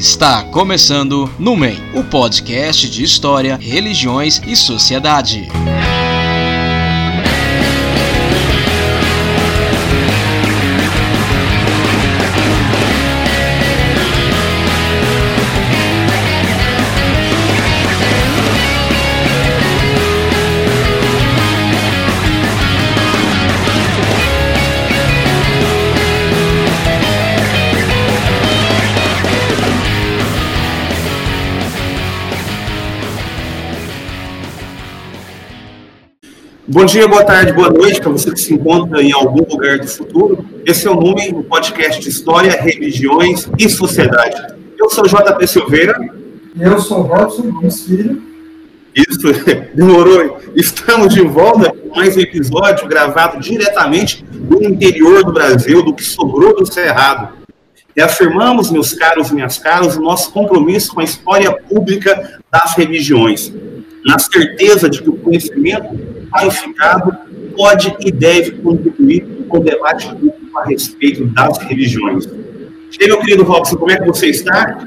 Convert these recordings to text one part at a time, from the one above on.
Está começando Numen, o podcast de história, religiões e sociedade. Bom dia, boa tarde, boa noite para você que se encontra em algum lugar do futuro. Esse é o Nume, o podcast de História, Religiões e Sociedade. Eu sou JP Silveira. Eu sou Robson Gomes Filho. Isso, demorou. Estamos de volta com mais um episódio gravado diretamente do interior do Brasil, do que sobrou do Cerrado. E afirmamos, meus caros e minhas caras, o nosso compromisso com a história pública das religiões, na certeza de que o conhecimento qualificado pode e deve contribuir com o debate público a respeito das religiões. E aí, meu querido Robson, como é que você está?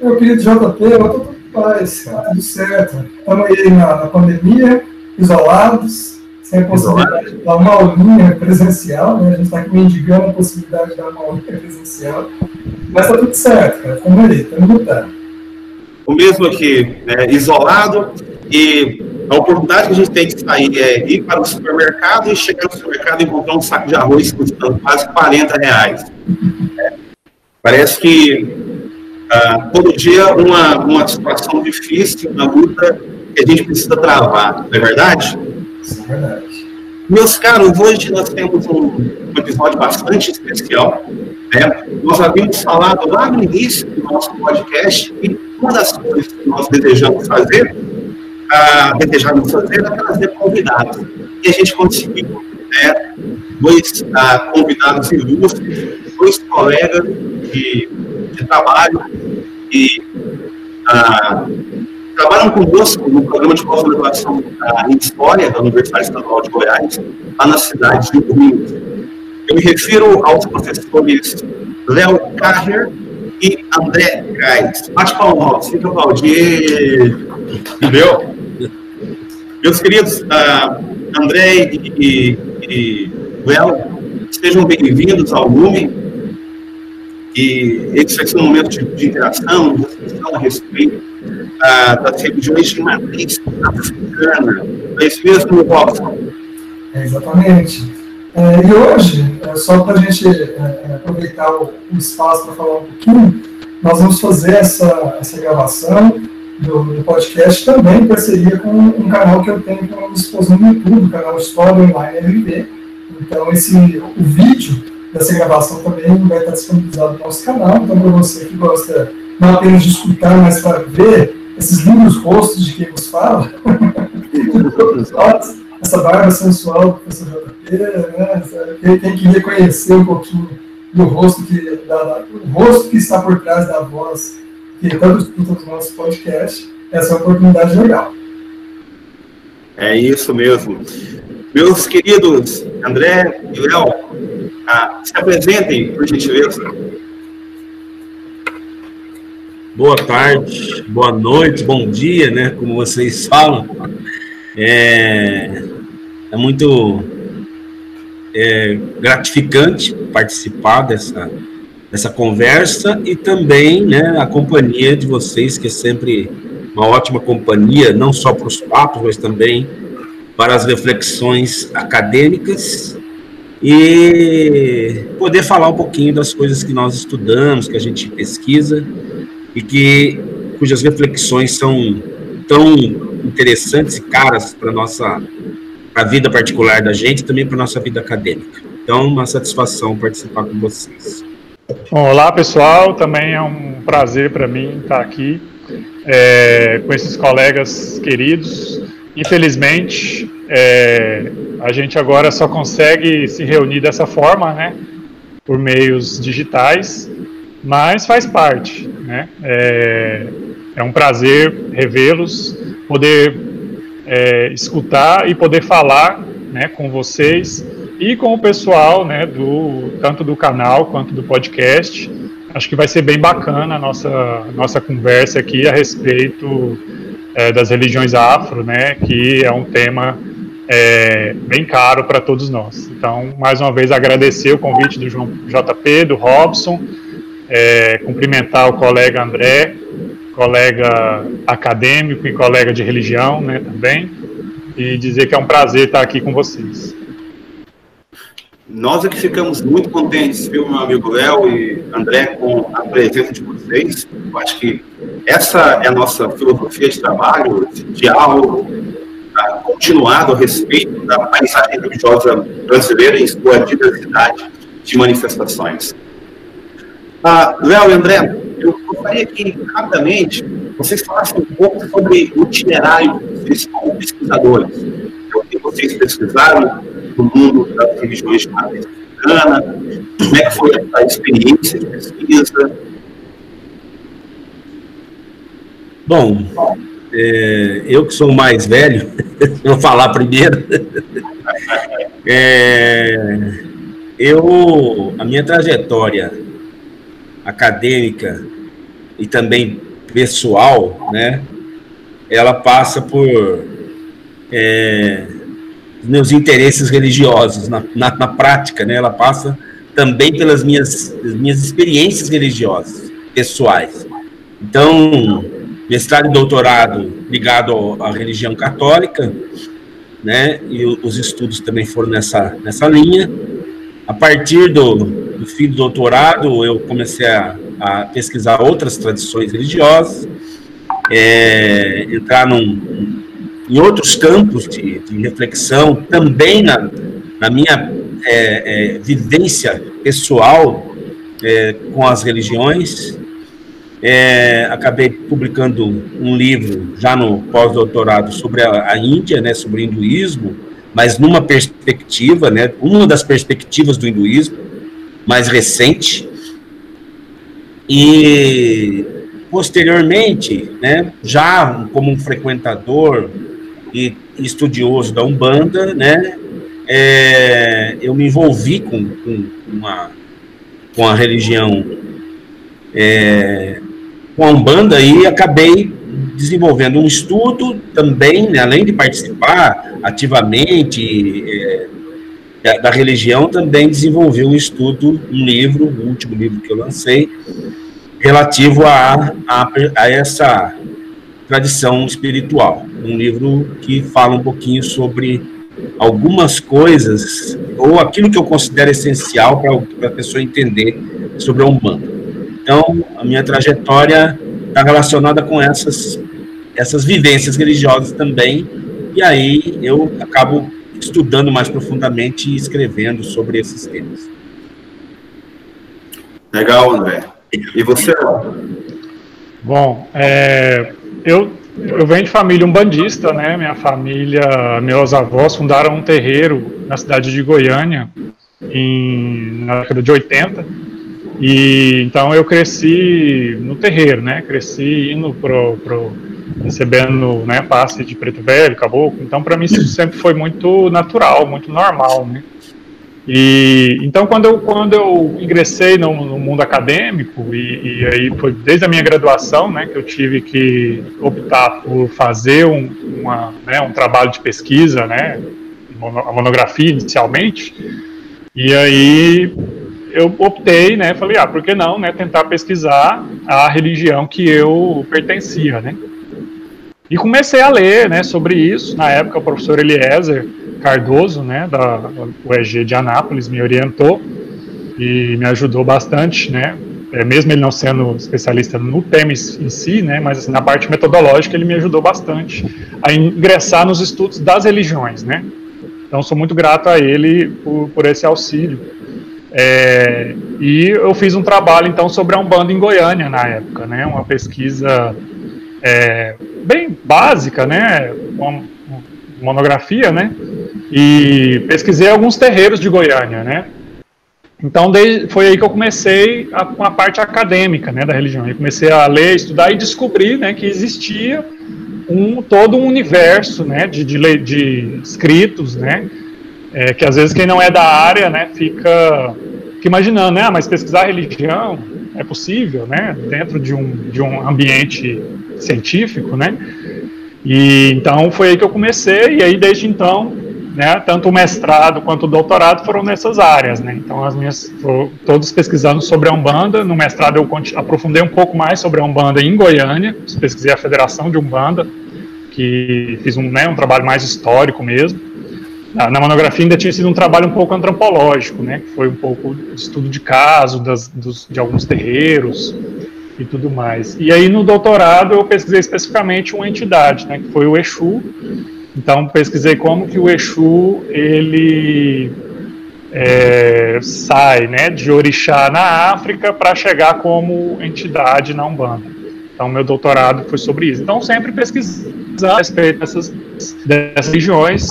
Meu querido JP, eu estou tudo paz, tudo certo. Estamos aí na, na, pandemia, isolados, sem a possibilidade de dar uma aulinha presencial, né? A gente está aqui mendigando a possibilidade de dar uma aulinha presencial. Mas está tudo certo, cara. Estamos aí, estamos lutando. O mesmo aqui, né? isolado, e a oportunidade que a gente tem de sair é ir para o supermercado e chegar no supermercado e encontrar um saco de arroz custando quase 40 reais. É. Parece que ah, todo dia uma, uma situação difícil, uma luta que a gente precisa travar, não é verdade? É verdade. Meus caros, hoje nós temos um, episódio bastante especial. Né? Nós havíamos falado lá no início do nosso podcast e uma das coisas que nós desejamos fazer a desejamos fazer era trazer convidados. E a gente conseguiu né, dois ah, convidados ilustres, dois colegas de, de trabalho e ah, trabalham conosco no programa de pós-graduação ah, em História da Universidade Estadual de Goiás, lá na cidade de Rio. Eu me refiro aos professores Léo Carrer e André Gás. Bate palmas, fica aplaudindo. Entendeu? Meus queridos uh, André e, e Well, sejam bem-vindos ao Lume. E esse vai ser um momento de, de interação, de discussão a respeito uh, das religiões de matriz africana. É isso mesmo, Robson? É, exatamente. É, e hoje, é, só para a gente é, aproveitar o, o espaço para falar um pouquinho, nós vamos fazer essa, essa gravação do, do, podcast também em parceria com um canal que eu tenho que é uma disposição no YouTube, o canal História Online LV. Então, esse, o vídeo dessa gravação também vai estar disponibilizado no nosso canal. Então, para você que gosta não apenas de escutar, mas para ver esses lindos rostos de quem nos fala, essa barba sensual do professor JP, né? quem, quem queria conhecer um pouquinho do rosto que, da, o rosto que está por trás da voz que tanto escutam os nossos podcasts, essa é oportunidade legal. É isso mesmo. Meus queridos André e Léo, ah, se apresentem, por gentileza. Boa tarde, boa noite, bom dia, né? Como vocês falam. É, é muito é, gratificante participar dessa essa conversa e também né, a companhia de vocês, que é sempre uma ótima companhia, não só para os papos, mas também para as reflexões acadêmicas e poder falar um pouquinho das coisas que nós estudamos, que a gente pesquisa e que cujas reflexões são tão interessantes e caras para nossa a vida particular da gente, também para nossa vida acadêmica. Então, uma satisfação participar com vocês. Olá pessoal, também é um prazer para mim estar aqui é, com esses colegas queridos. Infelizmente, é, a gente agora só consegue se reunir dessa forma, né, por meios digitais, mas faz parte, né. É, é um prazer revê-los, poder é, escutar e poder falar, né, com vocês e com o pessoal, né, do, tanto do canal quanto do podcast, acho que vai ser bem bacana a nossa, nossa conversa aqui a respeito é, das religiões afro, né, que é um tema é, bem caro para todos nós. Então, mais uma vez, agradecer o convite do João JP, do Robson, é, cumprimentar o colega André, colega acadêmico e colega de religião né, também, e dizer que é um prazer estar aqui com vocês. Nós é que ficamos muito contentes, viu, meu amigo Léo e André, com a presença de vocês. Eu acho que essa é a nossa filosofia de trabalho, esse diálogo tá, continuado a respeito da paisagem religiosa brasileira em sua diversidade de manifestações. Ah, Léo e André, eu gostaria que, rapidamente, vocês falassem um pouco sobre o itinerário de vocês como pesquisadores. O que vocês pesquisaram no mundo das religiões de matriz africana, como é que foi a experiência de pesquisa? Bom, é, eu que sou mais velho, vou falar primeiro. É, eu, a minha trajetória acadêmica e também pessoal, né, ela passa por é, meus interesses religiosos na, na, na, prática, né? Ela passa também pelas minhas, minhas experiências religiosas pessoais. Então, mestrado e doutorado ligado à religião católica, né? E os estudos também foram nessa nessa linha. A partir do, do fim do doutorado, eu comecei a, a pesquisar outras tradições religiosas, é, entrar num, em outros campos de, de reflexão, também na, na minha é, é, vivência pessoal é, com as religiões. É, acabei publicando um livro já no pós-doutorado sobre a, a, Índia, né, sobre o hinduísmo, mas numa perspectiva, né, uma das perspectivas do hinduísmo mais recente. E posteriormente, né, já como um frequentador e estudioso da Umbanda, né, é, eu me envolvi com, com, uma, com a religião, é, com a Umbanda e acabei desenvolvendo um estudo também, né, além de participar ativamente é, da, da, religião, também desenvolvi um estudo, um livro, o último livro que eu lancei, relativo a, a, a essa tradição espiritual. Um livro que fala um pouquinho sobre algumas coisas, ou aquilo que eu considero essencial para a pessoa entender sobre a Umbanda. Então, a minha trajetória está relacionada com essas, essas vivências religiosas também, e aí eu acabo estudando mais profundamente e escrevendo sobre esses temas. Legal, André. E você? Bom, é, eu, eu venho de família umbandista, né? Minha família, meus avós fundaram um terreiro na cidade de Goiânia em, na década de 80. E então eu cresci no terreiro, né? Cresci indo pro, pro recebendo, né, passe de preto velho, caboclo. Então para mim isso sempre foi muito natural, muito normal, né? E então quando eu quando eu ingressei no, no mundo acadêmico e, e, aí foi desde a minha graduação, né, que eu tive que optar por fazer um, uma, né, um trabalho de pesquisa, né, a monografia inicialmente. E aí eu optei, né, falei, ah, por que não, né, tentar pesquisar a religião que eu pertencia, né? E comecei a ler, né, sobre isso. Na época, o professor Eliezer Cardoso, né, da UEG de Anápolis, me orientou e me ajudou bastante, né, é, mesmo ele não sendo especialista no tema em si, né, mas assim, na parte metodológica ele me ajudou bastante a ingressar nos estudos das religiões, né. Então sou muito grato a ele por, por esse auxílio. É, e eu fiz um trabalho então sobre a Umbanda em Goiânia na época, né, uma pesquisa é, bem básica, né, uma monografia, né, e pesquisei alguns terreiros de Goiânia, né? Então foi aí que eu comecei a, com a parte acadêmica, né, da religião. Eu comecei a ler, estudar e descobrir, né, que existia um todo um universo, né, de, de, de escritos, né, é, que às vezes quem não é da área, né, fica, fica imaginando, né, mas pesquisar religião, é possível, né, dentro de um, de um ambiente científico, né, e então foi aí que eu comecei, e aí desde então, né, tanto o mestrado quanto o doutorado foram nessas áreas, né, então as minhas, todos pesquisando sobre a Umbanda, no mestrado eu aprofundei um pouco mais sobre a Umbanda em Goiânia, pesquisei a Federação de Umbanda, que fiz um, né, um trabalho mais histórico mesmo, na monografia ainda tinha sido um trabalho um pouco antropológico, né, que foi um pouco estudo de caso das, dos, de alguns terreiros e tudo mais. E aí no doutorado eu pesquisei especificamente uma entidade, né, que foi o Exu. Então pesquisei como que o Exu ele é, sai, né, de orixá na África para chegar como entidade na Umbanda. Então meu doutorado foi sobre isso. Então sempre pesquisando a respeito dessas, dessas regiões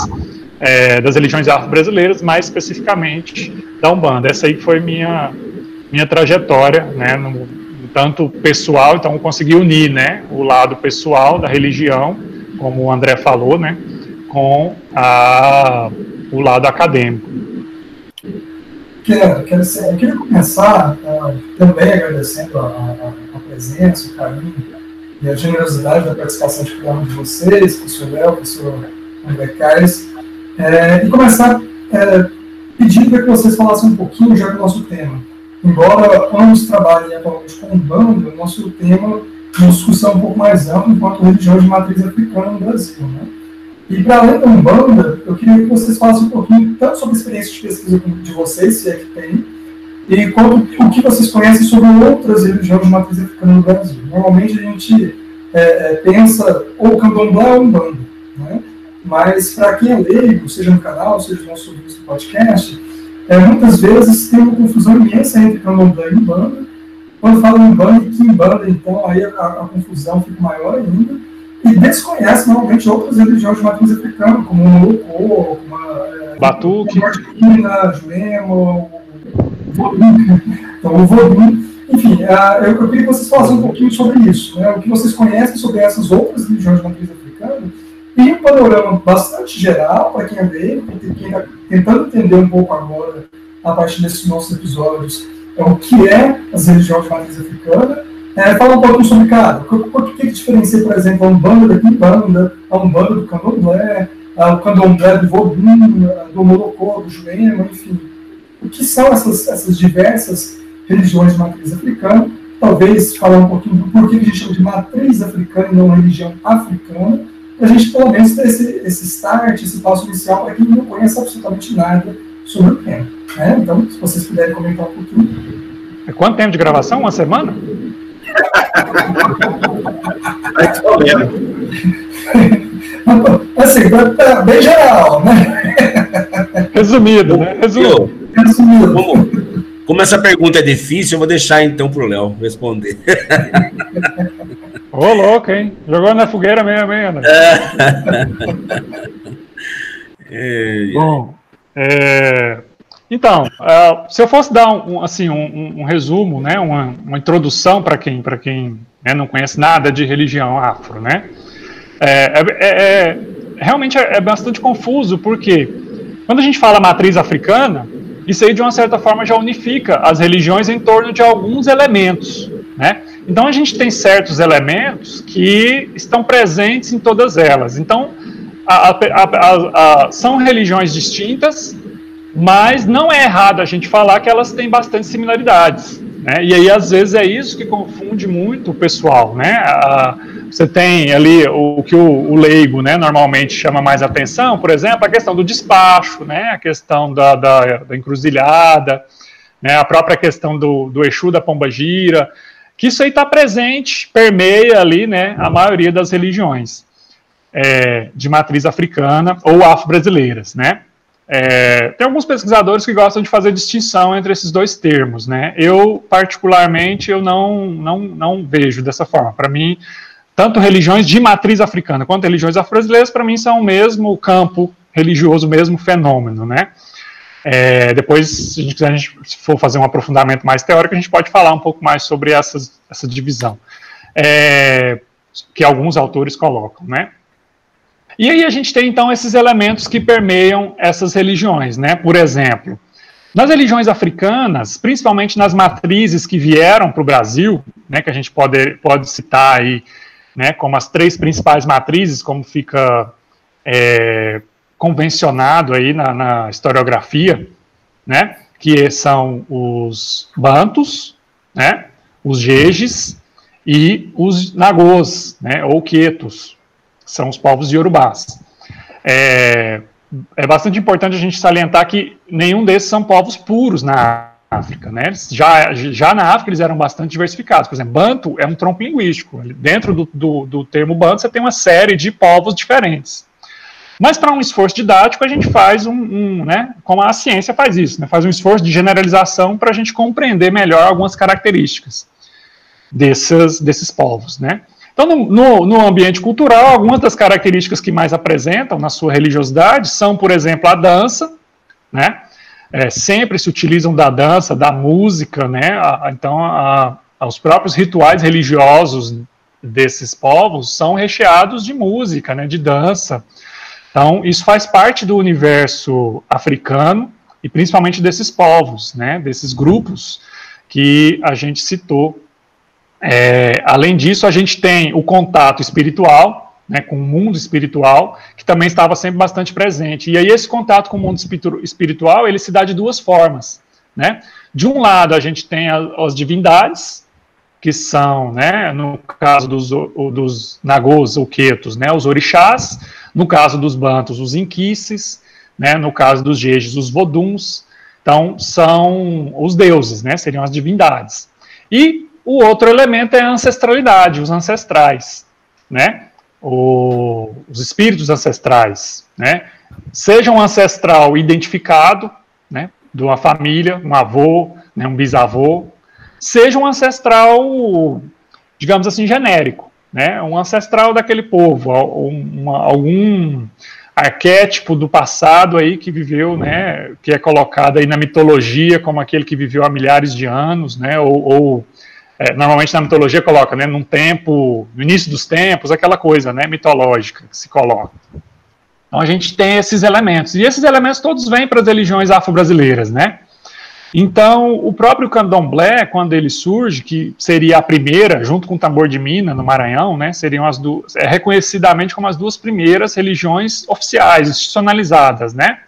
é, das religiões afro-brasileiras, mais especificamente da Umbanda. Essa aí foi minha minha trajetória, né, no, tanto pessoal, então eu consegui unir, né, o lado pessoal da religião, como o André falou, né, com a, o lado acadêmico. Quero, quero ser, eu queria começar uh, também agradecendo a, a, a, presença, o carinho e a generosidade da participação de cada um de vocês, professor Léo, professor André Caires, é, e começar é, pedindo para que vocês falassem um pouquinho já do nosso tema. Embora ambos trabalhem atualmente com banda, o nosso tema é uma discussão um pouco mais ampla enquanto religião de matriz africana no Brasil. Né? E para além da Umbanda, eu queria que vocês falassem um pouquinho tanto sobre a experiência de pesquisa de vocês, se é que tem, e quanto o que vocês conhecem sobre outras religiões de matriz africana no Brasil. Normalmente a gente é, é, pensa ou candomblé ou Umbanda, né? Mas para quem é leigo, seja no canal, seja no nosso no podcast, é, muitas vezes tem uma confusão imensa entre candomblé e umbanda. Quando fala em umbanda e quimbanda, então aí a, a, confusão fica maior ainda. E desconhece normalmente outras religiões de matriz africana, como o Molocô, como a é, Batuque, Martina, Jurema, o Vodun. Então, o Vodun. Enfim, uh, eu, eu, queria que vocês falassem um pouquinho sobre isso, né? o que vocês conhecem sobre essas outras religiões de matriz africana e um panorama bastante geral para quem é leigo, quem está tentando entender um pouco agora, a partir desses nossos episódios, é o que é as religiões de matriz africana. É, fala um pouco sobre, cara, o que, que diferencia, por exemplo, a Umbanda da Quimbanda, a Umbanda do Candomblé, o Candomblé do Vodun, do Morocco, do Jurema, enfim. O que são essas, essas diversas religiões de matriz africana? Talvez falar um pouquinho do porquê que a gente chama de matriz africana e não religião africana a gente pelo menos ter esse, esse start, esse passo inicial para quem não conhece absolutamente nada sobre o tema. Né? Então, se vocês puderem comentar um pouquinho. É quanto tempo de gravação? Uma semana? Mais ou menos. Assim, tá bem geral, né? Resumido, né? Resumido. Resumido. Como, como essa pergunta é difícil, eu vou deixar então para o Léo responder. Ô, louco, hein? Jogou na fogueira mesmo, hein, André? É. Bom, é, então, uh, se eu fosse dar um, assim, um, um, resumo, né, uma, uma introdução para quem, pra quem né, não conhece nada de religião afro, né, é, é, é realmente é, bastante confuso, porque quando a gente fala matriz africana, isso aí de uma certa forma já unifica as religiões em torno de alguns elementos, né? Então a gente tem certos elementos que estão presentes em todas elas. Então a, a, a, são religiões distintas, mas não é errado a gente falar que elas têm bastante similaridades. Né? E aí às vezes é isso que confunde muito o pessoal. Né? Você tem ali o, que o, o, leigo né, normalmente chama mais atenção, por exemplo, a questão do despacho, né? a questão da, da, da encruzilhada, né? a própria questão do, do Exu da Pomba Gira que isso aí está presente, permeia ali, né, a maioria das religiões é, de matriz africana ou afro-brasileiras, né. É, tem alguns pesquisadores que gostam de fazer distinção entre esses dois termos, né. Eu, particularmente, eu não, não, não vejo dessa forma. Para mim, tanto religiões de matriz africana quanto religiões afro-brasileiras, para mim, são o mesmo campo religioso, o mesmo fenômeno, né. É, depois, se a, gente, a gente for fazer um aprofundamento mais teórico, a gente pode falar um pouco mais sobre essas, essa divisão é, que alguns autores colocam, né? E aí a gente tem então esses elementos que permeiam essas religiões, né? Por exemplo, Nas religiões africanas, principalmente nas matrizes que vieram para o Brasil, né, que a gente pode, pode citar aí, né, como as três principais matrizes, como fica é, convencionado aí na, na, historiografia, né, que são os bantos, né, os jejes e os nagôs, né, ou quetos, são os povos iorubás. É, é bastante importante a gente salientar que nenhum desses são povos puros na África, né? Já, já na África eles eram bastante diversificados. Por exemplo, Banto é um tronco linguístico. Dentro do, do, do termo Banto você tem uma série de povos diferentes. Mas para um esforço didático a gente faz um, um, né? Como a ciência faz isso, né? Faz um esforço de generalização para a gente compreender melhor algumas características desses, desses povos, né? Então, no, no, no, ambiente cultural, algumas das características que mais apresentam na sua religiosidade são, por exemplo, a dança, né? É, sempre se utilizam da dança, da música, né? A, então, a, os próprios rituais religiosos desses povos são recheados de música, né? De dança. Então, isso faz parte do universo africano e principalmente desses povos, né? Desses grupos que a gente citou é, além disso, a gente tem o contato espiritual, né, com o mundo espiritual, que também estava sempre bastante presente. E aí esse contato com o mundo espiritual, ele se dá de duas formas, né? De um lado, a gente tem a, as divindades, que são, né, no caso dos, dos nagôs ou quetos, né, os orixás, no caso dos bantos, os inquices, né, no caso dos jejes, os voduns, então são os deuses, né, seriam as divindades. E o outro elemento é a ancestralidade, os ancestrais, né? O, os espíritos ancestrais, né? Seja um ancestral identificado, né? De uma família, um avô, né, um bisavô, seja um ancestral, digamos assim, genérico, né? Um ancestral daquele povo, algum arquétipo do passado aí que viveu, né? Que é colocado aí na mitologia como aquele que viveu há milhares de anos, né? ou, ou é, normalmente na mitologia coloca, né, num tempo, no início dos tempos, aquela coisa, né, mitológica que se coloca. Então a gente tem esses elementos, e esses elementos todos vêm para as religiões afro-brasileiras, né. Então, o próprio candomblé, quando ele surge, que seria a primeira, junto com o tambor de mina, no Maranhão, né, seriam as duas, é reconhecidamente como as duas primeiras religiões oficiais, institucionalizadas, né,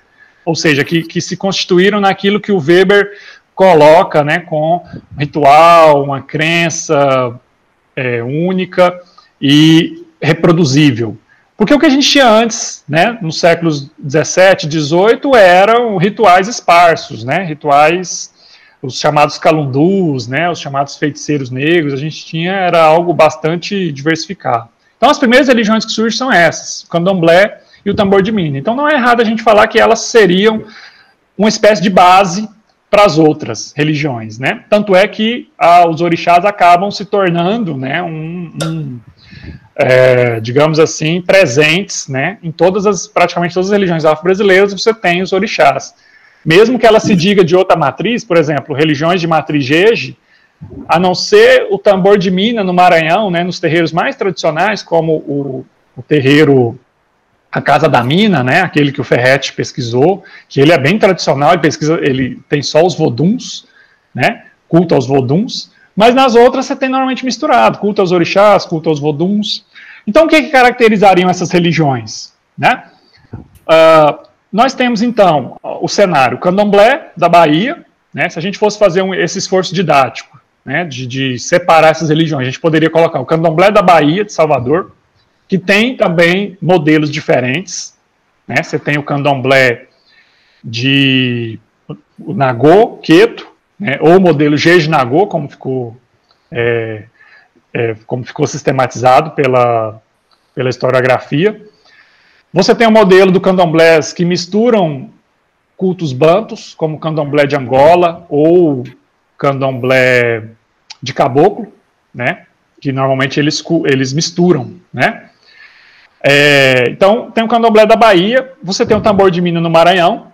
ou seja, que, que se constituíram naquilo que o Weber coloca né, com ritual, uma crença é, única e reproduzível. Porque o que a gente tinha antes, né, nos séculos 17, 18, eram rituais esparsos, né, rituais, os chamados calundus, né, os chamados feiticeiros negros, a gente tinha, era algo bastante diversificado. Então, as primeiras religiões que surgem são essas, o candomblé e o tambor de mina. Então, não é errado a gente falar que elas seriam uma espécie de base para as outras religiões, né? Tanto é que ah, os orixás acabam se tornando, né, um, um é, digamos assim, presentes, né, em todas as, praticamente todas as religiões afro-brasileiras você tem os orixás. Mesmo que ela se diga de outra matriz, por exemplo, religiões de matriz jeje, a não ser o tambor de mina no Maranhão, né, nos terreiros mais tradicionais, como o, o terreiro a Casa da Mina, né, aquele que o Ferretti pesquisou, que ele é bem tradicional, ele pesquisa, ele tem só os voduns, né, culto aos voduns, mas nas outras você tem normalmente misturado, culto aos orixás, culto aos voduns. Então, o que, que caracterizariam essas religiões? Né? Uh, nós temos, então, o cenário candomblé da Bahia, né, se a gente fosse fazer um, esse esforço didático, né, de, de separar essas religiões, a gente poderia colocar o candomblé da Bahia, de Salvador, que tem também modelos diferentes. Né? Você tem o candomblé de Nagô, Queto, né? ou o modelo Jeje Nagô, como ficou, é, é, como ficou sistematizado pela, pela historiografia. Você tem o modelo do candomblés que misturam cultos bantos, como o candomblé de Angola ou candomblé de caboclo, né? que normalmente eles, eles misturam, né? É, então, tem o candomblé da Bahia, você tem o tambor de mina no Maranhão,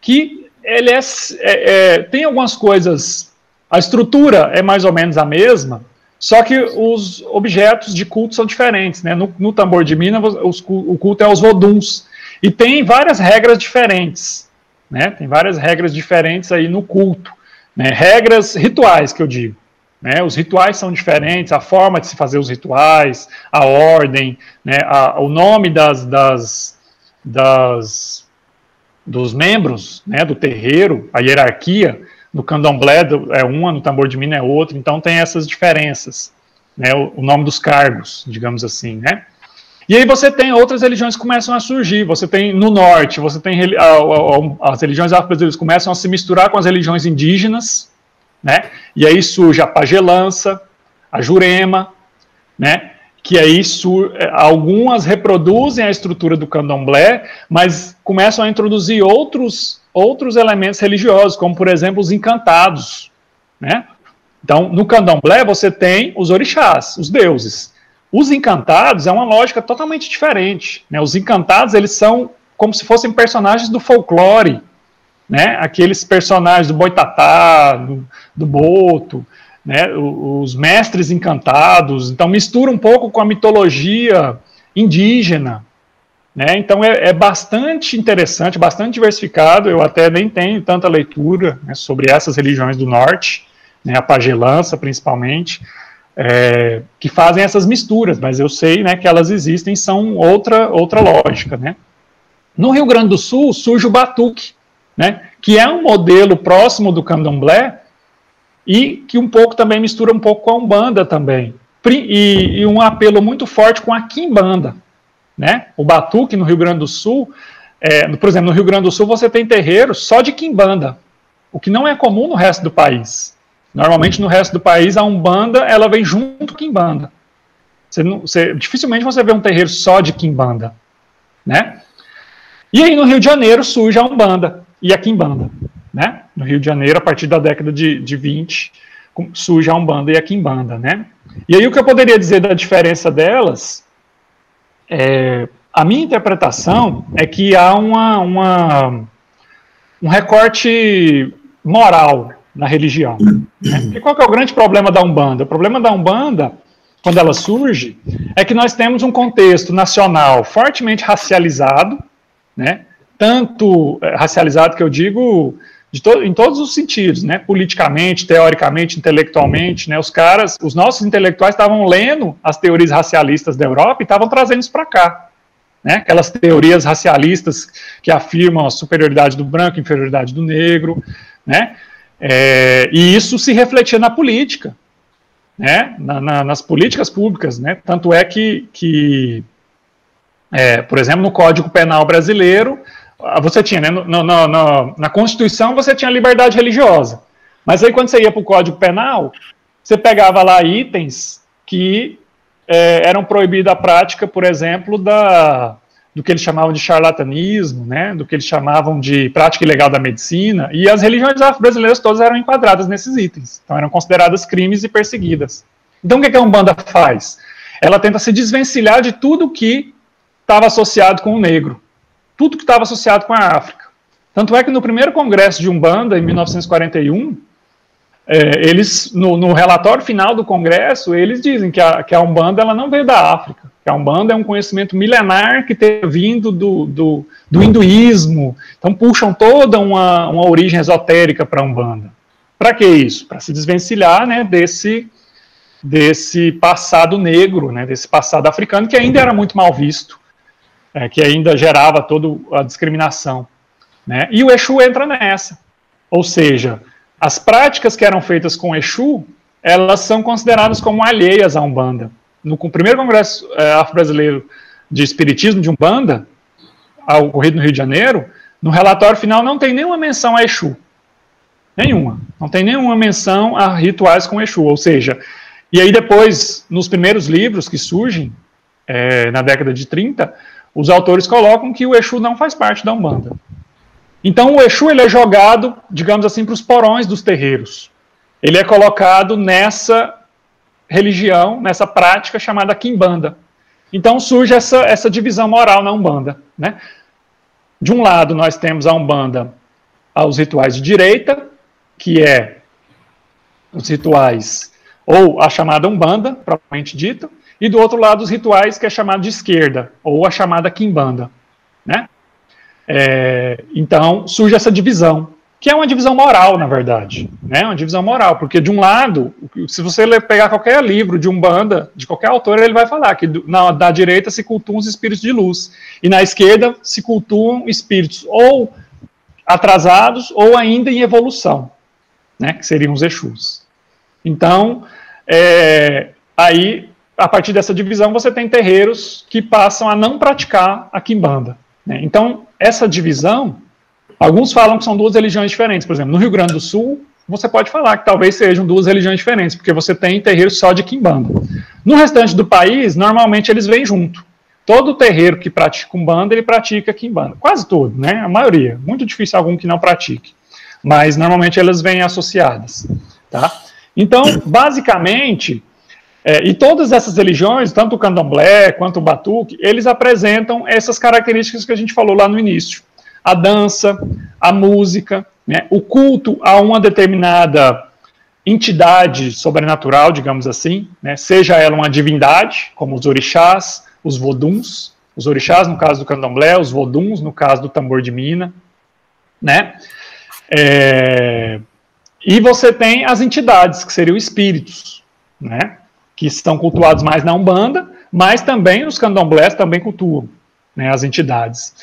que ele é, é, é, tem algumas coisas, a estrutura é mais ou menos a mesma, só que os objetos de culto são diferentes. Né? No, no tambor de mina, os, o culto é os voduns, e tem várias regras diferentes. né? Tem várias regras diferentes aí no culto, né? Regras rituais que eu digo. Né, os rituais são diferentes, a forma de se fazer os rituais, a ordem, né, a, o nome das, das, das, dos membros né, do terreiro, a hierarquia, no candomblé é uma, no tambor de mina é outra, então tem essas diferenças, né, o, o nome dos cargos, digamos assim, né. E aí você tem outras religiões que começam a surgir. Você tem no norte, você tem a, a, as religiões afro-brasileiras começam a se misturar com as religiões indígenas, né? E aí surge a pagelança, a jurema, né? Que aí sur é, algumas reproduzem a estrutura do candomblé, mas começam a introduzir outros outros elementos religiosos, como por exemplo os encantados, né? Então, no candomblé você tem os orixás, os deuses. Os encantados é uma lógica totalmente diferente. Né? Os encantados eles são como se fossem personagens do folclore, né? Aqueles personagens do Boitatá, do, do Boto, né? Os mestres encantados. Então mistura um pouco com a mitologia indígena, né? Então é, é, bastante interessante, bastante diversificado. Eu até nem tenho tanta leitura né, sobre essas religiões do norte, né, a pagelança principalmente é, que fazem essas misturas, mas eu sei né, que elas existem são outra, outra lógica. Né? No Rio Grande do Sul surge o batuque, né, que é um modelo próximo do candomblé e que um pouco também mistura um pouco com a umbanda também, e, e um apelo muito forte com a quimbanda. Né? O batuque no Rio Grande do Sul, é, por exemplo, no Rio Grande do Sul você tem terreiros só de quimbanda, o que não é comum no resto do país. Normalmente no resto do país a Umbanda ela vem junto com Kimbanda. Você, não, você, dificilmente você vê um terreiro só de Kimbanda, né? E aí no Rio de Janeiro surge a Umbanda e a Kimbanda, né? No Rio de Janeiro, a partir da década de, de 20, surge a Umbanda e a Kimbanda, né? E aí o que eu poderia dizer da diferença delas, é, a minha interpretação é que há uma, uma um recorte moral na religião. Né? E qual é o grande problema da Umbanda? O problema da Umbanda, quando ela surge, é que nós temos um contexto nacional fortemente racializado, né? Tanto eh, racializado que eu digo to em todos os sentidos, né? politicamente, teoricamente, intelectualmente. Né? Os caras, os nossos intelectuais estavam lendo as teorias racialistas da Europa e estavam trazendo isso para cá. Né? Aquelas teorias racialistas que afirmam a superioridade do branco, inferioridade do negro, né? É, e isso se refletia na política, né, na, na, nas políticas públicas. Né, tanto é que, que é, por exemplo, no Código Penal brasileiro, você tinha, né, no, no, no, na Constituição você tinha liberdade religiosa. Mas aí quando você ia para o Código Penal, você pegava lá itens que é, eram proibidos a prática, por exemplo, da, do que eles chamavam de charlatanismo, né, do que eles chamavam de prática ilegal da medicina, e as religiões afro-brasileiras todas eram enquadradas nesses itens, então eram consideradas crimes e perseguidas. Então o que a Umbanda faz? Ela tenta se desvencilhar de tudo que estava associado com o negro, tudo que estava associado com a África. Tanto é que no primeiro congresso de Umbanda, em 1941, é, eles, no, no, relatório final do congresso, eles dizem que a, que a Umbanda ela não veio da África, que a Umbanda é um conhecimento milenar que tem vindo do, do, do hinduísmo. Então puxam toda uma, uma origem esotérica para a Umbanda. Para que isso? Para se desvencilhar né, desse, desse passado negro, né, desse passado africano que ainda era muito mal visto, é, que ainda gerava toda a discriminação. Né? E o Exu entra nessa. Ou seja, as práticas que eram feitas com Exu, elas são consideradas como alheias à Umbanda no primeiro congresso é, afro-brasileiro de espiritismo de Umbanda, ocorrido no Rio de Janeiro, no relatório final não tem nenhuma menção a Exu. Nenhuma. Não tem nenhuma menção a rituais com Exu. Ou seja, e aí depois, nos primeiros livros que surgem, é, na década de 30, os autores colocam que o Exu não faz parte da Umbanda. Então o Exu ele é jogado, digamos assim, para os porões dos terreiros. Ele é colocado nessa religião, nessa prática chamada quimbanda. Então surge essa, essa divisão moral na Umbanda. Né? De um lado, nós temos a Umbanda aos rituais de direita, que é os rituais, ou a chamada Umbanda, propriamente dita, e do outro lado, os rituais que é chamado de esquerda, ou a chamada Quimbanda. Né? É, então surge essa divisão, que é uma divisão moral, na verdade, né? Uma divisão moral, porque de um lado, se você pegar qualquer livro de um banda, de qualquer autor, ele vai falar que na da direita se cultuam os espíritos de luz e na esquerda se cultuam espíritos ou atrasados ou ainda em evolução, né? Que seriam os Exus. Então, é, aí a partir dessa divisão você tem terreiros que passam a não praticar a quimbanda. Né? Então, essa divisão Alguns falam que são duas religiões diferentes. Por exemplo, no Rio Grande do Sul, você pode falar que talvez sejam duas religiões diferentes, porque você tem terreiros só de quimbanda. No restante do país, normalmente eles vêm junto. Todo terreiro que pratica umbanda, ele pratica quimbanda. Quase todo, né? A maioria. Muito difícil algum que não pratique. Mas normalmente elas vêm associadas, tá? Então, basicamente, é, e todas essas religiões, tanto o candomblé quanto o batuque, eles apresentam essas características que a gente falou lá no início. A dança, a música, né, o culto a uma determinada entidade sobrenatural, digamos assim, né, seja ela uma divindade, como os orixás, os voduns, os orixás no caso do candomblé, os voduns no caso do tambor de mina, né? É, e você tem as entidades, que seriam espíritos, né? Que estão cultuados mais na Umbanda, mas também os candomblés também cultuam né, as entidades.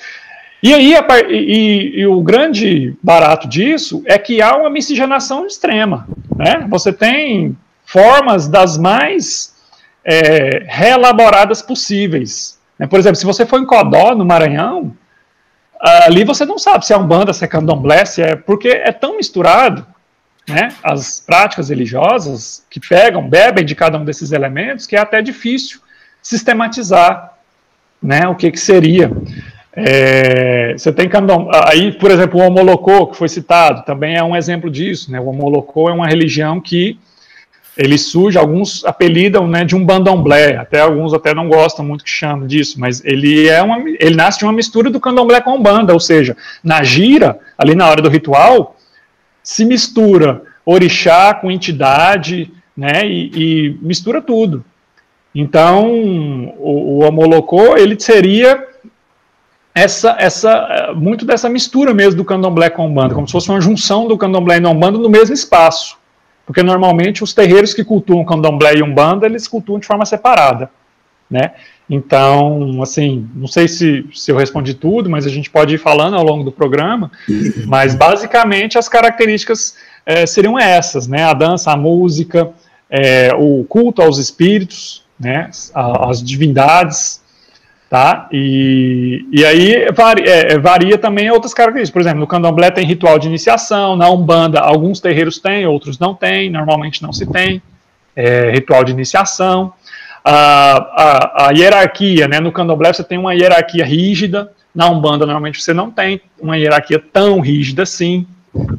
E aí, a, e, e, o grande barato disso é que há uma miscigenação extrema. Né? Você tem formas das mais é, reelaboradas possíveis. Né? Por exemplo, se você for em Codó, no Maranhão, ali você não sabe se é umbanda, se é candomblé, se é... Porque é tão misturado né, as práticas religiosas que pegam, bebem de cada um desses elementos, que é até difícil sistematizar né, o que, que seria. É, você tem aí, por exemplo, o Homolocô, que foi citado, também é um exemplo disso, né? O Homolocô é uma religião que ele surge, alguns apelidam né, de um bandomblé, até alguns até não gostam muito que chamam disso, mas ele é uma, ele nasce de uma mistura do candomblé com banda, ou seja, na gira, ali na hora do ritual, se mistura orixá com entidade, né, e, e mistura tudo. Então, o, o Homolocô, ele seria essa, essa, muito dessa mistura mesmo do candomblé com a umbanda, como se fosse uma junção do candomblé e a umbanda no mesmo espaço. Porque normalmente os terreiros que cultuam candomblé e umbanda, eles cultuam de forma separada, né? Então, assim, não sei se, se eu respondi tudo, mas a gente pode ir falando ao longo do programa, mas basicamente as características é, seriam essas, né? A dança, a música, é, o culto aos espíritos, né? as divindades, Tá? E, e aí varia, é, é, varia também outras características. Por exemplo, no candomblé tem ritual de iniciação, na Umbanda alguns terreiros têm, outros não têm, normalmente não se tem ritual de iniciação. A, a, a, hierarquia, né? no candomblé você tem uma hierarquia rígida, na Umbanda normalmente você não tem uma hierarquia tão rígida assim.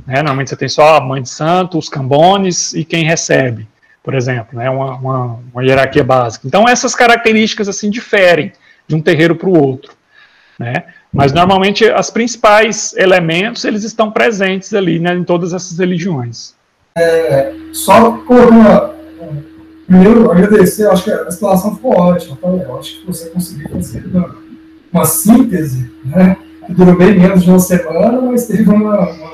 Né? Normalmente você tem só a mãe de santo, os cambones e quem recebe, por exemplo, né? uma, uma, uma hierarquia básica. Então essas características assim diferem de um terreiro para o outro, né? Mas normalmente os principais elementos eles estão presentes ali, né, em todas essas religiões. É, só por uma, primeiro agradecer, acho que a explanação ficou ótima, tá? eu acho que você conseguiu fazer uma, uma síntese, né? Que durou bem menos de uma semana, mas teve uma, uma,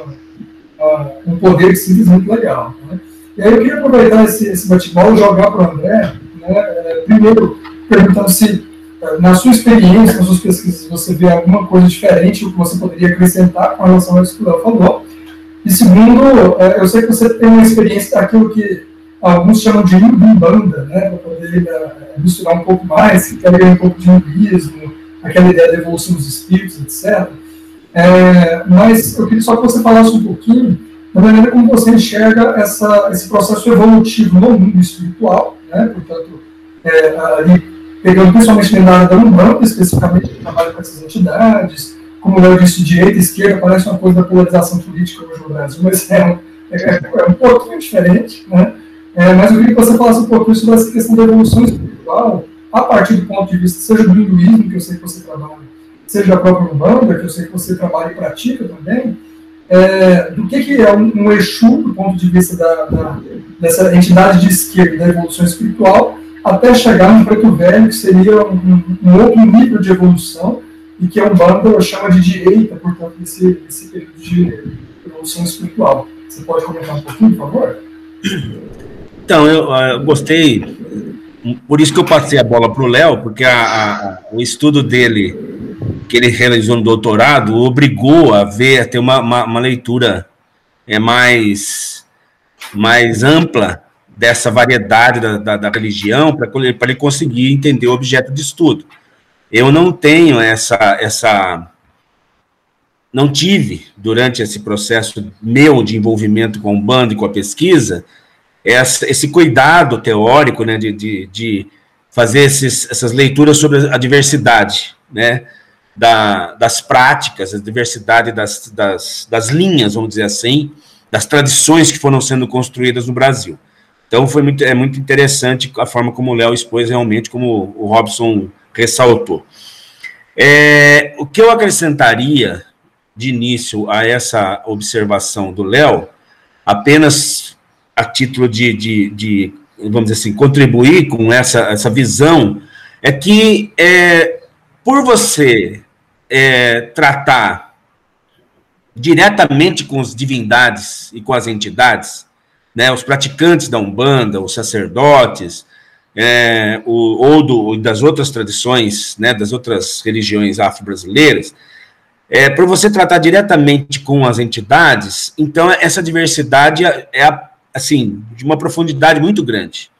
uma, um poder de síntese muito legal. Né? E aí eu queria aproveitar esse, esse bate-bola e jogar para o André, né? É, primeiro perguntando se na sua experiência, nas suas pesquisas, você vê alguma coisa diferente, o que você poderia acrescentar com relação ao que o falou? E segundo, é, eu sei que você tem uma experiência daquilo que alguns chamam de banda, né, para poder é, misturar um pouco mais, que quer um pouco de hinduísmo, aquela ideia da evolução dos espíritos, etc. É, mas eu queria só que você falasse um pouquinho da maneira como você enxerga essa, esse processo evolutivo no mundo espiritual, né, portanto, é, ali pegando principalmente na área da Umbanda, especificamente que trabalha com essas entidades, como eu disse, direita e esquerda, parece uma coisa da polarização política hoje no Brasil, mas é um, é, é um pouquinho diferente, né? É, mas eu queria que você falasse um pouquinho sobre essa questão da evolução espiritual, a partir do ponto de vista, seja do hinduísmo, que eu sei que você trabalha, seja da própria Umbanda, que eu sei que você trabalha e pratica também, é, do que, que é um, um Exu, do ponto de vista da, da, dessa entidade de esquerda, da evolução espiritual, até chegar no preto velho, que seria um, um outro nível de evolução, e que a Umbanda chama de direita, portanto, esse, esse período de evolução espiritual. Você pode comentar um pouquinho, por favor? Então, eu, eu gostei, por isso que eu passei a bola para o Léo, porque a, a, o estudo dele, que ele realizou no doutorado, obrigou a ver, a ter uma, uma, uma leitura é, mais, mais ampla dessa variedade da, da, da religião, para ele conseguir entender o objeto de estudo. Eu não tenho essa, essa não tive, durante esse processo meu de envolvimento com o bando e com a pesquisa, essa, esse cuidado teórico né, de, de, de fazer esses, essas leituras sobre a diversidade né, da, das práticas, a diversidade das, das, das linhas, vamos dizer assim, das tradições que foram sendo construídas no Brasil. Então, foi muito, é muito interessante a forma como o Léo expôs realmente, como o Robson ressaltou. É, o que eu acrescentaria de início a essa observação do Léo, apenas a título de, de, de, vamos dizer assim, contribuir com essa, essa visão, é que é, por você é, tratar diretamente com as divindades e com as entidades, né, os praticantes da Umbanda, os sacerdotes, é, o, ou do, das outras tradições, né, das outras religiões afro-brasileiras, é, para você tratar diretamente com as entidades, então essa diversidade é, é, assim de uma profundidade muito grande.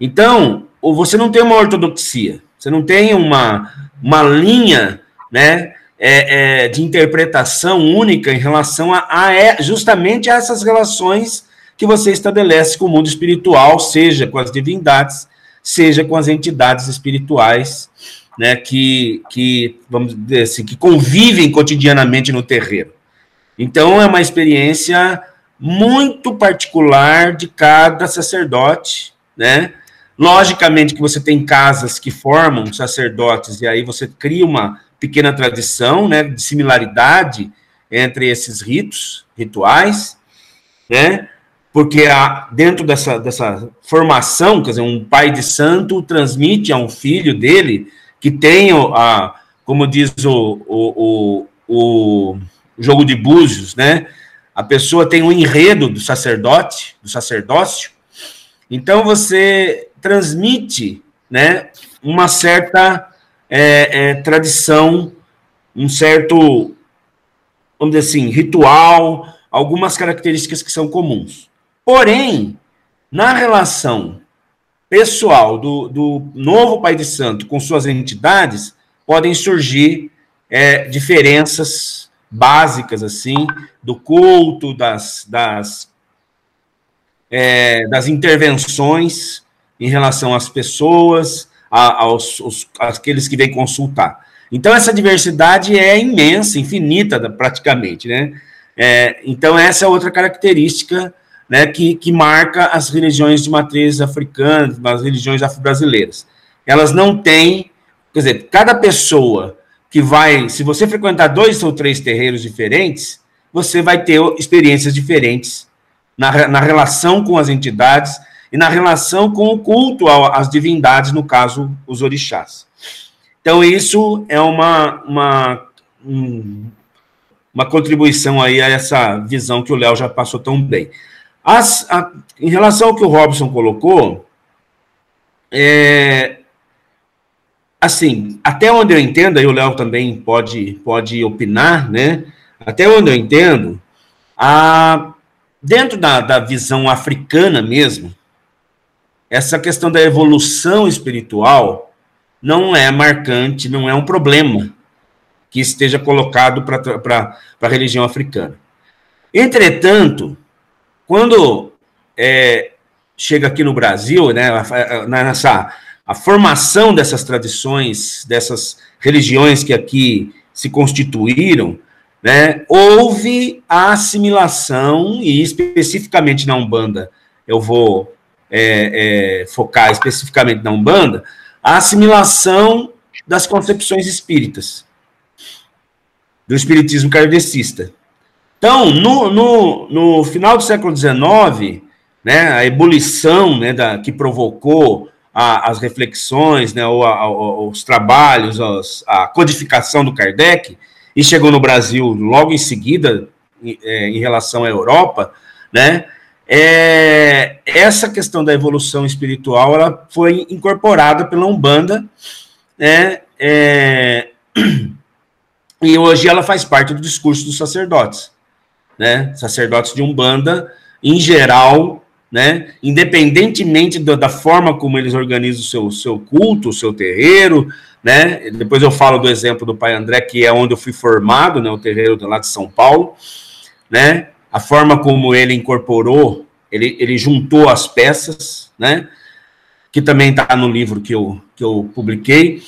Então, você não tem uma ortodoxia, você não tem uma, uma linha, né, é, é, de interpretação única em relação a, a é, justamente a essas relações que você estabelece com o mundo espiritual, seja com as divindades, seja com as entidades espirituais né, que, que, vamos dizer assim, que convivem cotidianamente no terreiro. Então, é uma experiência muito particular de cada sacerdote, né? Logicamente que você tem casas que formam sacerdotes, e aí você cria uma pequena tradição, né, de similaridade entre esses ritos, rituais, né? Porque a, dentro dessa, dessa formação, quer dizer, um pai de santo transmite a um filho dele que tem, a, como diz o, o, o, o jogo de búzios, né? A pessoa tem um enredo do sacerdote, do sacerdócio. Então você transmite, né, uma certa é, é, tradição, um certo, vamos dizer assim, ritual, algumas características que são comuns. Porém, na relação pessoal do, do novo Pai de Santo com suas entidades, podem surgir é, diferenças básicas, assim, do culto, das, das, é, das intervenções em relação às pessoas, a, aos, aqueles que vêm consultar. Então, essa diversidade é imensa, infinita, praticamente, né? É, então, essa é outra característica né, que, que marca as religiões de matriz africana, as religiões afro-brasileiras. Elas não têm, quer dizer, cada pessoa que vai, se você frequentar dois ou três terreiros diferentes, você vai ter experiências diferentes na, na relação com as entidades e na relação com o culto às divindades, no caso, os orixás. Então, isso é uma, uma, uma contribuição aí a essa visão que o Léo já passou tão bem. As, a, em relação ao que o Robson colocou, é, assim, até onde eu entendo, aí o Léo também pode, pode opinar, né? Até onde eu entendo, a, dentro da, da visão africana mesmo, essa questão da evolução espiritual não é marcante, não é um problema que esteja colocado para a religião africana. Entretanto, quando é, chega aqui no Brasil, né, nessa a formação dessas tradições, dessas religiões que aqui se constituíram, né, houve a assimilação, e especificamente na Umbanda, eu vou é, é, focar especificamente na Umbanda, a assimilação das concepções espíritas, do espiritismo kardecista. Então, no, no, no final do século XIX, né, a ebulição né, da, que provocou a, as reflexões, né, ou a, os trabalhos, os, a codificação do Kardec, e chegou no Brasil logo em seguida, em, é, em relação à Europa, né, é, essa questão da evolução espiritual ela foi incorporada pela Umbanda, né, é, e hoje ela faz parte do discurso dos sacerdotes, né, sacerdotes de Umbanda, em geral, né? Independentemente do, da forma como eles organizam o seu, seu culto, o seu terreiro, né? Depois eu falo do exemplo do Pai André, que é onde eu fui formado, né? O terreiro lá de São Paulo, né? A forma como ele incorporou, ele, ele juntou as peças, né? Que também está no livro que eu, que eu publiquei.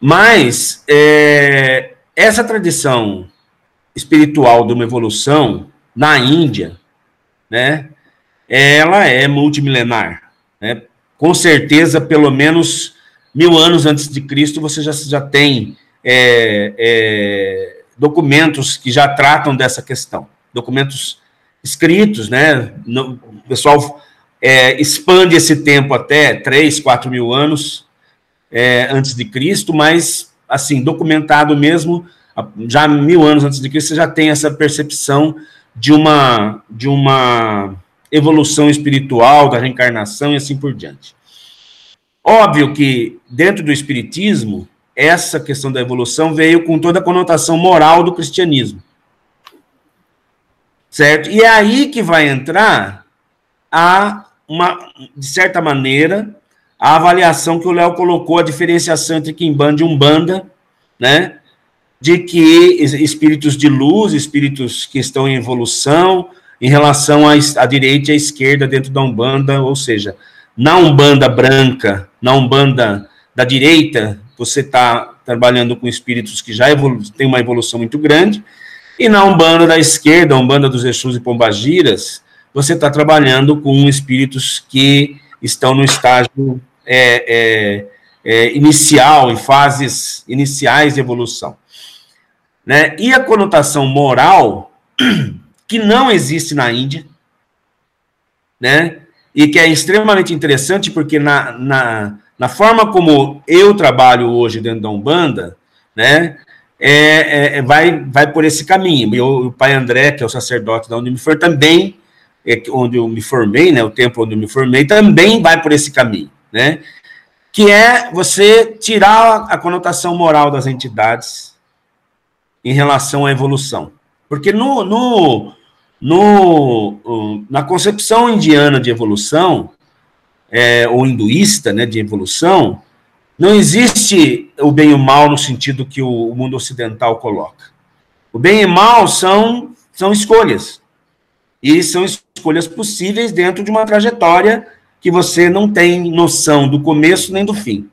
Mas é, essa tradição espiritual de uma evolução na Índia, né? Ela é multimilenar. Né? Com certeza, pelo menos mil anos antes de Cristo, você já, já tem é, é, documentos que já tratam dessa questão. Documentos escritos, né? O pessoal é, expande esse tempo até 3, 4 mil anos é, antes de Cristo, mas, assim, documentado mesmo, já mil anos antes de Cristo, você já tem essa percepção de uma, de uma evolução espiritual, da reencarnação e assim por diante. Óbvio que, dentro do Espiritismo, essa questão da evolução veio com toda a conotação moral do cristianismo. Certo? E é aí que vai entrar a, uma, de certa maneira, a avaliação que o Léo colocou, a diferenciação entre Kimbanda e Umbanda, né? De que espíritos de luz, espíritos que estão em evolução, em relação à, à direita e à esquerda dentro da Umbanda, ou seja, na Umbanda branca, na Umbanda da direita, você está trabalhando com espíritos que já têm uma evolução muito grande, e na Umbanda da esquerda, Umbanda dos Exus e Pombagiras, você está trabalhando com espíritos que estão no estágio é, é, é, inicial, em fases iniciais de evolução. Né? E a conotação moral que não existe na Índia, né? E que é extremamente interessante porque na, na, na forma como eu trabalho hoje dentro da Umbanda, né? É, é, é vai, vai por esse caminho. E o, pai André, que é o sacerdote da onde eu me formei, também, é, onde eu me formei, né? O templo onde eu me formei, também vai por esse caminho, né? Que é você tirar a conotação moral das entidades em relação à evolução. Porque no, no, no, na concepção indiana de evolução, é, ou hinduísta, né, de evolução, não existe o bem e o mal no sentido que o, o mundo ocidental coloca. O bem e o mal são, são escolhas. E são escolhas possíveis dentro de uma trajetória que você não tem noção do começo nem do fim.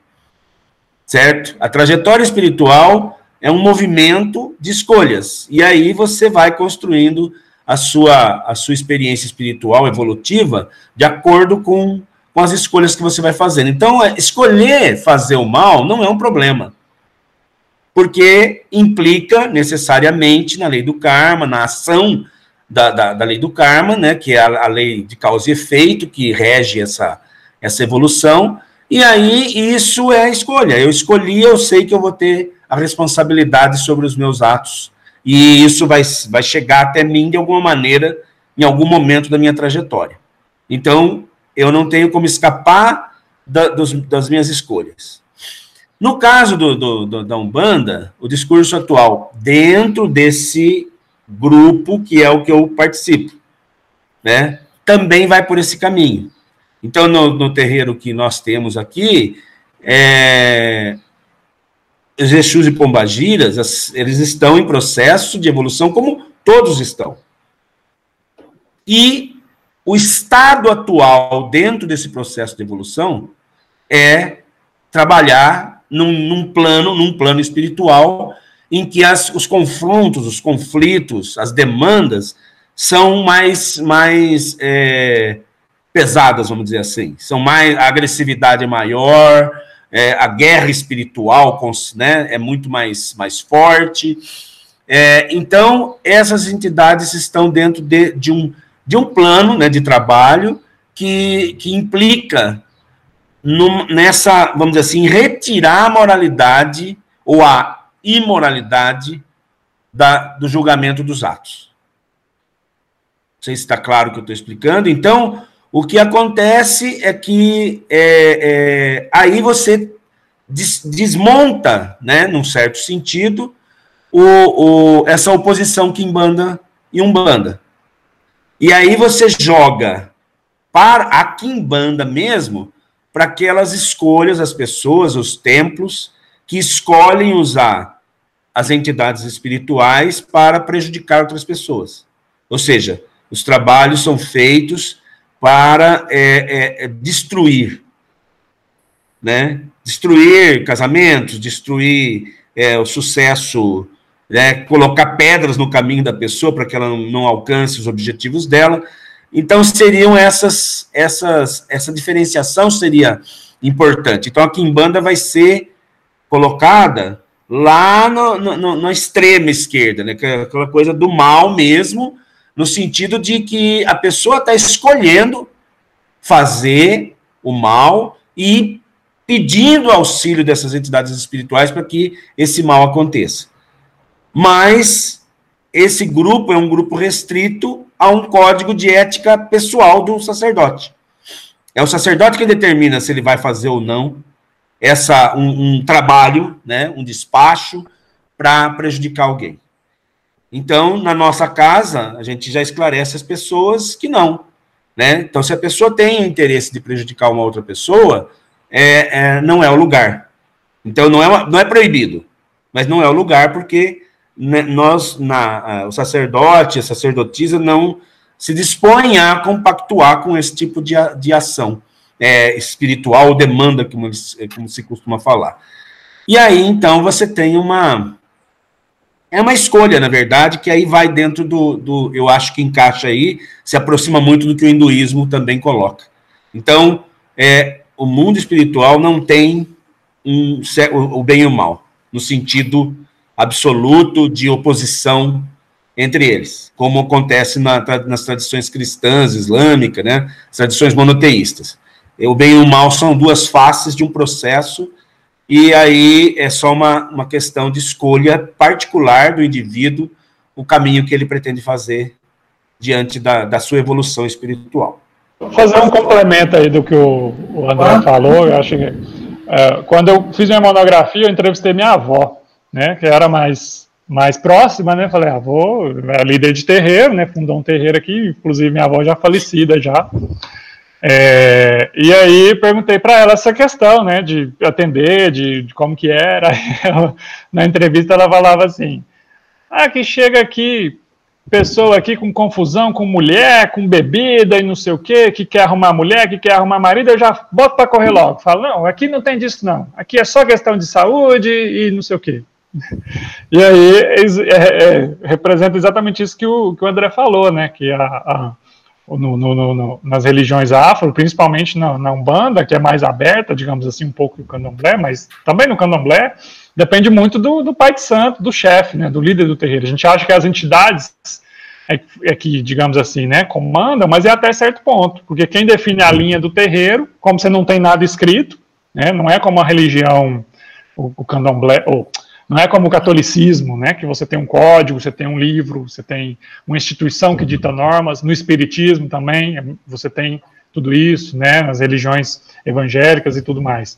Certo? A trajetória espiritual é um movimento de escolhas. E aí você vai construindo a sua, a sua experiência espiritual evolutiva de acordo com, com as escolhas que você vai fazendo. Então, é, escolher fazer o mal não é um problema. Porque implica necessariamente na lei do karma, na ação da, da, da lei do karma, né, que é a, a, lei de causa e efeito que rege essa, essa evolução. E aí, isso é a escolha. Eu escolhi, eu sei que eu vou ter a responsabilidade sobre os meus atos e isso vai, vai chegar até mim de alguma maneira, em algum momento da minha trajetória. Então, eu não tenho como escapar da, dos, das minhas escolhas. No caso do, do, do, da Umbanda, o discurso atual, dentro desse grupo que é o que eu participo, né, também vai por esse caminho. Então, no, no terreiro que nós temos aqui, é, os Exus e Pombagiras, eles estão em processo de evolução, como todos estão. E o estado atual dentro desse processo de evolução é trabalhar num, num plano, num plano espiritual, em que as, os confrontos, os conflitos, as demandas são mais, mais é, pesadas, vamos dizer assim. São mais, a agressividade é maior, é, a guerra espiritual né, é muito mais, mais forte. É, então, essas entidades estão dentro de, de, um, de um plano né, de trabalho que, que implica nessa, vamos dizer assim, retirar a moralidade ou a imoralidade da, do julgamento dos atos. Não sei se está claro o que eu estou explicando. Então, o que acontece é que é, é, aí você des, desmonta, né, num certo sentido, o, o, essa oposição Kimbanda e Umbanda. E aí você joga para a Kimbanda mesmo, para aquelas escolhas, as pessoas, os templos, que escolhem usar as entidades espirituais para prejudicar outras pessoas. Ou seja, os trabalhos são feitos para é, é, é, destruir, né? Destruir casamentos, destruir é, o sucesso, né? colocar pedras no caminho da pessoa para que ela não, alcance os objetivos dela. Então seriam essas, essas, essa diferenciação seria importante. Então a Kimbanda vai ser colocada lá no, no, na extrema esquerda, né? É aquela coisa do mal mesmo, no sentido de que a pessoa está escolhendo fazer o mal e pedindo auxílio dessas entidades espirituais para que esse mal aconteça. Mas esse grupo é um grupo restrito a um código de ética pessoal do sacerdote. É o sacerdote que determina se ele vai fazer ou não essa um, um trabalho, né, um despacho para prejudicar alguém. Então, na nossa casa, a gente já esclarece as pessoas que não. Né? Então, se a pessoa tem interesse de prejudicar uma outra pessoa, é, é, não é o lugar. Então, não é, não é proibido, mas não é o lugar porque né, nós, na, o sacerdote, a sacerdotisa, não se dispõe a compactuar com esse tipo de, de ação é, espiritual, demanda, como, como se costuma falar. E aí, então, você tem uma, é uma escolha, na verdade, que aí vai dentro do, do, Eu acho que encaixa aí, se aproxima muito do que o hinduísmo também coloca. Então, é, o mundo espiritual não tem um, o bem e o mal, no sentido absoluto de oposição entre eles, como acontece na, nas tradições cristãs, islâmicas, né, tradições monoteístas. O bem e o mal são duas faces de um processo e aí é só uma, uma questão de escolha particular do indivíduo, o caminho que ele pretende fazer diante da, da sua evolução espiritual. Vou fazer um complemento aí do que o, o André falou, eu acho que é, quando eu fiz minha monografia, eu entrevistei minha avó, né, que era mais, mais próxima, né, falei, avô, é líder de terreiro, né, fundou um terreiro aqui, inclusive minha avó já falecida já, é, e aí perguntei para ela essa questão, né, de atender, de, de como que era. Ela, na entrevista ela falava assim: "Ah, que chega aqui pessoa aqui com confusão com mulher, com bebida e não sei o quê, que quer arrumar mulher, que quer arrumar marido, eu já boto para correr logo. Falo, não, aqui não tem disso não. Aqui é só questão de saúde e não sei o quê. E aí é, é, representa exatamente isso que o, que o André falou, né? Que a, a no, no, no, nas religiões afro, principalmente na, na, Umbanda, que é mais aberta, digamos assim, um pouco do candomblé, mas também no candomblé, depende muito do, do pai de santo, do chefe, né, do líder do terreiro. A gente acha que as entidades é, é, que, digamos assim, né, comandam, mas é até certo ponto, porque quem define a linha do terreiro, como você não tem nada escrito, né, não é como a religião, o, o candomblé, ou não é como o catolicismo, né, que você tem um código, você tem um livro, você tem uma instituição que dita normas. No espiritismo também é, você tem tudo isso, né, nas religiões evangélicas e tudo mais.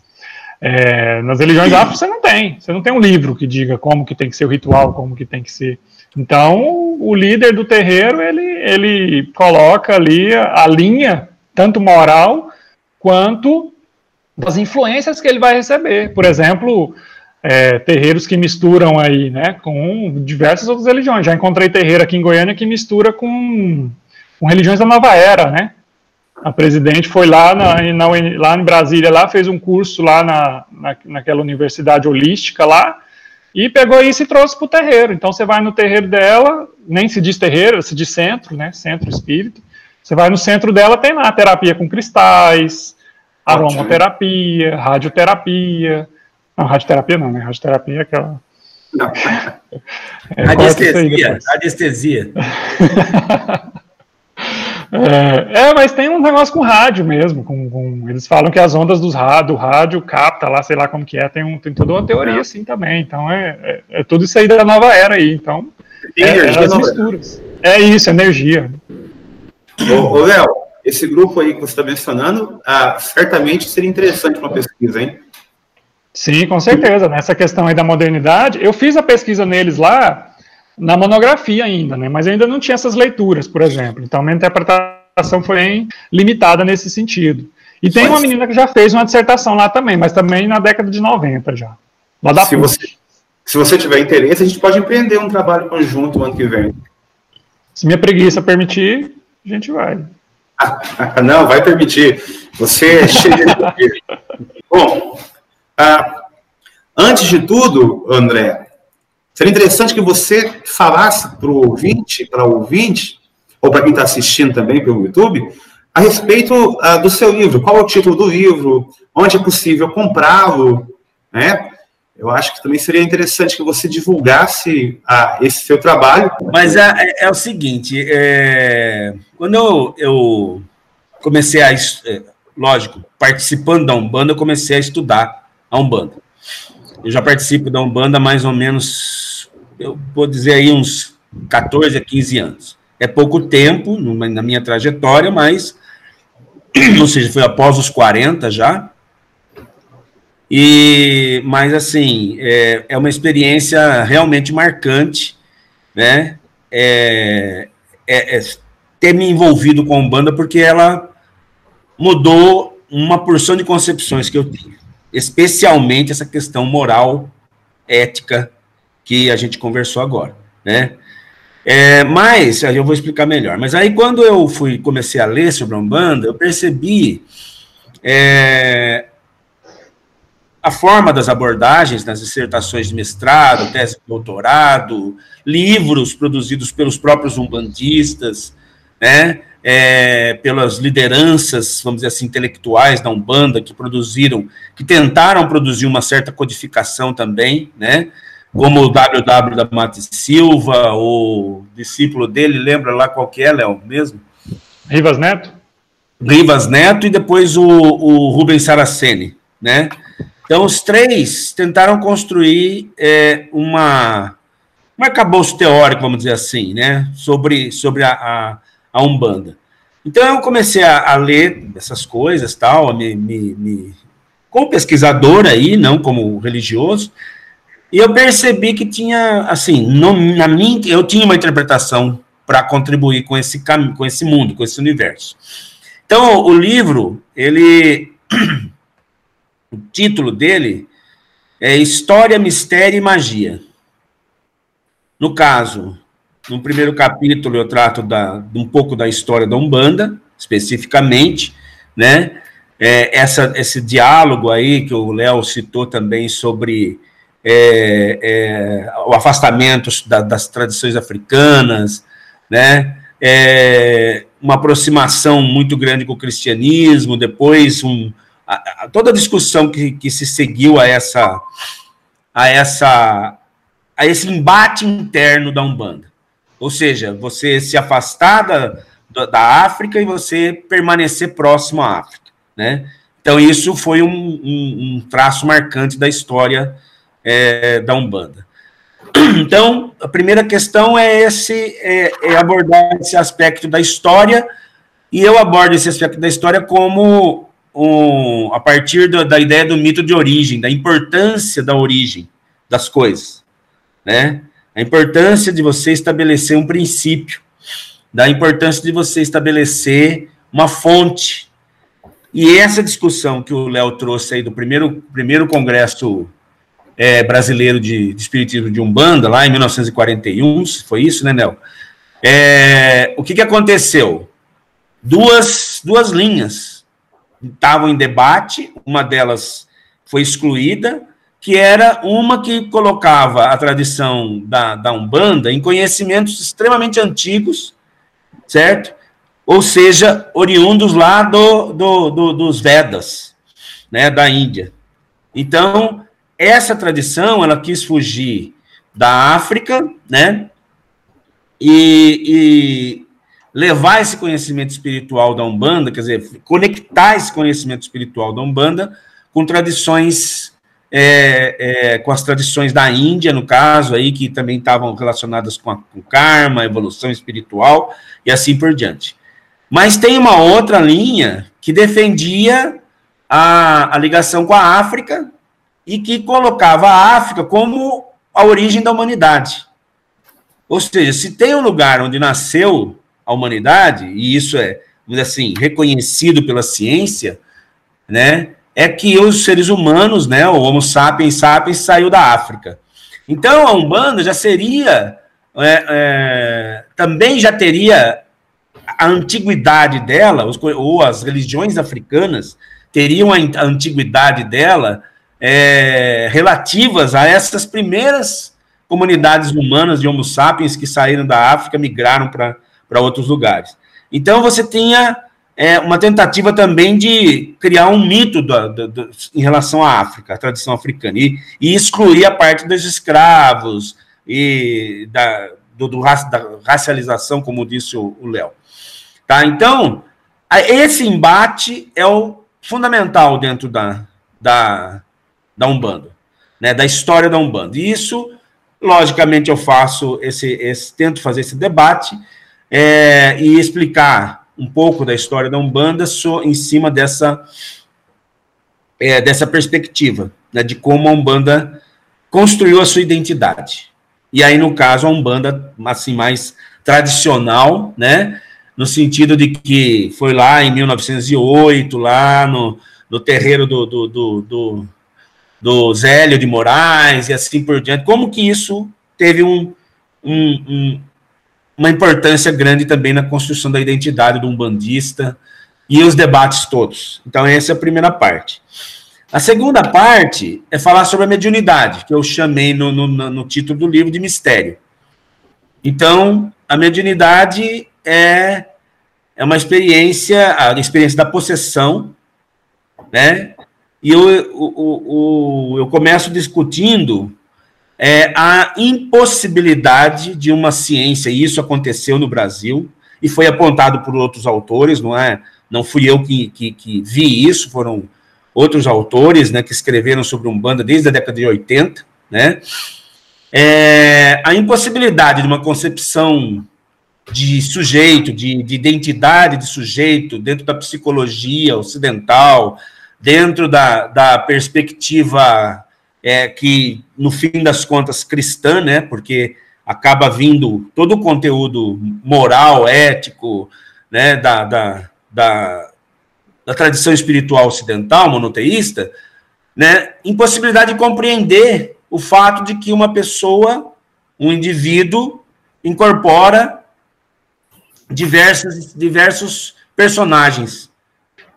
É, nas religiões afro você não tem, você não tem um livro que diga como que tem que ser o ritual, como que tem que ser. Então, o líder do terreiro, ele, ele coloca ali a, a linha, tanto moral, quanto das influências que ele vai receber. Por exemplo, é, terreiros que misturam aí, né, com diversas outras religiões. Já encontrei terreiro aqui em Goiânia que mistura com, com religiões da nova era, né? A presidente foi lá, na, na, lá em Brasília, lá fez um curso lá na, na, naquela universidade holística lá, e pegou isso e trouxe para o terreiro. Então você vai no terreiro dela, nem se diz terreiro, se diz centro, né? Centro espírito. Você vai no centro dela, tem lá terapia com cristais, aromaterapia, radioterapia, não, radioterapia não, né? Radioterapia é aquela. Não. É, radiestesia, radiestesia. É, é, mas tem um negócio com rádio mesmo. Com, com, eles falam que as ondas dos rádio, do rádio capta lá, sei lá como que é, tem, um, tem toda uma teoria assim também. Então é, é, é tudo isso aí da nova era aí. Então, é, é as misturas. É isso, energia. Ô, Léo, esse grupo aí que você está mencionando, ah, certamente seria interessante uma pesquisa, hein? Sim, com certeza. Nessa questão aí da modernidade, eu fiz a pesquisa neles lá na monografia ainda, né? Mas ainda não tinha essas leituras, por exemplo. Então, minha interpretação foi limitada nesse sentido. E tem uma menina que já fez uma dissertação lá também, mas também na década de 90 já. Lá da se, você, se você tiver interesse, a gente pode empreender um trabalho conjunto no ano que vem. Se minha preguiça permitir, a gente vai. não, vai permitir. Você é cheio de Bom, ah, antes de tudo, André, seria interessante que você falasse para o ouvinte, para o ouvinte, ou para quem está assistindo também pelo YouTube, a respeito ah, do seu livro. Qual é o título do livro? Onde é possível comprá-lo? Né? Eu acho que também seria interessante que você divulgasse ah, esse seu trabalho. Mas é, é, é o seguinte, é, quando eu, eu comecei a, é, lógico, participando da Umbanda, eu comecei a estudar a Umbanda. Eu já participo da Umbanda há mais ou menos, eu vou dizer aí uns 14 a 15 anos. É pouco tempo na minha trajetória, mas, ou seja, foi após os 40 já, e, mas assim, é, é uma experiência realmente marcante, né? É, é, é, ter me envolvido com a Umbanda, porque ela mudou uma porção de concepções que eu tinha, especialmente essa questão moral, ética, que a gente conversou agora, né? É, mas, eu vou explicar melhor, mas aí quando eu fui, comecei a ler sobre a Umbanda, eu percebi é, a forma das abordagens nas dissertações de mestrado, tese de doutorado, livros produzidos pelos próprios umbandistas, né, é, pelas lideranças, vamos dizer assim, intelectuais da Umbanda, que produziram, que tentaram produzir uma certa codificação também, né, como o WW da Mate Silva, o discípulo dele, lembra lá qual que é, Léo, mesmo? Rivas Neto? Rivas Neto e depois o, o Rubens Saraceni, né, então, os três tentaram construir é, uma, um arcabouço teórico, vamos dizer assim, né, sobre, sobre a, a, a Umbanda. Então, eu comecei a, a, ler essas coisas, tal, me, me, me, como pesquisador aí, não como religioso, e eu percebi que tinha, assim, no, na minha, eu tinha uma interpretação para contribuir com esse com esse mundo, com esse universo. Então, o livro, ele O título dele é História, Mistério e Magia. No caso, no primeiro capítulo eu trato da, um pouco da história da Umbanda, especificamente, né? É, essa, esse diálogo aí que o Léo citou também sobre é, é, o afastamento da, das tradições africanas, né? É, uma aproximação muito grande com o cristianismo, depois um, a, a, toda a discussão que, que se seguiu a essa a essa a esse embate interno da Umbanda. Ou seja, você se afastar da, da África e você permanecer próximo à África, né? Então, isso foi um, um, um traço marcante da história é, da Umbanda. Então, a primeira questão é esse é, é abordar esse aspecto da história, e eu abordo esse aspecto da história como um, a partir do, da ideia do mito de origem, da importância da origem das coisas, né? A importância de você estabelecer um princípio, da importância de você estabelecer uma fonte. E essa discussão que o Léo trouxe aí do primeiro, primeiro congresso é, brasileiro de, de, espiritismo de Umbanda, lá em 1941, foi isso, né, Léo? É, o que, que aconteceu? Duas, duas linhas estavam em debate, uma delas foi excluída, que era uma que colocava a tradição da, da Umbanda em conhecimentos extremamente antigos, certo? Ou seja, oriundos lá do, do, do, dos Vedas, né, da Índia. Então, essa tradição, ela quis fugir da África, né, e, levar esse conhecimento espiritual da Umbanda, quer dizer, conectar esse conhecimento espiritual da Umbanda com tradições, é, é, com as tradições da Índia, no caso, aí, que também estavam relacionadas com, a, com karma, evolução espiritual e assim por diante. Mas tem uma outra linha que defendia a, a ligação com a África e que colocava a África como a origem da humanidade. Ou seja, se tem um lugar onde nasceu a humanidade, e isso é, assim, reconhecido pela ciência, né, é que os seres humanos, né, o Homo sapiens sapiens, saiu da África. Então, a Umbanda já seria, é, é, também já teria a antiguidade dela, ou as religiões africanas teriam a antiguidade dela é, relativas a essas primeiras comunidades humanas de Homo sapiens que saíram da África, migraram para outros lugares. Então, você tinha é, uma tentativa também de criar um mito do, do, do, em relação à África, à tradição africana, e, e excluir a parte dos escravos e da, do, da racialização, como disse o Léo. Tá? Então, esse embate é o fundamental dentro da, da, da Umbanda, né, da história da Umbanda. E isso, logicamente, eu faço esse, esse tento fazer esse debate é, e explicar um pouco da história da Umbanda so, em cima dessa, é, dessa perspectiva, né, de como a Umbanda construiu a sua identidade. E aí, no caso, a Umbanda, assim, mais tradicional, né, no sentido de que foi lá em 1908, lá no, no terreiro do, do, do, do, do Zélio de Moraes e assim por diante, como que isso teve um, um, um uma importância grande também na construção da identidade do umbandista e os debates todos. Então, essa é a primeira parte. A segunda parte é falar sobre a mediunidade, que eu chamei no, no, no título do livro de mistério. Então, a mediunidade é, é uma experiência, a experiência da possessão, né? E eu, eu, eu, eu começo discutindo é, a impossibilidade de uma ciência, e isso aconteceu no Brasil, e foi apontado por outros autores, não é? Não fui eu que, que, que vi isso, foram outros autores né, que escreveram sobre Umbanda desde a década de 80, né? É, a impossibilidade de uma concepção de sujeito, de, de, identidade de sujeito dentro da psicologia ocidental, dentro da, da perspectiva é, que, no fim das contas, cristã, né, porque acaba vindo todo o conteúdo moral, ético, né, da, da, da, da tradição espiritual ocidental, monoteísta, né, impossibilidade de compreender o fato de que uma pessoa, um indivíduo, incorpora diversos, diversos personagens,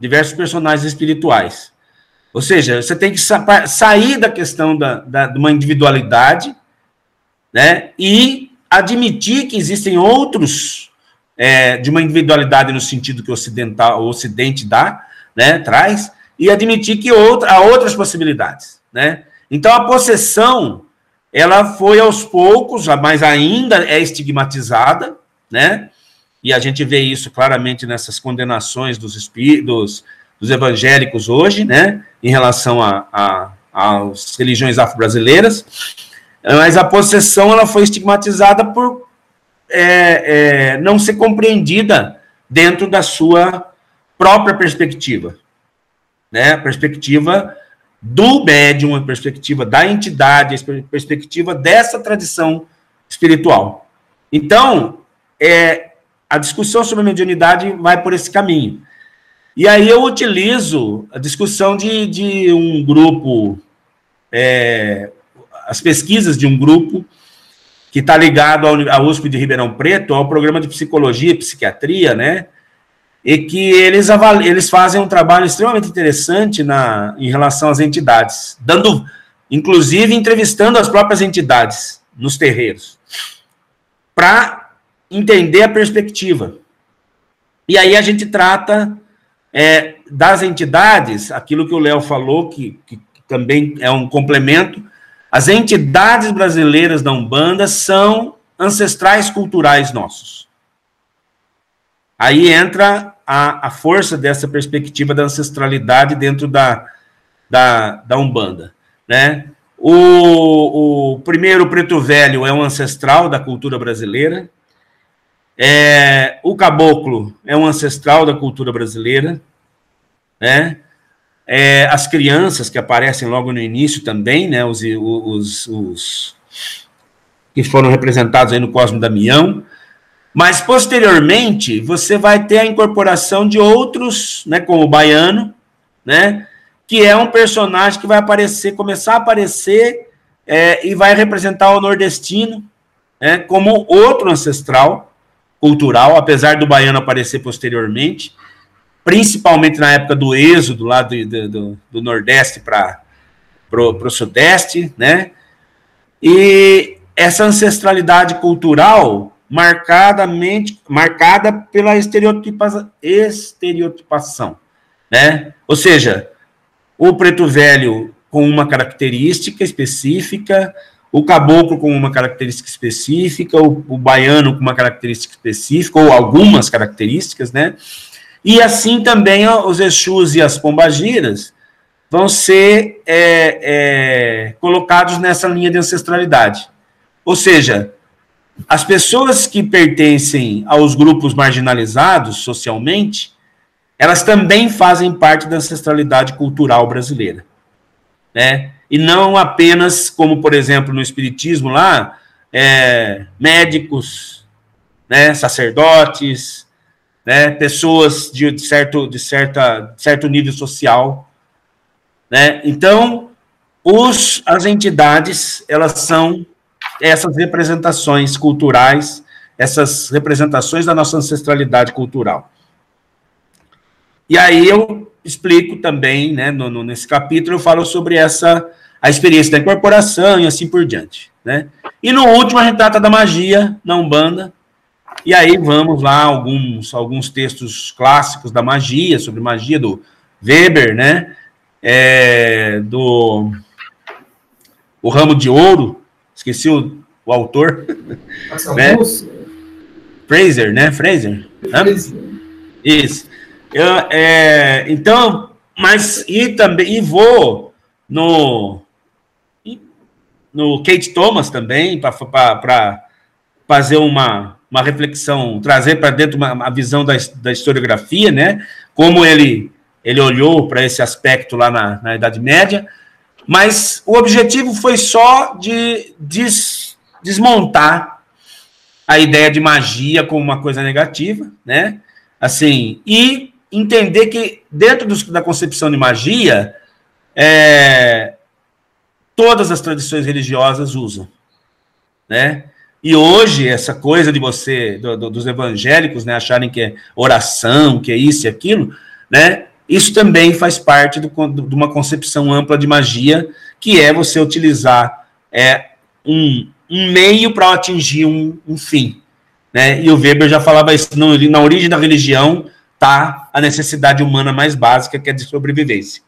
diversos personagens espirituais. Ou seja, você tem que sa sair da questão da, da, de uma individualidade né, e admitir que existem outros é, de uma individualidade no sentido que o, ocidental, o Ocidente dá, né, traz, e admitir que outra, há outras possibilidades. Né? Então, a possessão, ela foi aos poucos, mas ainda é estigmatizada, né? e a gente vê isso claramente nessas condenações dos espíritos, dos evangélicos hoje, né, em relação às religiões afro-brasileiras, mas a possessão ela foi estigmatizada por é, é, não ser compreendida dentro da sua própria perspectiva, né, a perspectiva do médium, a perspectiva da entidade, a perspectiva dessa tradição espiritual. Então, é, a discussão sobre a mediunidade vai por esse caminho. E aí eu utilizo a discussão de, de um grupo, é, as pesquisas de um grupo que está ligado à USP de Ribeirão Preto, ao programa de psicologia e psiquiatria, né? E que eles, eles fazem um trabalho extremamente interessante na, em relação às entidades, dando, inclusive, entrevistando as próprias entidades nos terreiros, para entender a perspectiva. E aí a gente trata é, das entidades, aquilo que o Léo falou, que, que também é um complemento, as entidades brasileiras da Umbanda são ancestrais culturais nossos. Aí entra a, a força dessa perspectiva da ancestralidade dentro da, da, da Umbanda, né? O, o primeiro preto velho é um ancestral da cultura brasileira. É, o caboclo é um ancestral da cultura brasileira, né? É, as crianças que aparecem logo no início também, né? Os, os, os que foram representados aí no Cosmo Damião. Mas posteriormente você vai ter a incorporação de outros, né? Como o baiano, né? que é um personagem que vai aparecer, começar a aparecer é, e vai representar o nordestino né, como outro ancestral cultural, apesar do baiano aparecer posteriormente, principalmente na época do êxodo lá do, do, do Nordeste para o Sudeste, né? E essa ancestralidade cultural marcadamente marcada pela estereotipa, estereotipação, né? Ou seja, o preto velho com uma característica específica, o caboclo com uma característica específica, o, o, baiano com uma característica específica, ou algumas características, né? E assim também os Exus e as pombagiras vão ser é, é, colocados nessa linha de ancestralidade. Ou seja, as pessoas que pertencem aos grupos marginalizados socialmente, elas também fazem parte da ancestralidade cultural brasileira, né? E não apenas, como por exemplo no espiritismo lá, é, médicos, né, sacerdotes, né, pessoas de, certo, de, certa, de certo nível social, né? Então, os, as entidades, elas são essas representações culturais, essas representações da nossa ancestralidade cultural. E aí eu explico também, né, no, no, nesse capítulo, eu falo sobre essa a experiência da incorporação e assim por diante, né? E no último a gente trata da magia na Umbanda. E aí vamos lá alguns alguns textos clássicos da magia, sobre magia do Weber, né? É, do o Ramo de Ouro, esqueci o, o autor. né? Fraser, né? Fraser. Fraser. Isso. Eu, é, então, mas e também e vou no no Kate Thomas também para fazer uma, uma reflexão, trazer para dentro uma, uma, visão da, da historiografia, né? Como ele ele olhou para esse aspecto lá na, na Idade Média, mas o objetivo foi só de des, desmontar a ideia de magia como uma coisa negativa, né? Assim, e entender que dentro dos, da concepção de magia, é, todas as tradições religiosas usam, né? E hoje, essa coisa de você, do, do, dos evangélicos, né, acharem que é oração, que é isso e aquilo, né? Isso também faz parte do, de uma concepção ampla de magia, que é você utilizar é, um, um meio para atingir um, um, fim. Né? E o Weber já falava isso, na origem da religião, está a necessidade humana mais básica, que é de sobrevivência.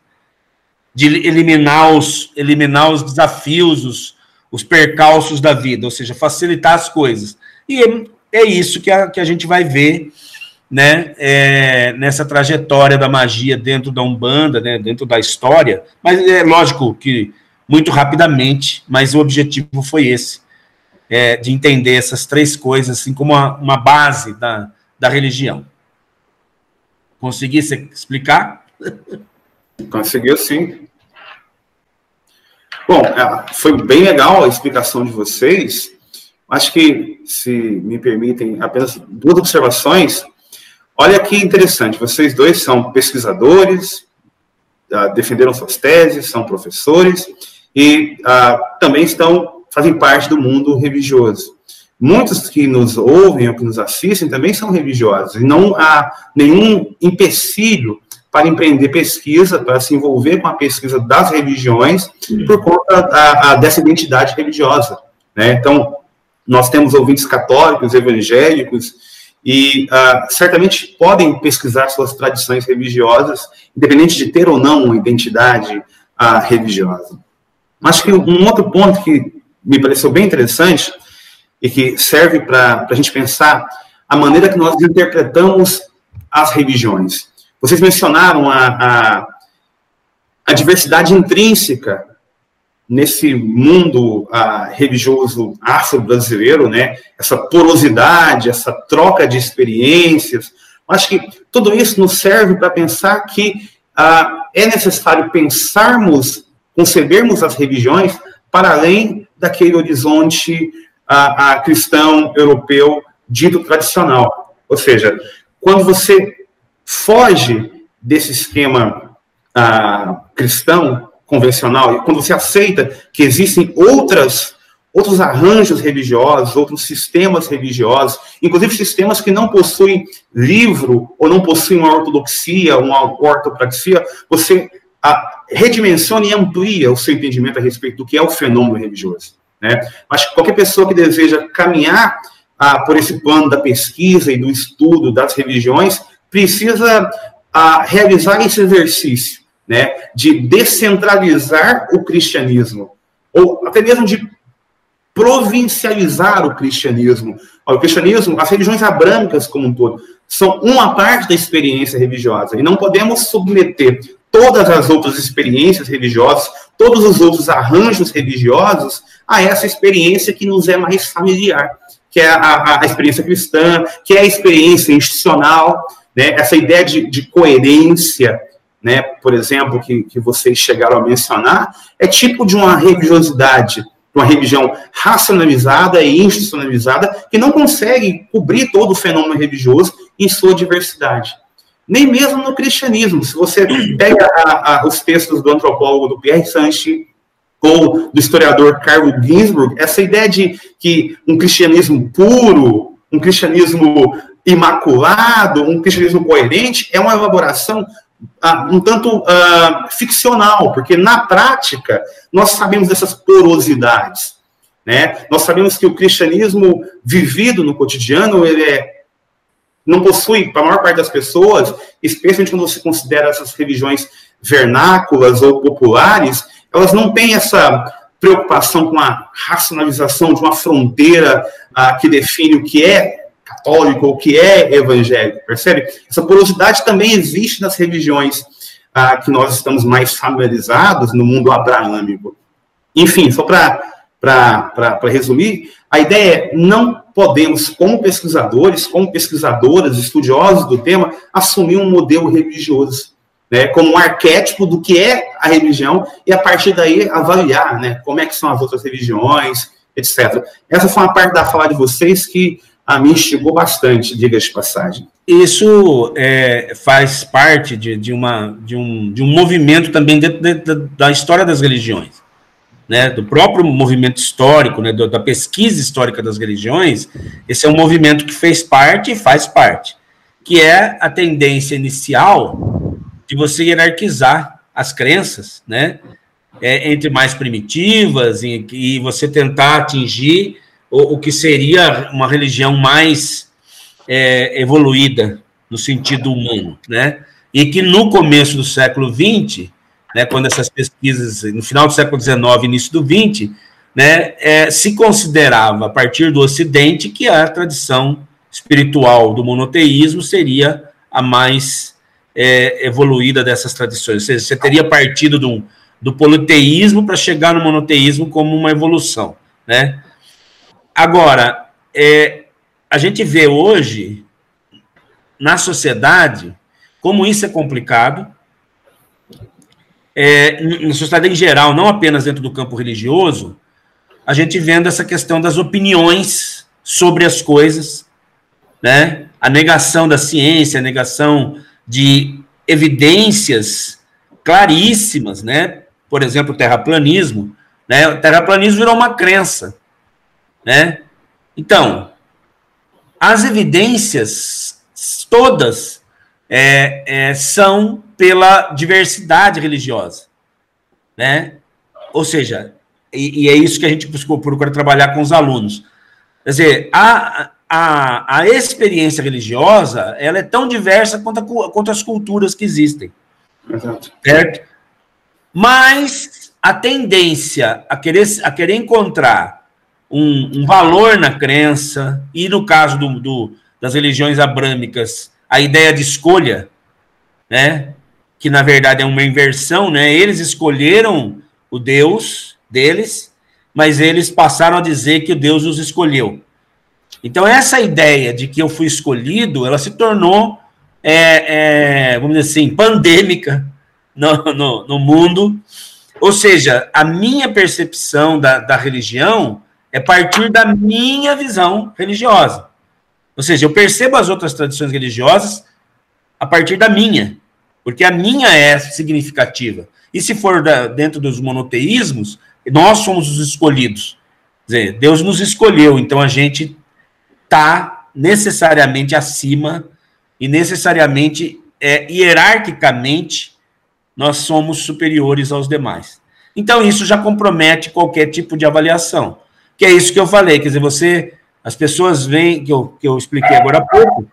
De eliminar os, eliminar os desafios, os, os percalços da vida, ou seja, facilitar as coisas. E é, é isso que a, que a gente vai ver né, é, nessa trajetória da magia dentro da Umbanda, né, dentro da história, mas é lógico que muito rapidamente, mas o objetivo foi esse, é, de entender essas três coisas assim como uma, uma base da, da religião. Consegui explicar? Conseguiu sim. Bom, é, foi bem legal a explicação de vocês. Acho que, se me permitem, apenas duas observações. Olha que interessante, vocês dois são pesquisadores, ah, defenderam suas teses, são professores e uh, também estão fazem parte do mundo religioso. Muitos que nos ouvem ou que nos assistem também são religiosos, e não há nenhum empecilho para empreender pesquisa, para se envolver com a pesquisa das religiões, por conta da, dessa identidade religiosa. Né? Então, nós temos ouvintes católicos, evangélicos, e uh, certamente podem pesquisar suas tradições religiosas, independente de ter ou não uma identidade uh, religiosa. Acho que um outro ponto que me pareceu bem interessante e que serve para a gente pensar a maneira que nós interpretamos as religiões. Vocês mencionaram a, a, a diversidade intrínseca nesse mundo ah, religioso afro-brasileiro, né? Essa porosidade, essa troca de experiências. Acho que tudo isso nos serve para pensar que ah, é necessário pensarmos, concebermos as religiões para além daquele horizonte ah, ah, cristão europeu dito tradicional. Ou seja, quando você foge desse esquema ah, cristão convencional, e quando você aceita que existem outras outros arranjos religiosos, outros sistemas religiosos, inclusive sistemas que não possuem livro ou não possuem uma ortodoxia, uma ortopraxia, você a, redimensiona e amplia o seu entendimento a respeito do que é o fenômeno religioso. Né? Mas qualquer pessoa que deseja caminhar ah, por esse plano da pesquisa e do estudo das religiões precisa ah, realizar esse exercício né, de descentralizar o cristianismo, ou até mesmo de provincializar o cristianismo. O cristianismo, as religiões abrâmicas como um todo, são uma parte da experiência religiosa, e não podemos submeter todas as outras experiências religiosas, todos os outros arranjos religiosos a essa experiência que nos é mais familiar, que é a, a experiência cristã, que é a experiência institucional, né, essa ideia de, de coerência, né, por exemplo, que, que vocês chegaram a mencionar, é tipo de uma religiosidade, uma religião racionalizada e institucionalizada, que não consegue cobrir todo o fenômeno religioso em sua diversidade. Nem mesmo no cristianismo. Se você pega a, a, os textos do antropólogo do Pierre Sanchi, ou do historiador Carlo Ginsburg, essa ideia de que um cristianismo puro, um cristianismo imaculado, um cristianismo coerente, é uma elaboração uh, um tanto uh, ficcional, porque na prática nós sabemos dessas porosidades. Né? Nós sabemos que o cristianismo vivido no cotidiano ele é, não possui, para a maior parte das pessoas, especialmente quando você considera essas religiões vernáculas ou populares, elas não têm essa preocupação com a racionalização de uma fronteira uh, que define o que é católico ou que é evangélico, percebe? Essa porosidade também existe nas religiões ah, que nós estamos mais familiarizados no mundo abraâmico. Enfim, só para resumir, a ideia é não podemos, como pesquisadores, como pesquisadoras, estudiosos do tema, assumir um modelo religioso, né, como um arquétipo do que é a religião e a partir daí avaliar, né, como é que são as outras religiões, etc. Essa foi uma parte da fala de vocês que a mim chegou bastante, diga de passagem. Isso é, faz parte de, de, uma, de, um, de um movimento também dentro de, de, da história das religiões, né, do próprio movimento histórico, né, da pesquisa histórica das religiões, esse é um movimento que fez parte e faz parte, que é a tendência inicial de você hierarquizar as crenças, né, é, entre mais primitivas e, e você tentar atingir o, o que seria uma religião mais é, evoluída no sentido humano, né? E que no começo do século XX, né, quando essas pesquisas, no final do século XIX, início do XX, né, é, se considerava, a partir do Ocidente, que a tradição espiritual do monoteísmo seria a mais é, evoluída dessas tradições. Ou seja, você teria partido do, do politeísmo para chegar no monoteísmo como uma evolução, né? Agora, é, a gente vê hoje, na sociedade, como isso é complicado, é, na sociedade em geral, não apenas dentro do campo religioso, a gente vendo essa questão das opiniões sobre as coisas, né? a negação da ciência, a negação de evidências claríssimas, né? por exemplo, o terraplanismo. Né? O terraplanismo virou uma crença. Né? Então, as evidências todas é, é, são pela diversidade religiosa, né? Ou seja, e, e, é isso que a gente procura trabalhar com os alunos. Quer dizer, a, a, a experiência religiosa ela é tão diversa quanto, a, quanto as culturas que existem. Exato. Certo? Mas a tendência a querer, a querer encontrar um, um valor na crença, e no caso do, do, das religiões abrâmicas a ideia de escolha, né? Que na verdade é uma inversão, né? Eles escolheram o Deus deles, mas eles passaram a dizer que o Deus os escolheu. Então essa ideia de que eu fui escolhido, ela se tornou, é, é, vamos dizer assim, pandêmica no, no, no, mundo. Ou seja, a minha percepção da, da religião é partir da minha visão religiosa. Ou seja, eu percebo as outras tradições religiosas a partir da minha, porque a minha é significativa. E se for da, dentro dos monoteísmos, nós somos os escolhidos. Quer dizer, Deus nos escolheu, então a gente está necessariamente acima e necessariamente, é, hierarquicamente, nós somos superiores aos demais. Então isso já compromete qualquer tipo de avaliação. Que é isso que eu falei, quer dizer, você as pessoas veem, que eu, que eu expliquei agora há pouco,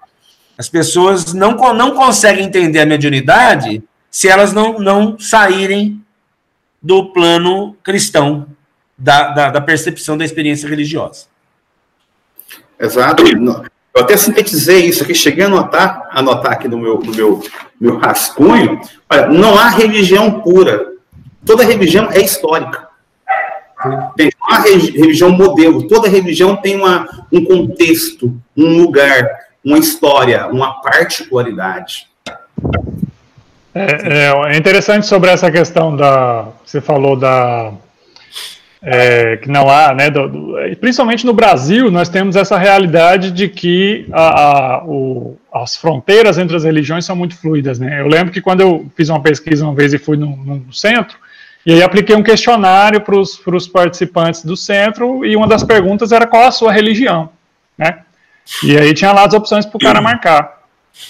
as pessoas não, não conseguem entender a mediunidade se elas não, não saírem do plano cristão, da, da, da percepção da experiência religiosa. Exato. Eu até sintetizei isso aqui, cheguei a anotar, anotar aqui no meu, no meu, meu rascunho. Olha, não há religião pura. Toda religião é histórica. Tem uma religião modelo, toda religião tem uma, um contexto, um lugar, uma história, uma particularidade. É, é, é interessante sobre essa questão da. Você falou da. É, que não há, né? Do, do, principalmente no Brasil, nós temos essa realidade de que a, a, o, as fronteiras entre as religiões são muito fluidas, né? Eu lembro que quando eu fiz uma pesquisa uma vez e fui no, no centro, e aí apliquei um questionário para os participantes do centro e uma das perguntas era qual a sua religião, né? E aí tinha lá as opções para o cara marcar.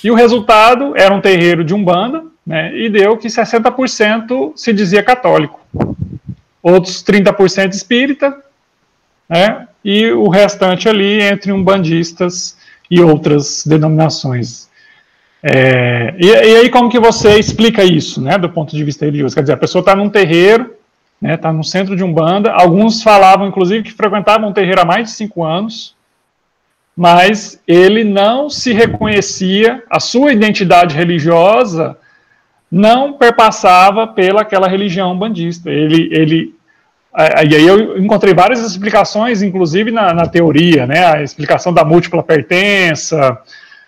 E o resultado era um terreiro de Umbanda, né? E deu que 60% se dizia católico. Outros 30% espírita, né? E o restante ali entre umbandistas e outras denominações é, e, e, aí como que você explica isso, né, do ponto de vista religioso? Quer dizer, a pessoa está num terreiro, está né, tá no centro de Umbanda, alguns falavam, inclusive, que frequentavam um terreiro há mais de cinco anos, mas ele não se reconhecia, a sua identidade religiosa não perpassava pela aquela religião bandista. Ele, ele, e aí eu encontrei várias explicações, inclusive na, na teoria, né, a explicação da múltipla pertença,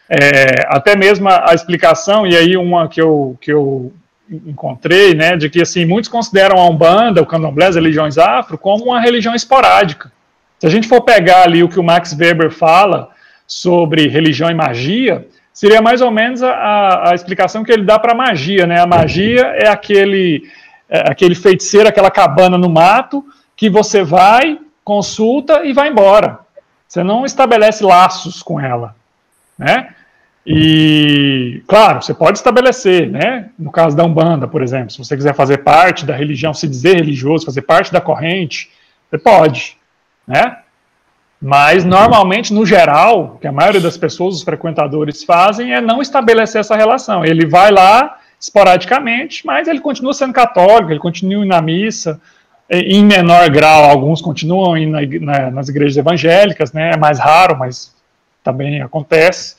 é, até mesmo a, a, explicação, e aí uma que eu, que eu encontrei, né, de que assim, muitos consideram a Umbanda, o Candomblé, as religiões afro, como uma religião esporádica. Se a gente for pegar ali o que o Max Weber fala sobre religião e magia, seria mais ou menos a, a explicação que ele dá para a magia, né? A magia é aquele, é aquele feiticeiro, aquela cabana no mato, que você vai, consulta e vai embora. Você não estabelece laços com ela, né? E, claro, você pode estabelecer, né? No caso da Umbanda, por exemplo, se você quiser fazer parte da religião, se dizer religioso, fazer parte da corrente, você pode, né? Mas, normalmente, no geral, o que a maioria das pessoas, os frequentadores, fazem é não estabelecer essa relação. Ele vai lá esporadicamente, mas ele continua sendo católico, ele continua indo na missa, em menor grau, alguns continuam indo na, nas igrejas evangélicas, né? É mais raro, mas também acontece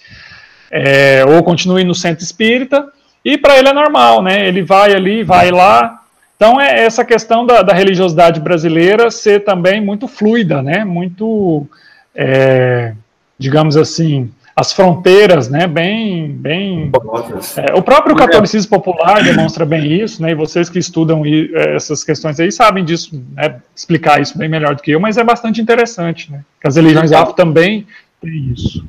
é, ou continue no centro espírita, e para ele é normal, né? Ele vai ali, vai lá. Então é essa questão da, da religiosidade brasileira ser também muito fluida, né? Muito, é, digamos assim, as fronteiras, né? Bem, bem. É, o próprio catolicismo popular demonstra bem isso, né? E vocês que estudam é, essas questões aí sabem disso, né? Explicar isso bem melhor do que eu, mas é bastante interessante, né? Que as religiões afro também têm isso.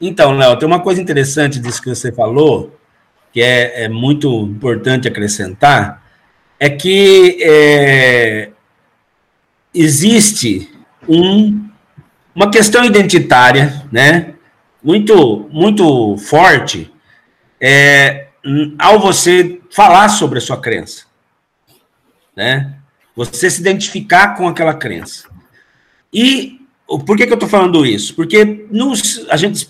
Então, Léo, tem uma coisa interessante disso que você falou, que é, é muito importante acrescentar, é que é, existe um, uma questão identitária, né, muito, muito forte, é, ao você falar sobre a sua crença, né, você se identificar com aquela crença. E por que, que eu estou falando isso? Porque nos, a gente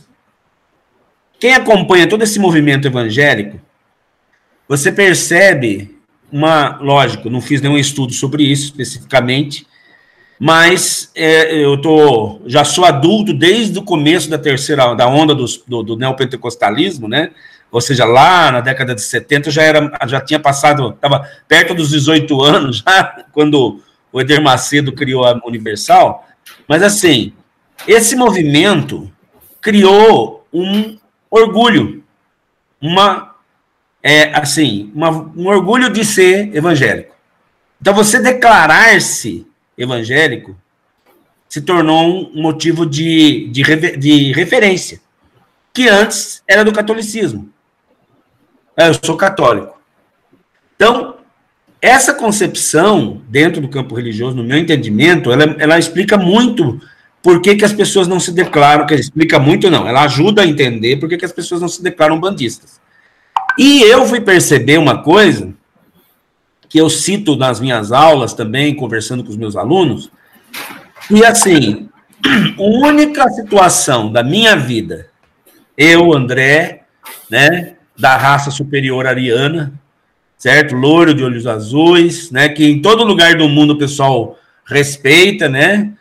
quem acompanha todo esse movimento evangélico, você percebe uma, lógico, não fiz nenhum estudo sobre isso especificamente, mas é, eu tô, já sou adulto desde o começo da terceira, da onda dos, do, do neopentecostalismo, né? Ou seja, lá na década de 70 já era, já tinha passado, estava perto dos 18 anos já, quando o Eder Macedo criou a Universal. Mas assim, esse movimento criou um orgulho, uma é assim, uma, um orgulho de ser evangélico. Então você declarar-se evangélico se tornou um motivo de, de, de referência, que antes era do catolicismo. É, eu sou católico. Então, essa concepção dentro do campo religioso, no meu entendimento, ela, ela explica muito por que, que as pessoas não se declaram, que explica muito não, ela ajuda a entender por que, que as pessoas não se declaram bandistas. E eu fui perceber uma coisa que eu cito nas minhas aulas também, conversando com os meus alunos, e assim, a única situação da minha vida, eu, André, né, da raça superior ariana, certo? Loiro de olhos azuis, né, que em todo lugar do mundo o pessoal respeita, né?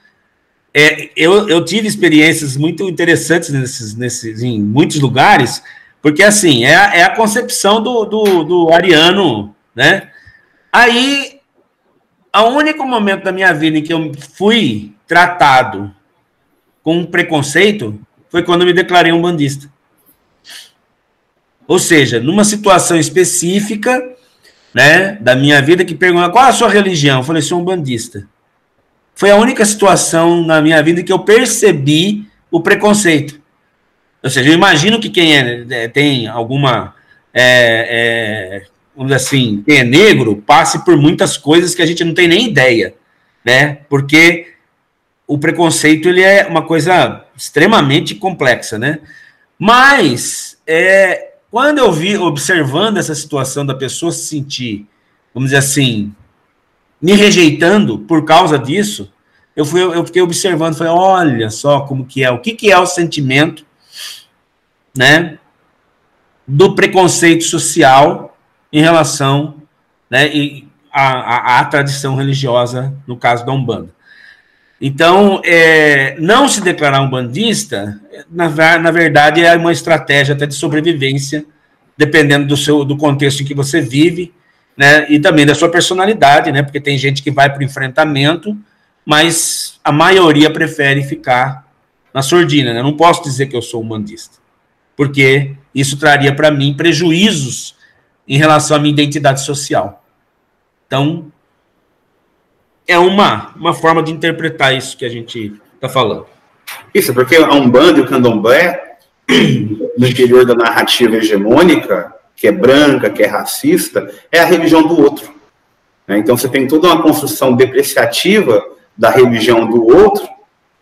É, eu, eu tive experiências muito interessantes nesses, nesses, em muitos lugares, porque assim, é a, é a concepção do, do, do ariano, né? Aí, o único momento da minha vida em que eu fui tratado com preconceito foi quando eu me declarei um bandista. Ou seja, numa situação específica, né, da minha vida que pergunta qual a sua religião? Eu falei, sou um bandista. Foi a única situação na minha vida que eu percebi o preconceito. Ou seja, eu imagino que quem é, é tem alguma é, é, vamos dizer assim, quem é negro, passe por muitas coisas que a gente não tem nem ideia, né? Porque o preconceito ele é uma coisa extremamente complexa, né? Mas é, quando eu vi observando essa situação da pessoa se sentir, vamos dizer assim, me rejeitando por causa disso, eu fui eu fiquei observando, falei, olha só como que é, o que que é o sentimento, né? Do preconceito social em relação né, à, tradição religiosa, no caso da Umbanda. Então, é, não se declarar um bandista, na, na verdade, é uma estratégia até de sobrevivência, dependendo do, seu, do contexto em que você vive, né, e também da sua personalidade, né, porque tem gente que vai para o enfrentamento, mas a maioria prefere ficar na sordina. Né? Não posso dizer que eu sou um bandista, porque isso traria para mim prejuízos em relação à minha identidade social. Então, é uma, uma forma de interpretar isso que a gente está falando. Isso, porque a Umbanda e o Candomblé, no interior da narrativa hegemônica, que é branca, que é racista, é a religião do outro. Né? Então, você tem toda uma construção depreciativa da religião do outro,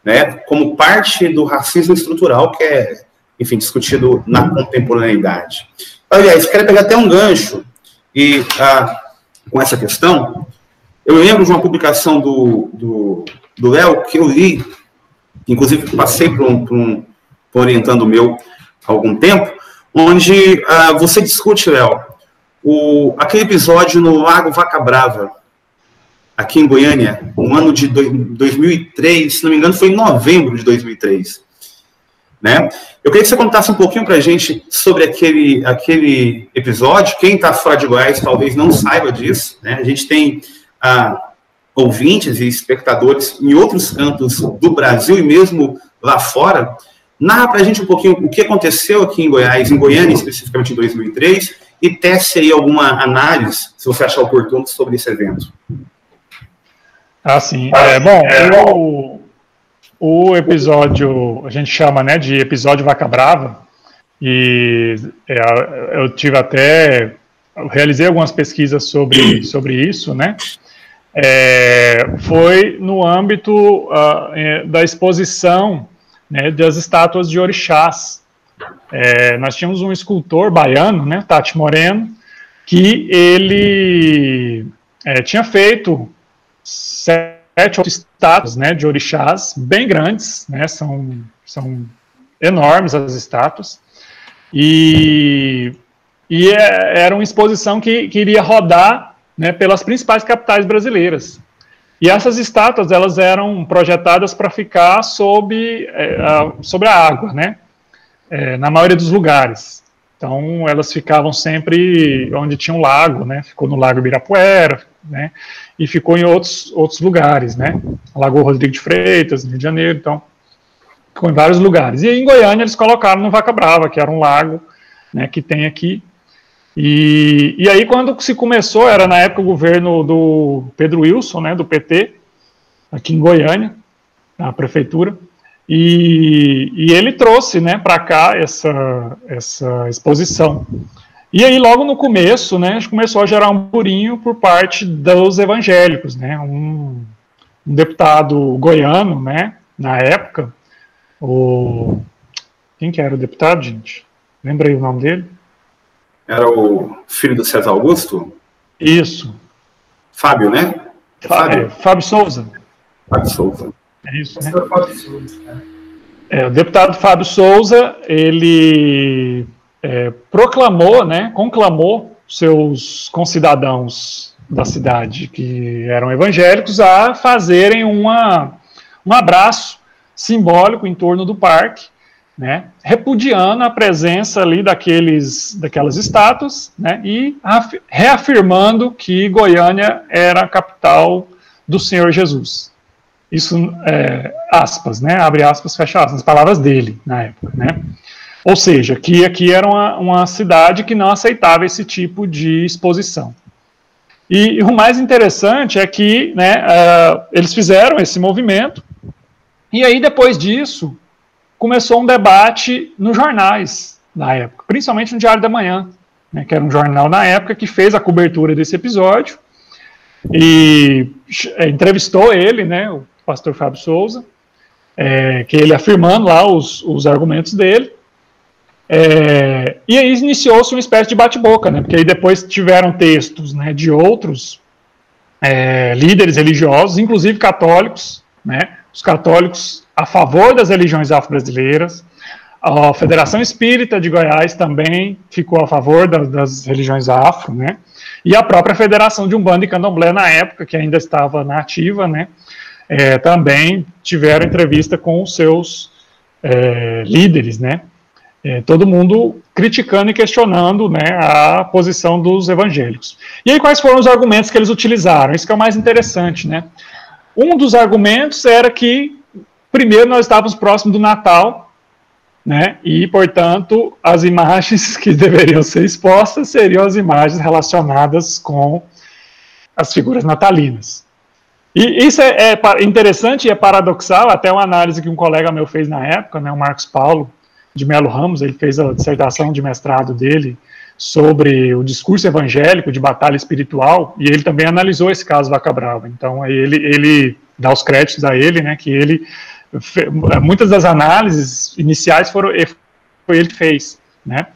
né, como parte do racismo estrutural que é, enfim, discutido na contemporaneidade. Aliás, quero pegar até um gancho e ah, com essa questão. Eu lembro de uma publicação do Léo que eu li, inclusive passei para um, um, um, orientando meu há algum tempo, onde ah, você discute, Léo, aquele episódio no Lago Vaca Brava, aqui em Goiânia, no ano de 2003, se não me engano, foi em novembro de 2003. Né? Eu queria que você contasse um pouquinho para a gente sobre aquele, aquele episódio. Quem está fora de Goiás talvez não saiba disso. Né? A gente tem ah, ouvintes e espectadores em outros cantos do Brasil e mesmo lá fora. Narra para a gente um pouquinho o que aconteceu aqui em Goiás, em Goiânia especificamente em 2003, e teste aí alguma análise, se você achar oportuno, sobre esse evento. Ah, sim. É, bom, eu, o episódio, a gente chama né, de episódio Vaca Brava, e é, eu tive até, eu realizei algumas pesquisas sobre, sobre isso, né? É, foi no âmbito uh, da exposição né, das estátuas de orixás. É, nós tínhamos um escultor baiano, né, Tati Moreno, que ele é, tinha feito estátuas né, de orixás bem grandes, né, são, são enormes as estátuas, e, e é, era uma exposição que, que iria rodar né, pelas principais capitais brasileiras. E essas estátuas elas eram projetadas para ficar sob, é, a, sobre a água, né? É, na maioria dos lugares. Então elas ficavam sempre onde tinha um lago, né? Ficou no Lago Ibirapuera, né? E ficou em outros, outros lugares, né? Lagoa Rodrigo de Freitas, no Rio de Janeiro, então ficou em vários lugares. E aí, em Goiânia eles colocaram no Vaca Brava, que era um lago, né? Que tem aqui e, e aí, quando se começou, era na época o governo do Pedro Wilson, né, do PT, aqui em Goiânia, na prefeitura, e, e ele trouxe né, para cá essa, essa exposição. E aí, logo no começo, né, começou a gerar um burinho por parte dos evangélicos, né, um, um deputado goiano, né, na época, o... Quem que era o deputado, gente? Lembrei o nome dele? Era o filho do César Augusto? Isso. Fábio, né? É Fábio? É, Fábio Souza. Fábio Souza. É isso, né? É, o deputado Fábio Souza, ele é, proclamou, né, conclamou seus concidadãos da cidade que eram evangélicos a fazerem uma, um abraço simbólico em torno do parque né, repudiando a presença ali daqueles, daquelas estátuas, né, e reafirmando que Goiânia era a capital do Senhor Jesus. Isso, é, aspas, né, abre aspas, fecha aspas, as palavras dele na época, né. Ou seja, que aqui era uma, uma cidade que não aceitava esse tipo de exposição. E, e o mais interessante é que né, uh, eles fizeram esse movimento, e aí depois disso, começou um debate nos jornais na época, principalmente no Diário da Manhã, né, que era um jornal na época que fez a cobertura desse episódio e é, entrevistou ele, né, o pastor Fábio Souza, é, que ele afirmando lá os, os argumentos dele. É, e aí iniciou-se uma espécie de bate-boca, né, porque aí depois tiveram textos né, de outros é, líderes religiosos, inclusive católicos, né, os católicos a favor das religiões afro-brasileiras. A Federação Espírita de Goiás também ficou a favor das, das religiões afro, né? E a própria Federação de Umbanda e Candomblé, na época, que ainda estava na ativa, né? É, também tiveram entrevista com os seus é, líderes, né? É, todo mundo criticando e questionando né, a posição dos evangélicos. E aí, quais foram os argumentos que eles utilizaram? Isso que é o mais interessante, né? Um dos argumentos era que Primeiro, nós estávamos próximo do Natal, né? E, portanto, as imagens que deveriam ser expostas seriam as imagens relacionadas com as figuras natalinas. E isso é, é interessante e é paradoxal, até uma análise que um colega meu fez na época, né, o Marcos Paulo de Melo Ramos, ele fez a dissertação de mestrado dele sobre o discurso evangélico de batalha espiritual, e ele também analisou esse caso Vaca Brava. Então, ele, ele dá os créditos a ele, né, que ele muitas das análises iniciais foram foi ele que fez, né?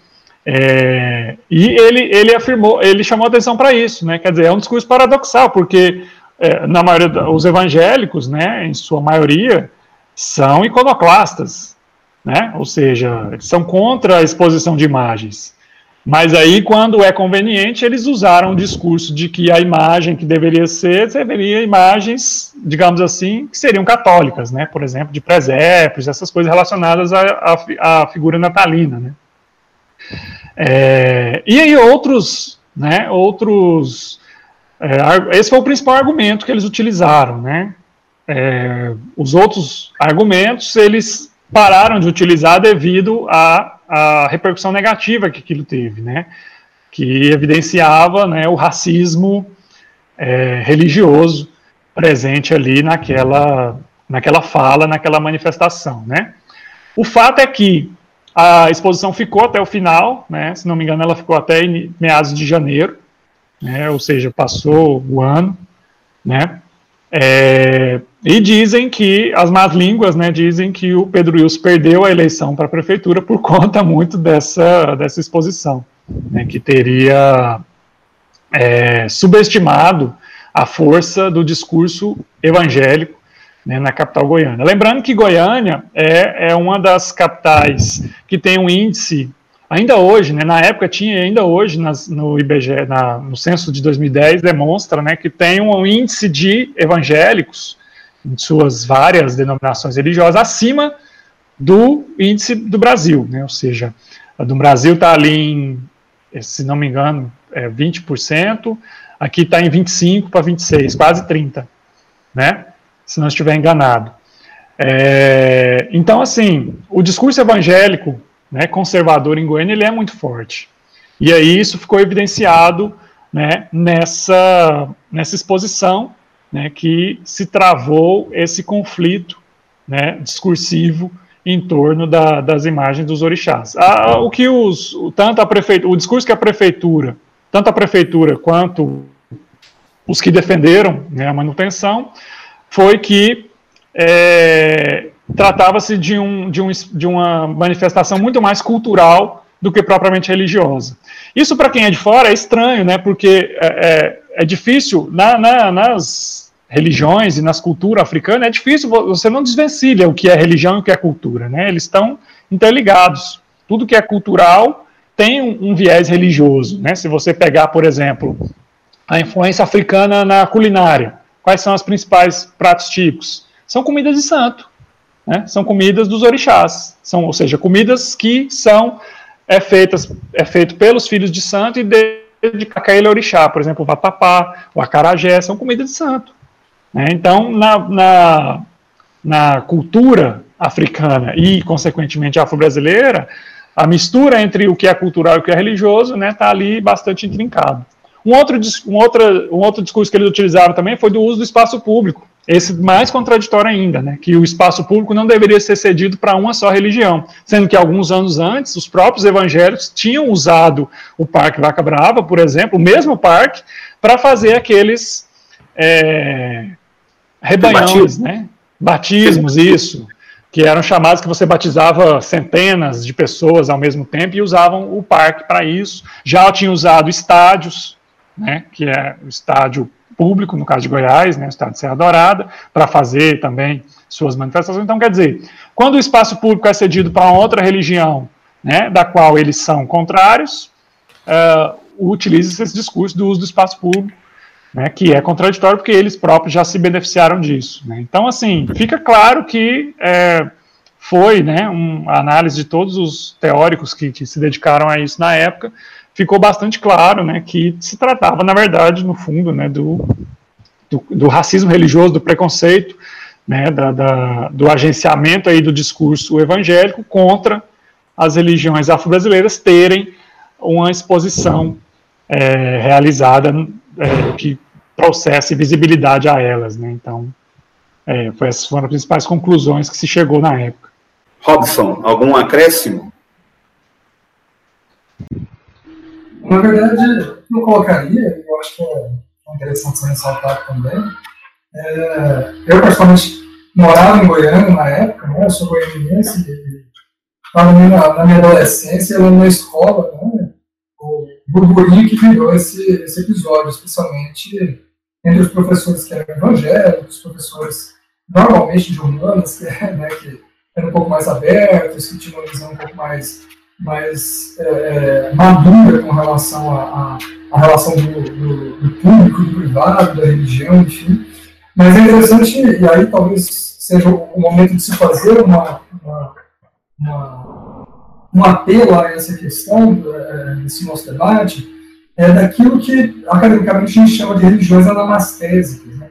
É, e ele, ele afirmou, ele chamou atenção para isso, né? Quer dizer, é um discurso paradoxal, porque é, na maioria os evangélicos, né, em sua maioria, são iconoclastas, né? Ou seja, são contra a exposição de imagens. Mas aí, quando é conveniente, eles usaram o discurso de que a imagem que deveria ser, seria imagens, digamos assim, que seriam católicas, né? Por exemplo, de presépios, essas coisas relacionadas à, à, à figura natalina, né? É, e aí outros, né? Outros, é, esse foi o principal argumento que eles utilizaram, né? É, os outros argumentos, eles pararam de utilizar devido a a repercussão negativa que aquilo teve, né? Que evidenciava né, o racismo é, religioso presente ali naquela, naquela fala, naquela manifestação, né? O fato é que a exposição ficou até o final, né? Se não me engano, ela ficou até meados de janeiro, né? Ou seja, passou o ano, né? É, e dizem que as más línguas, né, dizem que o Pedro Wilson perdeu a eleição para a prefeitura por conta muito dessa, dessa exposição, né, que teria é, subestimado a força do discurso evangélico né, na capital goiana. Lembrando que Goiânia é, é uma das capitais que tem um índice ainda hoje, né, na época tinha, ainda hoje nas, no IBGE, na, no censo de 2010, demonstra né, que tem um índice de evangélicos, em suas várias denominações religiosas, acima do índice do Brasil, né, ou seja, do Brasil está ali em, se não me engano, é 20%, aqui está em 25% para 26%, quase 30%, né, se não estiver enganado. É, então, assim, o discurso evangélico né, conservador em Goiânia ele é muito forte. E aí isso ficou evidenciado né, nessa, nessa exposição né, que se travou esse conflito né, discursivo em torno da, das imagens dos orixás. Ah, o que os, tanto a prefeitura, o discurso que a prefeitura, tanto a prefeitura quanto os que defenderam né, a manutenção, foi que é, tratava-se de, um, de, um, de uma manifestação muito mais cultural do que propriamente religiosa. Isso, para quem é de fora, é estranho, né? Porque é, é, é difícil, na, na, nas religiões e nas culturas africanas, é difícil, você não desvencilha o que é religião e o que é cultura, né? Eles estão interligados. Tudo que é cultural tem um, um viés religioso, né? Se você pegar, por exemplo, a influência africana na culinária, quais são os principais pratos típicos? São comidas de santo. Né? São comidas dos orixás, são, ou seja, comidas que são é feitas é feito pelos filhos de santo e de, de aquele orixá, por exemplo, o vatapá, o acarajé, são comidas de santo. Né? Então, na, na, na cultura africana e, consequentemente, afro-brasileira, a mistura entre o que é cultural e o que é religioso está né, tá ali bastante intrincado. Um outro, um, outra, um outro discurso que eles utilizaram também foi do uso do espaço público esse mais contraditório ainda, né, que o espaço público não deveria ser cedido para uma só religião, sendo que alguns anos antes, os próprios evangélicos tinham usado o Parque Vaca Brava, por exemplo, o mesmo parque, para fazer aqueles é, rebanhões, né, batismos, isso, que eram chamados que você batizava centenas de pessoas ao mesmo tempo e usavam o parque para isso. Já tinha usado estádios, né, que é o estádio público, no caso de Goiás, né, o estado de Serra Dourada, para fazer também suas manifestações. Então, quer dizer, quando o espaço público é cedido para outra religião, né, da qual eles são contrários, uh, utiliza esse discurso do uso do espaço público, né, que é contraditório porque eles próprios já se beneficiaram disso. Né. Então, assim, fica claro que é, foi né, uma análise de todos os teóricos que, que se dedicaram a isso na época, ficou bastante claro né, que se tratava, na verdade, no fundo, né, do, do, do racismo religioso, do preconceito, né, da, da, do agenciamento aí do discurso evangélico contra as religiões afro-brasileiras terem uma exposição é, realizada é, que trouxesse visibilidade a elas. Né? Então, é, essas foram as principais conclusões que se chegou na época. Robson, algum acréscimo? Na verdade, eu colocaria, eu acho que é interessante ser ressaltado também. É, eu, particularmente, morava em Goiânia na época, né, eu sou goianiense, estava na, na, minha adolescência, eu na escola, né, o burburinho que virou esse, esse episódio, especialmente entre os professores que eram evangélicos, professores normalmente de humanas, que, né, que eram um pouco mais abertos, que tinham uma visão um pouco mais mais é, é, madura com relação à relação do, do, do, público, do privado, da religião, enfim. Mas é interessante, e aí talvez seja o momento de se fazer uma, uma, uma um apelo a essa questão, é, desse nosso debate, é daquilo que academicamente a gente chama de religiões anamastésicas, né?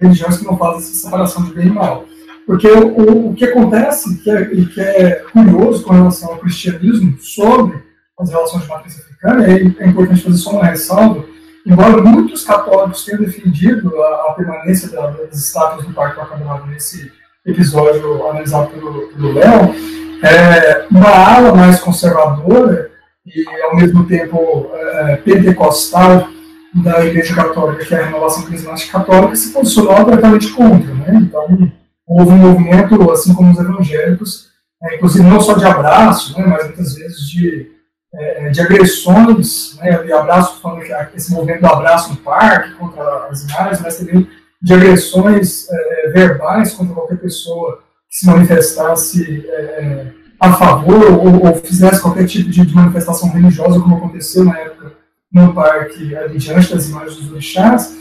religiões que não fazem essa separação de bem e mal. Porque o, o que acontece, que é, que é curioso com relação ao cristianismo sobre as relações de matriz africana, é, é importante fazer só uma ressalva, embora muitos católicos tenham defendido a, a permanência da, das estátuas do Parque Acabado nesse episódio analisado pelo Léo, é, uma ala mais conservadora e, ao mesmo tempo, é, pentecostal da Igreja Católica, que é a renovação carismática católica, se posicionou abertamente contra. Né? Então, houve um movimento, assim como os evangélicos, é, inclusive não só de abraço, né, mas muitas vezes de, é, de agressões, né, de abraço, falando que esse movimento do abraço no parque contra as imagens, mas também de agressões é, verbais contra qualquer pessoa que se manifestasse é, a favor ou, ou fizesse qualquer tipo de, de, manifestação religiosa, como aconteceu na época no parque ali diante das imagens dos orixás.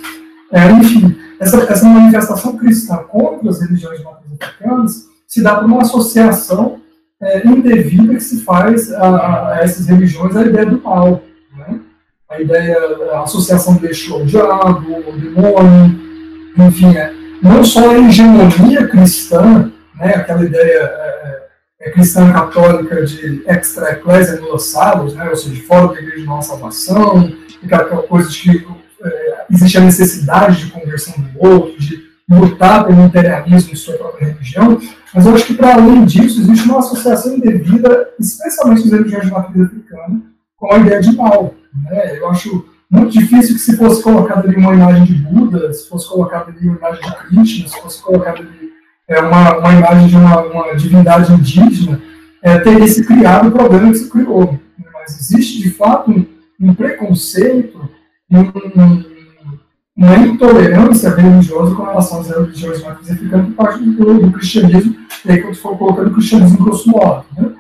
É, enfim, essa, essa manifestação cristã contra as religiões africanas se dá por uma associação é, indevida que se faz a, a, essas religiões a ideia do mal. Né? A ideia, a associação Exu ao diabo, ao demônio, enfim, é, não só a hegemonia cristã, né, aquela ideia é, é, cristã católica de extra ecclesia glossados, né, ou seja, fora da igreja de nossa salvação, aquela coisa de que existe a necessidade de conversão do outro, de lutar pelo imperialismo em sua própria religião, mas eu acho que, para além disso, existe uma associação indevida, especialmente nas religiões de matriz africana, com a ideia de mal. Né? Eu acho muito difícil que se fosse colocado ali uma imagem de Buda, se fosse colocado ali uma imagem de Krishna, se fosse colocado ali é, uma, uma imagem de uma, uma divindade indígena, é, teria se criado o problema que se criou. Mas existe, de fato, um, um preconceito, um, uma intolerância religiosa com relação às religiões mais africanas por parte do, do cristianismo, e aí quando for colocando o cristianismo grosso modo. Né?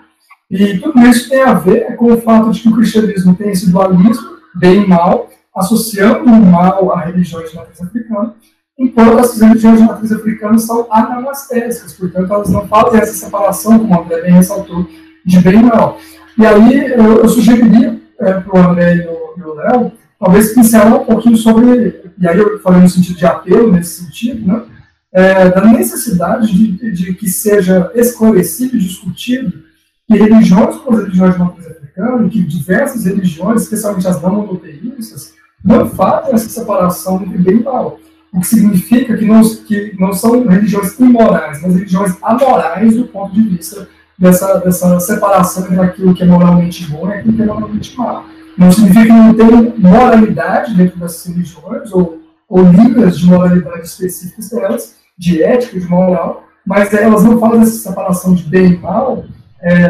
E tudo isso tem a ver com o fato de que o cristianismo tem esse dualismo bem e mal, associando o mal a religiões de matriz africana, enquanto essas religiões de matriz africana são anamastésicas, portanto, elas não fazem essa separação, como o André bem ressaltou, de bem e mal. E aí eu, eu sugeriria é, para o André e o Léo, talvez pincelar um pouquinho sobre, e aí eu falei no sentido de apelo, nesse sentido, né, é, da necessidade de, de, que seja esclarecido e discutido que religiões como as religiões de matriz africana, que diversas religiões, especialmente as não monoteístas, não fazem essa separação entre bem e mal. O que significa que não, que não são religiões imorais, mas religiões amorais do ponto de vista dessa, dessa separação entre aquilo que é moralmente bom e aquilo que é moralmente mal. Não significa que não tem moralidade dentro dessas religiões, ou, ou linhas de moralidade específicas delas, de ética, de moral, mas elas não fazem essa separação de bem e mal, é,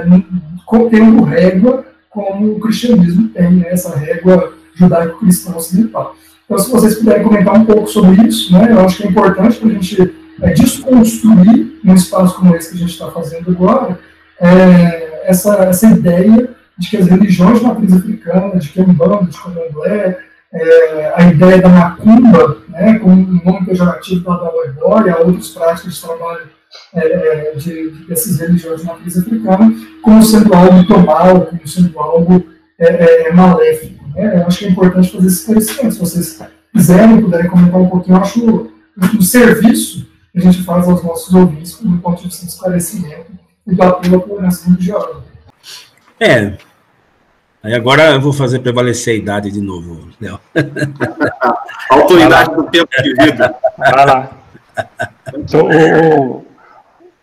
tendo régua como o cristianismo tem, né, essa régua judaico-cristã ocidental. Então, se vocês puderem comentar um pouco sobre isso, né, eu acho que é importante para a gente é, desconstruir, num espaço como esse que a gente está fazendo agora, é, essa, essa ideia de que as religiões de matriz africana, de Kimbanda, de Candomblé, é, a ideia da macumba, né, como um nome pejorativo da Oibória, outras práticas de trabalho é, é, de, de, dessas religiões de matriz africana como sendo algo mal, como sendo algo é, é, é maléfico. Né? Eu acho que é importante fazer esse esclarecimento. Se vocês quiserem, puderem comentar um pouquinho, eu acho um serviço que a gente faz aos nossos ouvintes do ponto de vista do esclarecimento e do apelo à coordenação religiosa. É. Aí agora eu vou fazer prevalecer a idade de novo, Léo. Autoridade do tempo de vida. Vai lá. o,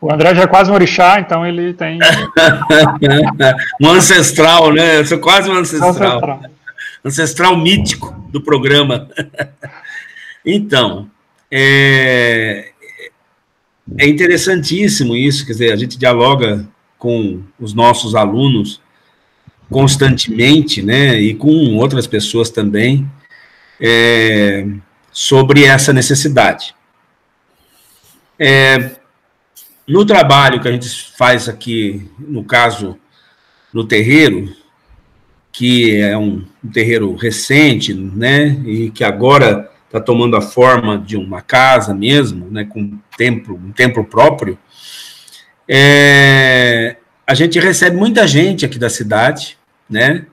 o André já é quase um orixá, então ele tem. um ancestral, né? Eu sou quase um ancestral. Ancestral, ancestral mítico do programa. então, é... é interessantíssimo isso, quer dizer, a gente dialoga com os nossos alunos constantemente, né, e com outras pessoas também, é... sobre essa necessidade. É, no trabalho que a gente faz aqui, no caso, no terreiro, que é um, um terreiro recente, né, e que agora está tomando a forma de uma casa mesmo, né, com um templo, um templo próprio, é, a gente recebe muita gente aqui da cidade, né,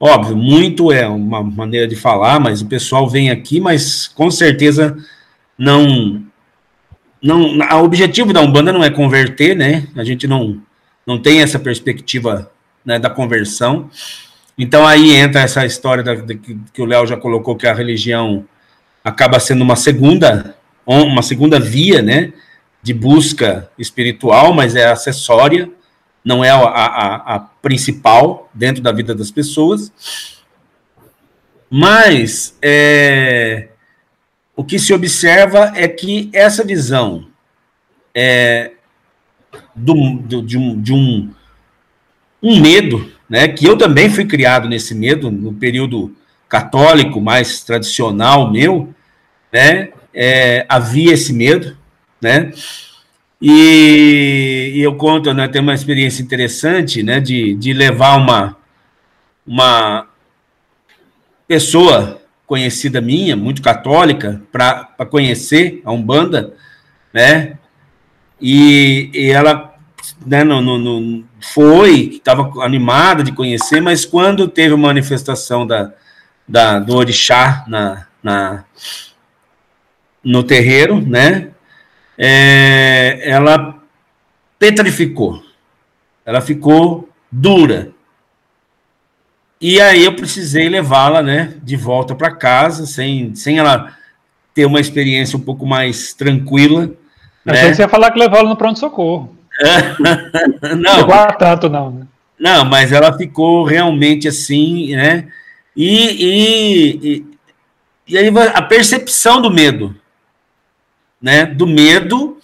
óbvio, muito é uma maneira de falar, mas o pessoal vem aqui, mas com certeza não não, o objetivo da Umbanda não é converter, né? A gente não, não tem essa perspectiva né, da conversão. Então aí entra essa história da, de, que o Léo já colocou que a religião acaba sendo uma segunda uma segunda via, né, de busca espiritual, mas é acessória, não é a, a, a principal dentro da vida das pessoas. Mas é, o que se observa é que essa visão é, do, do, de, um, de um, um medo, né, que eu também fui criado nesse medo, no período católico mais tradicional meu, né, é, havia esse medo, né, E, e eu conto, né, tem uma experiência interessante, né, de, de levar uma, uma pessoa conhecida minha, muito católica, para conhecer a Umbanda, né? E, e ela né, no, no, no foi, estava animada de conhecer, mas quando teve a manifestação da, da, do orixá na, na, no terreiro, né? É, ela petrificou, ela ficou dura. E aí eu precisei levá-la, né, de volta para casa, sem, sem ela ter uma experiência um pouco mais tranquila. Eu né? você ia falar que levá-la no pronto-socorro. não. Não tanto, não. Né? Não, mas ela ficou realmente assim, né? E, e, e, e aí a percepção do medo, né? Do medo,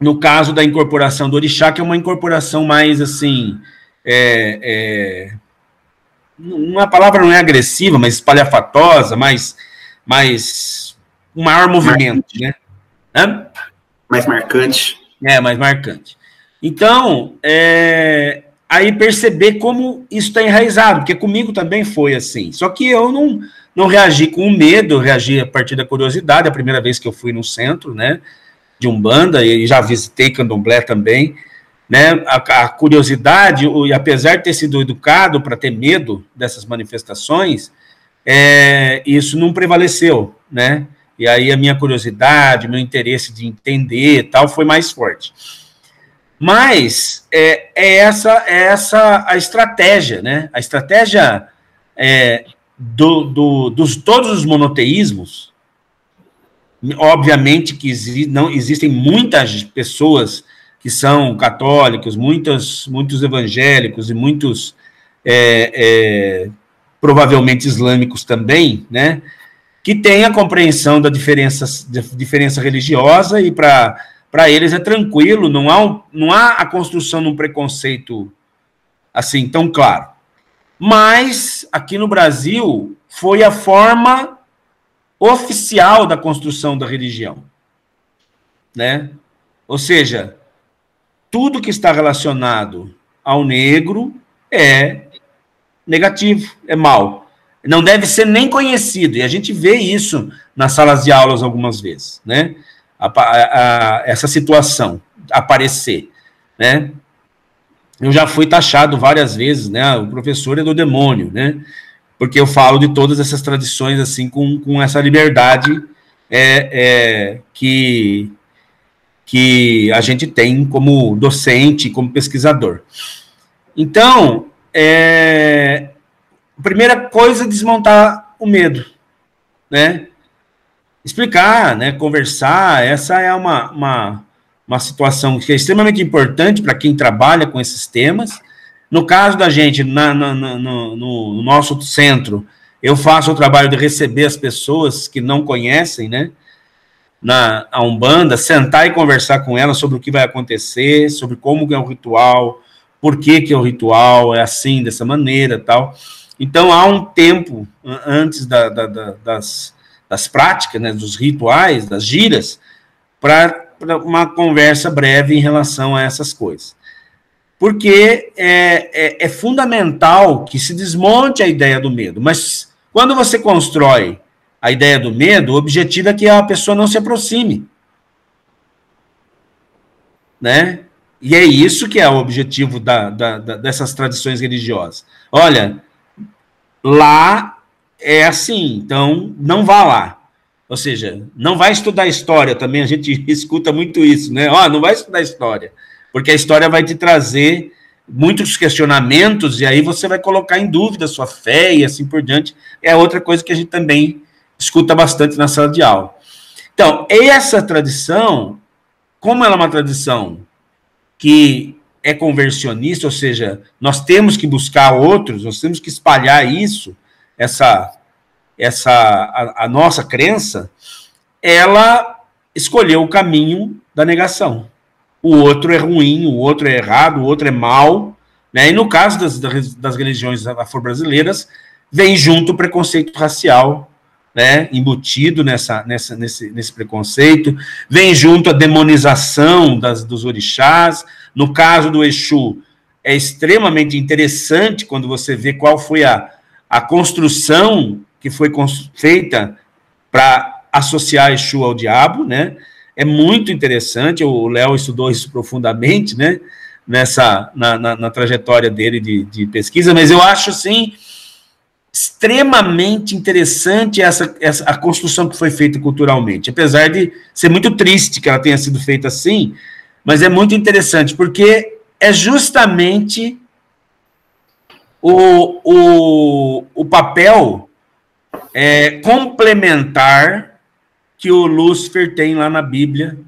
no caso da incorporação do orixá, que é uma incorporação mais assim, é, é, uma palavra não é agressiva, mas espalhafatosa, mais, mais um maior movimento, né? Hã? Mais marcante. É, mais marcante. Então, é, aí perceber como isso está enraizado, porque comigo também foi assim. Só que eu não, não reagi com medo, reagi a partir da curiosidade, a primeira vez que eu fui no centro, né, de Umbanda, e já visitei Candomblé também, né, a, a curiosidade, e apesar de ter sido educado para ter medo dessas manifestações, é, isso não prevaleceu, né, e aí a minha curiosidade, meu interesse de entender tal foi mais forte. Mas é, é essa é essa a estratégia, né? A estratégia é, do, do, dos todos os monoteísmos. Obviamente que exi, não existem muitas pessoas que são católicos, muitos, muitos evangélicos e muitos é, é, provavelmente islâmicos também, né? que tem a compreensão da diferença, da diferença religiosa e para eles é tranquilo, não há, não há a construção de um preconceito assim tão claro. Mas aqui no Brasil foi a forma oficial da construção da religião, né? Ou seja, tudo que está relacionado ao negro é negativo, é mal não deve ser nem conhecido, e a gente vê isso nas salas de aulas algumas vezes, né? A, a, a, essa situação aparecer, né? Eu já fui taxado várias vezes, né? O professor é do demônio, né? Porque eu falo de todas essas tradições assim com, com essa liberdade é, é, que que a gente tem como docente, como pesquisador. Então, é, a primeira coisa é desmontar o medo, né? Explicar, né? Conversar, essa é uma, uma, uma situação que é extremamente importante para quem trabalha com esses temas. No caso da gente, na, na, no, no nosso centro, eu faço o trabalho de receber as pessoas que não conhecem, né? Na a Umbanda, sentar e conversar com elas sobre o que vai acontecer, sobre como é o ritual, por que, que é o ritual, é assim, dessa maneira tal. Então, há um tempo antes da, da, da, das, das práticas, né, dos rituais, das giras, para uma conversa breve em relação a essas coisas. Porque é, é, é, fundamental que se desmonte a ideia do medo, mas quando você constrói a ideia do medo, o objetivo é que a pessoa não se aproxime. Né? E é isso que é o objetivo da, da, da, dessas tradições religiosas. Olha, Lá é assim, então não vá lá. Ou seja, não vai estudar história também, a gente escuta muito isso, né? Ó, oh, não vai estudar história, porque a história vai te trazer muitos questionamentos e aí você vai colocar em dúvida sua fé e assim por diante. É outra coisa que a gente também escuta bastante na sala de aula. Então, essa tradição, como ela é uma tradição que é conversionista, ou seja, nós temos que buscar outros, nós temos que espalhar isso, essa, essa a, a nossa crença, ela escolheu o caminho da negação. O outro é ruim, o outro é errado, o outro é mal, né? E no caso das, das religiões afro-brasileiras, vem junto o preconceito racial, né, embutido nessa, nessa, nesse, nesse preconceito, vem junto a demonização das, dos orixás. No caso do Exu, é extremamente interessante quando você vê qual foi a, a construção que foi feita para associar Exu ao diabo, né? É muito interessante, o Léo estudou isso profundamente, né? Nessa, na, na, na trajetória dele de, de pesquisa, mas eu acho, assim, extremamente interessante essa, essa a construção que foi feita culturalmente, apesar de ser muito triste que ela tenha sido feita assim, mas é muito interessante porque é justamente o, o, o papel é, complementar que o Lúcifer tem lá na Bíblia,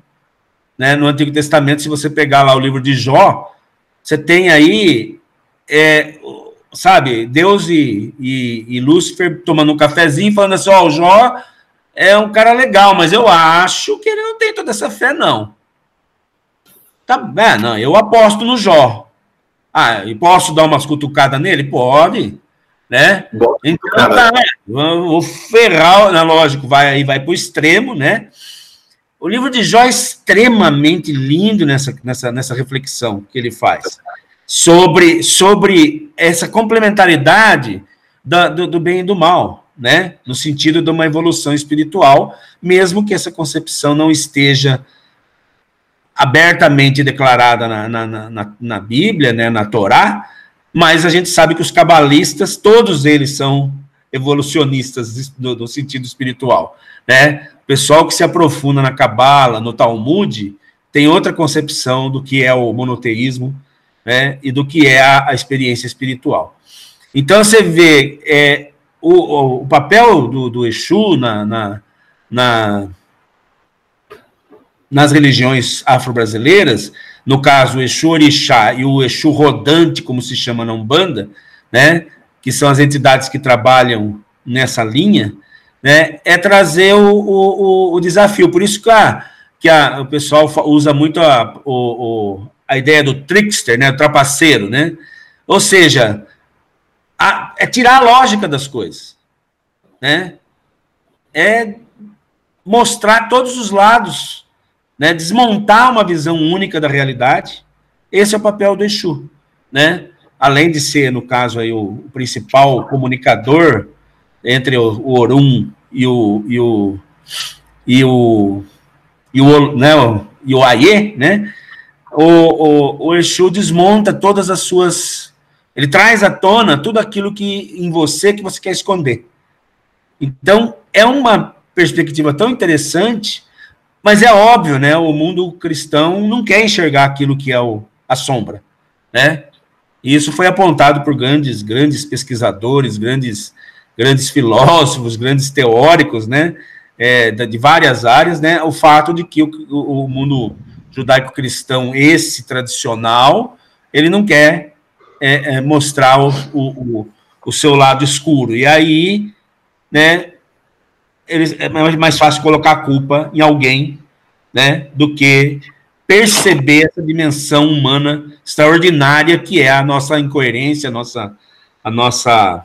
né, no Antigo Testamento, se você pegar lá o livro de Jó, você tem aí é, sabe, Deus e, e, e Lúcifer tomando um cafezinho, falando assim, ó, oh, o Jó é um cara legal, mas eu acho que ele não tem toda essa fé, não. Tá, é, não, eu aposto no Jó. Ah, e posso dar umas cutucadas nele? Pode, né? Então tá, o ferral, né, lógico, vai aí vai para o extremo, né? O livro de Jó é extremamente lindo nessa, nessa, nessa reflexão que ele faz sobre, sobre essa complementaridade da, do, do, bem e do mal, né? No sentido de uma evolução espiritual, mesmo que essa concepção não esteja abertamente declarada na, na, na, na Bíblia, né, na Torá, mas a gente sabe que os cabalistas, todos eles são evolucionistas no, no sentido espiritual, né? O pessoal que se aprofunda na Cabala, no Talmud, tem outra concepção do que é o monoteísmo, né, e do que é a, a experiência espiritual. Então você vê é, o, o, papel do, do Exu na, na, na, nas religiões afro-brasileiras, no caso o Exu Orixá e o Exu Rodante, como se chama na Umbanda, né, que são as entidades que trabalham nessa linha, né, é trazer o, o, o desafio. Por isso que, a, que a, o pessoal usa muito a, o, a ideia do trickster, né, o trapaceiro, né? Ou seja, a, é tirar a lógica das coisas, né? É mostrar todos os lados, né? Desmontar uma visão única da realidade. Esse é o papel do Exu, né? Além de ser, no caso aí, o, principal comunicador entre o, Orum e o e o e o e o, né, e o Aie, né? o, o, o Exu desmonta todas as suas. Ele traz à tona tudo aquilo que em você que você quer esconder. Então, é uma perspectiva tão interessante, mas é óbvio, né? O mundo cristão não quer enxergar aquilo que é o, a sombra, né? E isso foi apontado por grandes, grandes pesquisadores, grandes, grandes filósofos, grandes teóricos, né? É, de várias áreas, né? O fato de que o, o mundo judaico-cristão, esse tradicional, ele não quer é, é, mostrar o, o, o, seu lado escuro. E aí, né, eles, é mais fácil colocar a culpa em alguém, né, do que perceber essa dimensão humana extraordinária que é a nossa incoerência, a nossa, a nossa,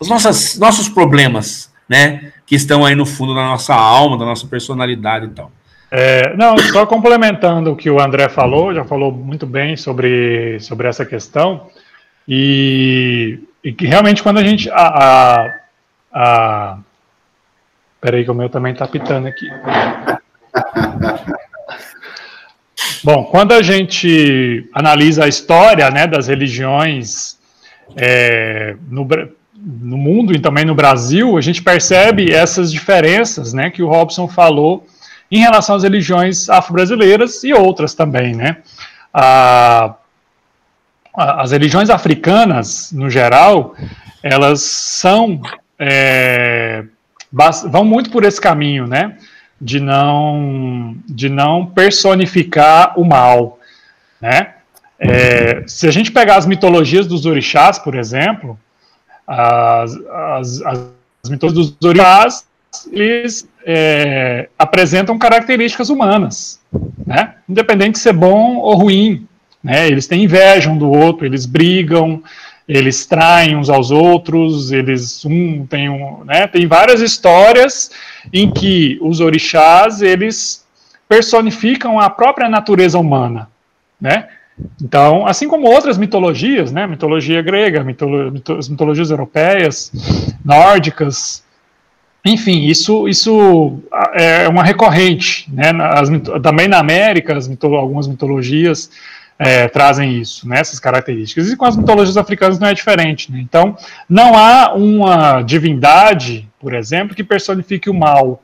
os nossas, nossos problemas, né, que estão aí no fundo da nossa alma, da nossa personalidade e tal. É, não, só complementando o que o André falou, já falou muito bem sobre, sobre essa questão, e, e que realmente quando a gente. A, a, a, peraí, que o meu também está pitando aqui. Bom, quando a gente analisa a história né, das religiões é, no, no mundo e também no Brasil, a gente percebe essas diferenças né, que o Robson falou em relação às religiões afro-brasileiras e outras também, né? A, as religiões africanas, no geral, elas são é, vão muito por esse caminho, né? De não de não personificar o mal, né? É, se a gente pegar as mitologias dos orixás, por exemplo, as, as, as mitologias dos orixás eles é, apresentam características humanas, né? Independente de ser bom ou ruim, né? Eles têm inveja um do outro, eles brigam, eles traem uns aos outros, eles um tem um, né, tem várias histórias em que os orixás eles personificam a própria natureza humana, né? Então, assim como outras mitologias, né, mitologia grega, mitolo, mito, mitologias europeias, nórdicas, enfim, isso, isso é uma recorrente, né, as, também na América, mito, algumas mitologias é, trazem isso, né, essas características. E com as mitologias africanas não é diferente. Né? Então, não há uma divindade, por exemplo, que personifique o mal,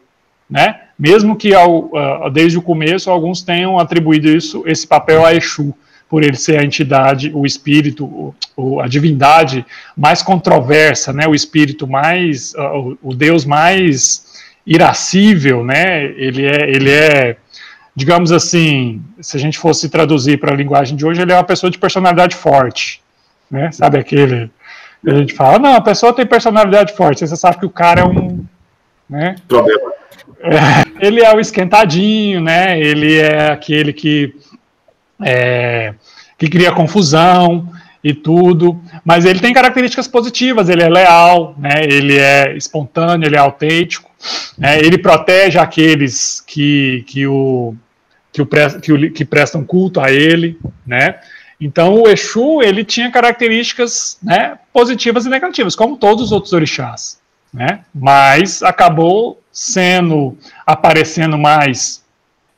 né? mesmo que ao, uh, desde o começo alguns tenham atribuído isso, esse papel a Exu, por ele ser a entidade, o espírito, o, a divindade mais controversa, né? o espírito mais, uh, o, o Deus mais irascível, né? ele é, ele é digamos assim, se a gente fosse traduzir para a linguagem de hoje, ele é uma pessoa de personalidade forte, né? Sabe aquele que a gente fala, não, a pessoa tem personalidade forte, você sabe que o cara é um, né? Problema. É, ele é o esquentadinho, né? Ele é aquele que é, que cria confusão e tudo, mas ele tem características positivas, ele é leal, né? Ele é espontâneo, ele é autêntico, né? Ele protege aqueles que, que o que, o, que, o, que prestam culto a ele, né? Então o Exu ele tinha características né, positivas e negativas, como todos os outros orixás, né? Mas acabou sendo aparecendo mais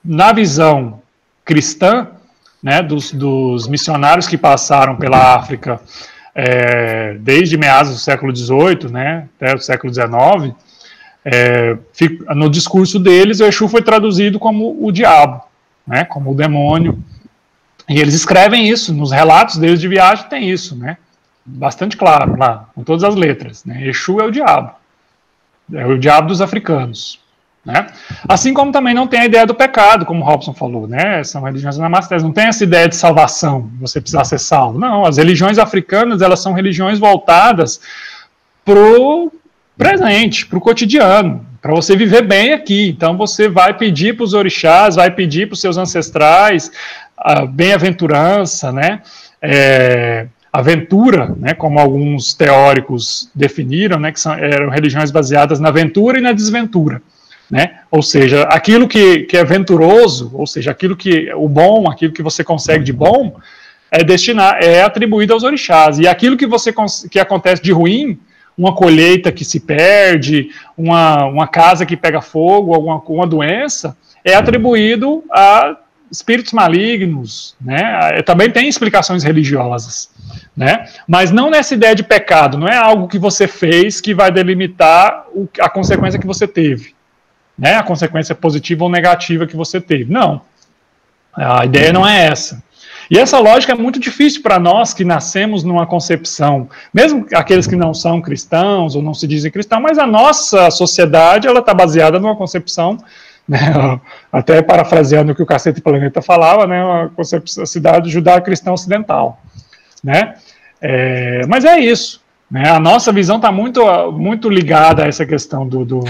na visão cristã, né, dos, dos missionários que passaram pela África é, desde meados do século XVIII, né, até o século XIX. É, no discurso deles, o Exu foi traduzido como o diabo, né, como o demônio. E eles escrevem isso, nos relatos deles de viagem tem isso, né, bastante claro lá, com todas as letras. Né, Exu é o diabo, é o diabo dos africanos. Né? Assim como também não tem a ideia do pecado, como Robson falou, né? são religiões anamastésicas, não tem essa ideia de salvação, você precisar ser salvo. Não, as religiões africanas elas são religiões voltadas para o presente, para o cotidiano, para você viver bem aqui. Então você vai pedir para os orixás, vai pedir para os seus ancestrais a bem-aventurança, né? É, aventura, né, como alguns teóricos definiram, né, que são, eram religiões baseadas na aventura e na desventura. Né? Ou seja, aquilo que, que é venturoso, ou seja, aquilo que o bom, aquilo que você consegue de bom, é destinar, é atribuído aos orixás. E aquilo que você que acontece de ruim, uma colheita que se perde, uma, uma casa que pega fogo, alguma uma doença, é atribuído a espíritos malignos, né? É, também tem explicações religiosas, né? Mas não nessa ideia de pecado, não é algo que você fez que vai delimitar o, a consequência que você teve, né? A consequência positiva ou negativa que você teve. Não. A ideia não é essa. E essa lógica é muito difícil para nós que nascemos numa concepção, mesmo aqueles que não são cristãos ou não se dizem cristãos, mas a nossa sociedade ela está baseada numa concepção, né, até parafraseando o que o Cacete Planeta falava, né, uma concepção cidade judaico-cristã ocidental, né? É, mas é isso. Né, a nossa visão está muito, muito ligada a essa questão do, do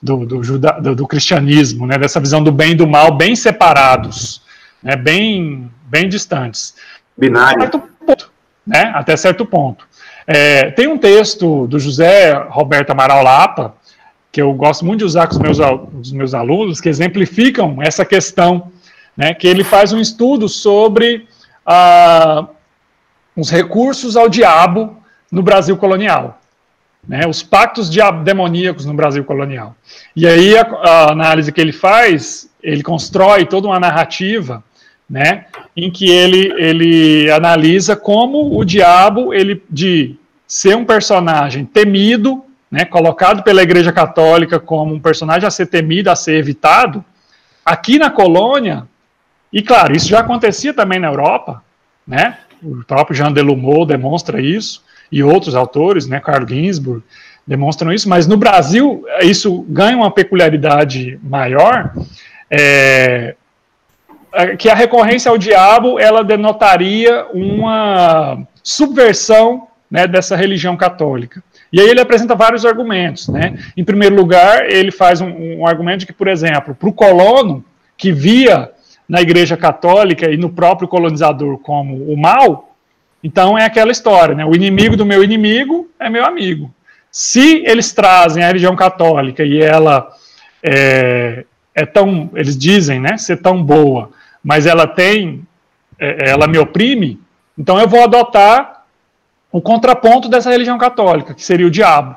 do, do, do, do, cristianismo, né, dessa visão do bem e do mal bem separados, né, bem bem distantes. Binário. Até certo ponto. Né? Até certo ponto. É, tem um texto do José Roberto Amaral Lapa, que eu gosto muito de usar com os meus, os meus alunos, que exemplificam essa questão, né, que ele faz um estudo sobre ah, os recursos ao diabo no Brasil colonial. Né, os pactos demoníacos no Brasil colonial. E aí a, a análise que ele faz, ele constrói toda uma narrativa né, em que ele, ele analisa como o diabo, ele de ser um personagem temido, né, colocado pela Igreja Católica como um personagem a ser temido, a ser evitado, aqui na colônia, e claro, isso já acontecia também na Europa, né, o próprio Jean Delumeau demonstra isso, e outros autores, né, Carl Ginsburg, demonstram isso, mas no Brasil isso ganha uma peculiaridade maior, é, que a recorrência ao diabo ela denotaria uma subversão né, dessa religião católica. E aí ele apresenta vários argumentos. Né? Em primeiro lugar, ele faz um, um argumento de que, por exemplo, para o colono que via na Igreja Católica e no próprio colonizador como o mal, Então é aquela história, né? O inimigo do meu inimigo é meu amigo. Se eles trazem a religião católica e ela é, é tão, eles dizem, né, ser tão boa, mas ela tem, é, ela me oprime, então eu vou adotar o contraponto dessa religião católica, que seria o diabo.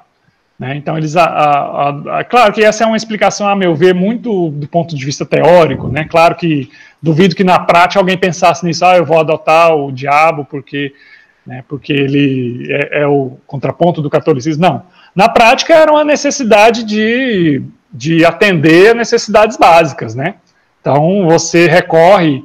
Né? Então, eles. A, a, a, claro que essa é uma explicação, a meu ver, muito do ponto de vista teórico. Né? Claro que duvido que na prática alguém pensasse nisso, ah, eu vou adotar o diabo porque, né, porque ele é, é o contraponto do catolicismo. Não. Na prática, era uma necessidade de, de atender necessidades básicas. Né? Então, você recorre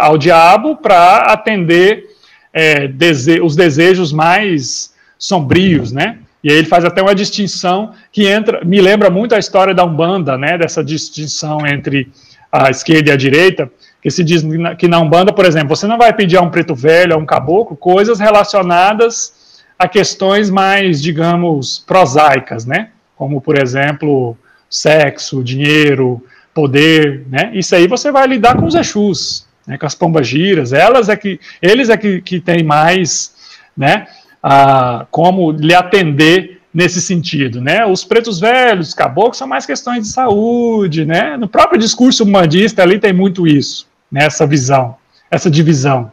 ao diabo para atender é, dese os desejos mais sombrios, né? E aí ele faz até uma distinção que entra, me lembra muito a história da Umbanda, né? Dessa distinção entre a esquerda e a direita, que se diz que na Umbanda, por exemplo, você não vai pedir a um preto velho, a um caboclo, coisas relacionadas a questões mais, digamos, prosaicas, né? Como, por exemplo, sexo, dinheiro, poder, né? Isso aí você vai lidar com os Exus, né, com as pombagiras, elas é que, eles é que, que têm mais, né, a, como lhe atender nesse sentido, né, os pretos velhos, caboclos, são mais questões de saúde, né, no próprio discurso humanista ali tem muito isso, né, essa visão, essa divisão,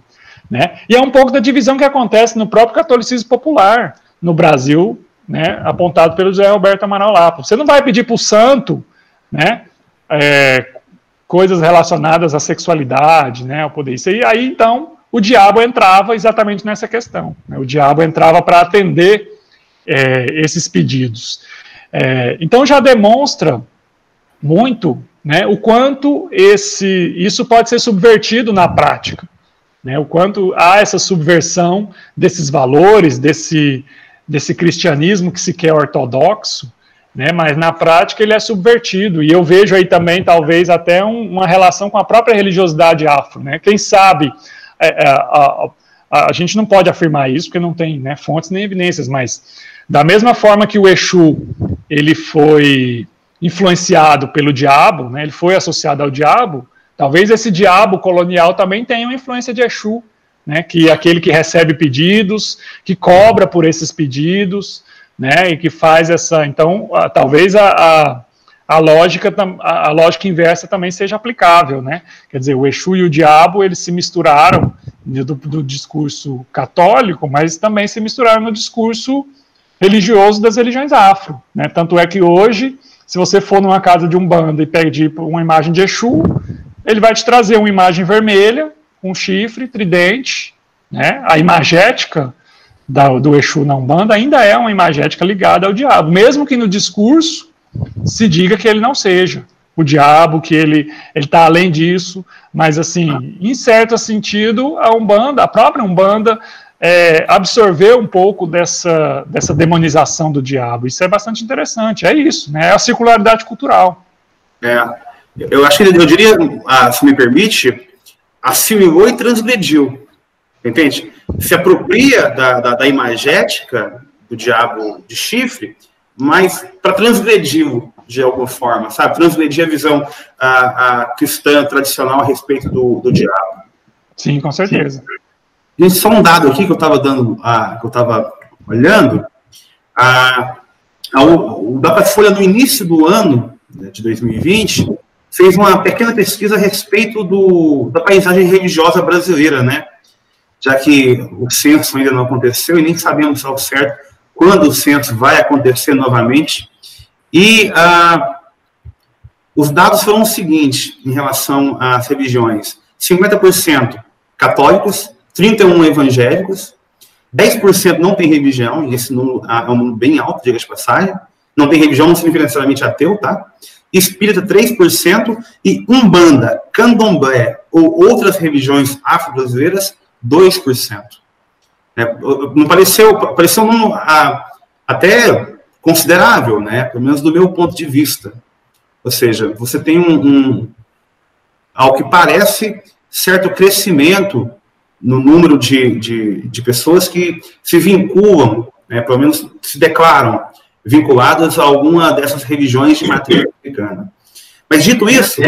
né, e é um pouco da divisão que acontece no próprio catolicismo popular, no Brasil, né, apontado pelo José Roberto Amaral Lapa, você não vai pedir para o santo, né, é, coisas relacionadas à sexualidade, né, ao poder. Isso aí, aí então o diabo entrava exatamente nessa questão. Né, o diabo entrava para atender é, esses pedidos. É, então já demonstra muito né, o quanto esse, isso pode ser subvertido na prática. Né, o quanto há essa subversão desses valores, desse, desse cristianismo que se quer ortodoxo, né, mas na prática ele é subvertido, e eu vejo aí também, talvez, até um, uma relação com a própria religiosidade afro. Né? Quem sabe, é, é, a, a, a, gente não pode afirmar isso, porque não tem né, fontes nem evidências, mas da mesma forma que o Exu ele foi influenciado pelo diabo, né, ele foi associado ao diabo, talvez esse diabo colonial também tenha uma influência de Exu, né, que é aquele que recebe pedidos, que cobra por esses pedidos, né, e que faz essa, então, a, talvez a, a, a, lógica, a, a, lógica inversa também seja aplicável, né, quer dizer, o Exu e o diabo, eles se misturaram do, do discurso católico, mas também se misturaram no discurso religioso das religiões afro, né, tanto é que hoje, se você for numa casa de um bando e pedir uma imagem de Exu, ele vai te trazer uma imagem vermelha, um chifre, tridente, né, a imagética, da, do Exu na Umbanda ainda é uma imagética ligada ao diabo, mesmo que no discurso se diga que ele não seja o diabo, que ele está além disso, mas assim, em certo sentido, a Umbanda, a própria Umbanda, é, absorveu um pouco dessa, dessa demonização do diabo. Isso é bastante interessante, é isso, né? É a circularidade cultural. É, eu acho que eu diria, ah, se me permite, assimilou e transgrediu. Entende? Se apropria da, da, da imagética do diabo de chifre, mas para transgredi-lo de alguma forma, sabe? Transgredir a visão a, a cristã tradicional a respeito do, do diabo. Sim, com certeza. Gente, só um dado aqui que eu estava dando, a, que eu estava olhando, a, a, o, o Datafolha no início do ano né, de 2020 fez uma pequena pesquisa a respeito do, da paisagem religiosa brasileira, né? Já que o censo ainda não aconteceu e nem sabemos ao certo quando o censo vai acontecer novamente. E ah, os dados foram os seguintes em relação às religiões: 50% católicos, 31% evangélicos, 10% não tem religião, e esse número ah, é um número bem alto, diga de passagem. Não tem religião, não significa necessariamente ateu, tá? Espírita, 3%, e Umbanda, Candomblé ou outras religiões afro-brasileiras, 2%. É, não pareceu, pareceu um número até considerável, né? pelo menos do meu ponto de vista. Ou seja, você tem um, um ao que parece, certo crescimento no número de, de, de pessoas que se vinculam, né, pelo menos se declaram vinculadas a alguma dessas religiões de matriz africana. Mas dito isso,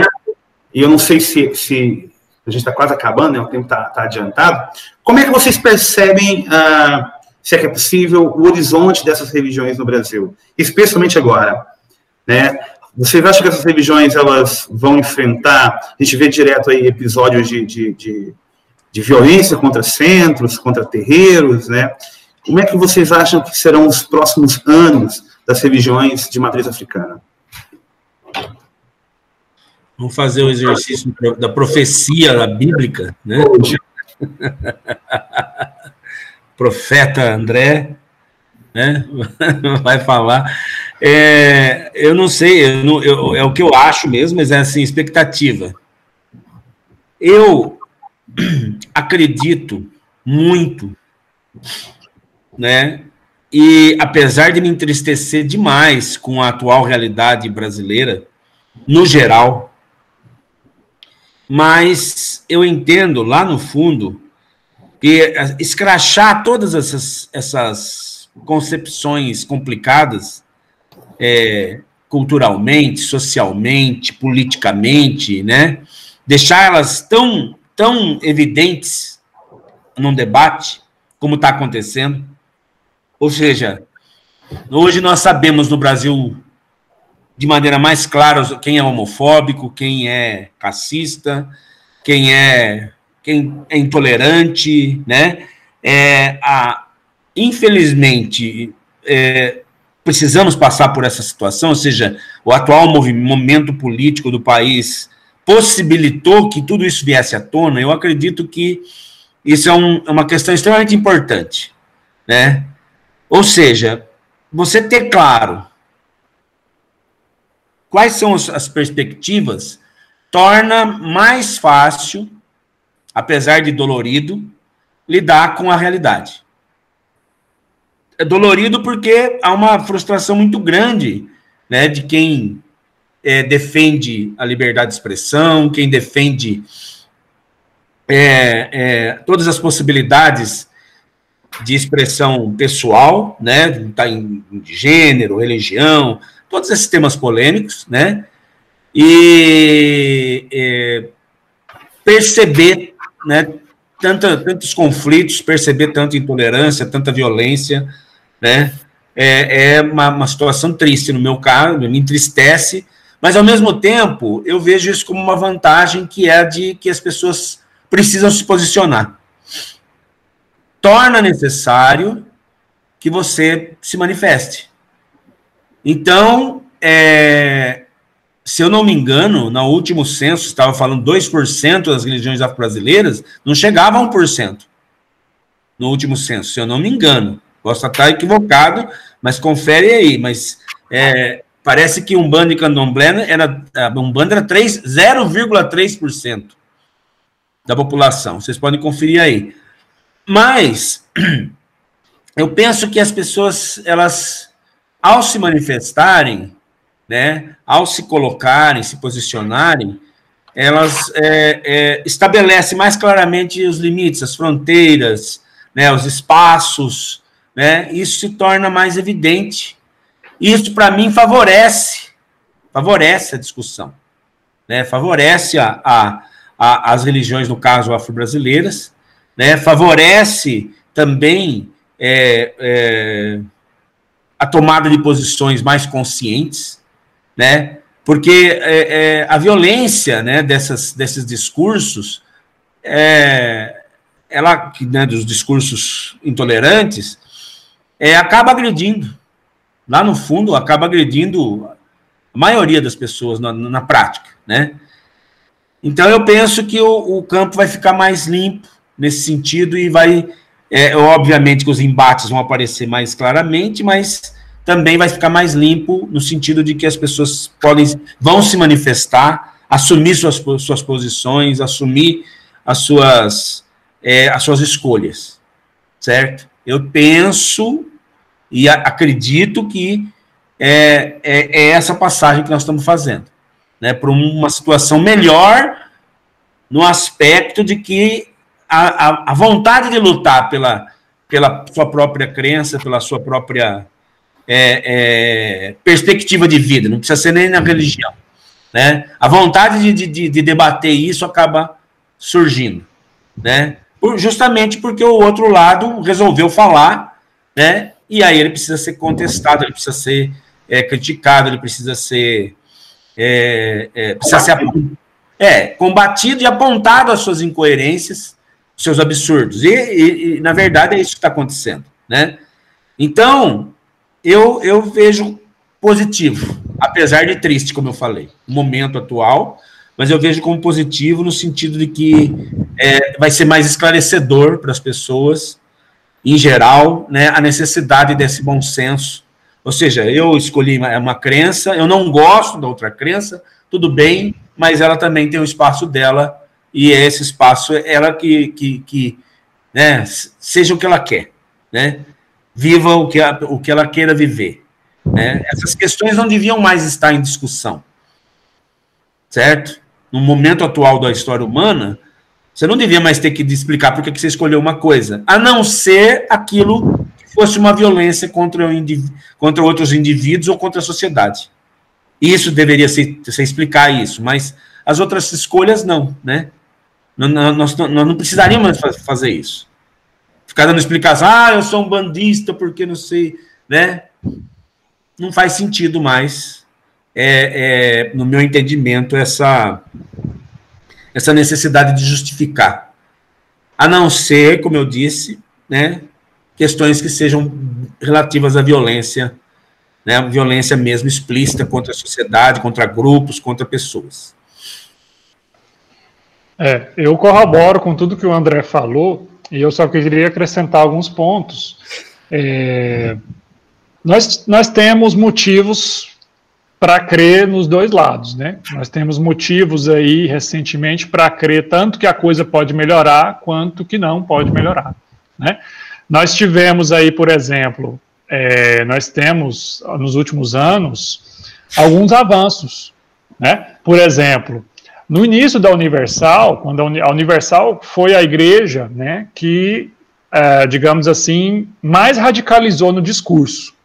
e eu não sei se, se a gente está quase acabando, né, o tempo está tá adiantado. Como é que vocês percebem, ah, se é que é possível, o horizonte dessas religiões no Brasil, especialmente agora? Né? Vocês acham que essas religiões elas vão enfrentar? A gente vê direto aí episódios de, de, de, de violência contra centros, contra terreiros, né? Como é que vocês acham que serão os próximos anos das religiões de matriz africana? Vamos fazer o exercício da profecia da bíblica, né? Profeta André, né? Vai falar. É, eu não sei, eu não, eu, é o que eu acho mesmo, mas é assim, expectativa. Eu acredito muito, né? E apesar de me entristecer demais com a atual realidade brasileira, no geral, mas eu entendo lá no fundo que escrachar todas essas, essas concepções complicadas, é, culturalmente, socialmente, politicamente, né? Deixar elas tão, tão evidentes num debate, como está acontecendo. Ou seja, hoje nós sabemos no Brasil de maneira mais clara quem é homofóbico, quem é racista, quem é quem é intolerante, né? É, a, infelizmente, é, precisamos passar por essa situação, ou seja, o atual momento político do país possibilitou que tudo isso viesse à tona. Eu acredito que isso é, um, é uma questão extremamente importante, né? Ou seja, você ter claro quais são as perspectivas, torna mais fácil, apesar de dolorido, lidar com a realidade. É dolorido porque há uma frustração muito grande né, de quem é, defende a liberdade de expressão, quem defende é, é, todas as possibilidades de expressão pessoal, né, tá em, de gênero, religião, todos esses temas polêmicos, né? E é, perceber, né? Tanta, tantos conflitos, perceber tanta intolerância, tanta violência, né? É, é uma, uma situação triste no meu caso, me entristece, mas ao mesmo tempo eu vejo isso como uma vantagem que é de que as pessoas precisam se posicionar. Torna necessário que você se manifeste. Então, é, se eu não me engano, no último censo, estava falando 2% das religiões afro-brasileiras, não chegava a 1% no último censo, se eu não me engano. Posso estar equivocado, mas confere aí. Mas é, parece que Umbanda e Candomblé era, Umbanda era 0,3% da população. Vocês podem conferir aí. Mas eu penso que as pessoas, elas ao se manifestarem, né, ao se colocarem, se posicionarem, elas é, é, estabelecem mais claramente os limites, as fronteiras, né, os espaços, né, isso se torna mais evidente. Isso, para mim, favorece, favorece a discussão, né, favorece a, a, a as religiões, no caso, afro-brasileiras, né, favorece também é, é a tomada de posições mais conscientes, né? Porque é, é, a violência, né, dessas, desses discursos, é, ela, né, dos discursos intolerantes, é, acaba agredindo. Lá no fundo, acaba agredindo a maioria das pessoas na, na prática, né? Então, eu penso que o, o, campo vai ficar mais limpo nesse sentido e vai, é, obviamente, que os embates vão aparecer mais claramente, mas também vai ficar mais limpo no sentido de que as pessoas podem vão se manifestar, assumir suas, suas posições, assumir as suas é, as suas escolhas, certo? Eu penso e acredito que é, é, é, essa passagem que nós estamos fazendo, né? Para uma situação melhor no aspecto de que a, a, vontade de lutar pela, pela sua própria crença, pela sua própria é, é, perspectiva de vida, não precisa ser nem na religião. Né? A vontade de, de, de debater isso acaba surgindo, né? Por, justamente porque o outro lado resolveu falar, né? E aí ele precisa ser contestado, ele precisa ser é, criticado, ele precisa ser é, é, precisa ser é, combatido e apontado as suas incoerências, seus absurdos. E, e, e na verdade é isso que está acontecendo, né? Então eu, eu vejo positivo, apesar de triste, como eu falei, o momento atual, mas eu vejo como positivo no sentido de que é, vai ser mais esclarecedor para as pessoas, em geral, né, a necessidade desse bom senso. Ou seja, eu escolhi uma, crença, eu não gosto da outra crença, tudo bem, mas ela também tem o espaço dela, e é esse espaço é ela que, que, que né, seja o que ela quer, né? Viva o que, a, o que ela queira viver. Né? Essas questões não deviam mais estar em discussão, certo? No momento atual da história humana, você não devia mais ter que explicar por que você escolheu uma coisa, a não ser aquilo que fosse uma violência contra, contra outros indivíduos ou contra a sociedade. Isso deveria ser, ser explicar isso, mas as outras escolhas não, né? Nós, nós não precisaríamos fazer isso. Ficar dando explicação, ah, eu sou um bandista porque não sei, né? não faz sentido mais, é, é, no meu entendimento, essa, essa necessidade de justificar. A não ser, como eu disse, né, questões que sejam relativas à violência, né, violência mesmo explícita contra a sociedade, contra grupos, contra pessoas. É, eu corroboro com tudo que o André falou, e eu só queria acrescentar alguns pontos. É, nós, nós temos motivos para crer nos dois lados, né? Nós temos motivos aí recentemente para crer tanto que a coisa pode melhorar quanto que não pode melhorar, né? Nós tivemos aí, por exemplo, é, nós temos nos últimos anos alguns avanços, né? Por exemplo, no início da Universal, quando a Universal foi a igreja, né, que, é, digamos assim, mais radicalizou no discurso,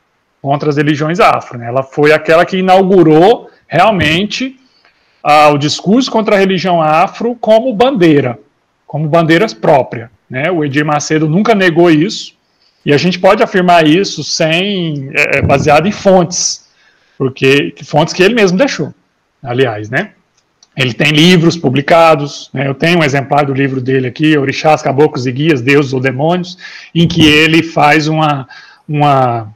contra as religiões afro. Né? Ela foi aquela que inaugurou realmente o discurso contra a religião afro como bandeira, como bandeiras própria. Né? O Edir Macedo nunca negou isso, e a gente pode afirmar isso sem é, é baseado em fontes, porque fontes que ele mesmo deixou, aliás, né? Ele tem livros publicados, né? eu tenho um exemplar do livro dele aqui, Orixás, Caboclos e Guias, Deuses ou Demônios, em que ele faz uma, uma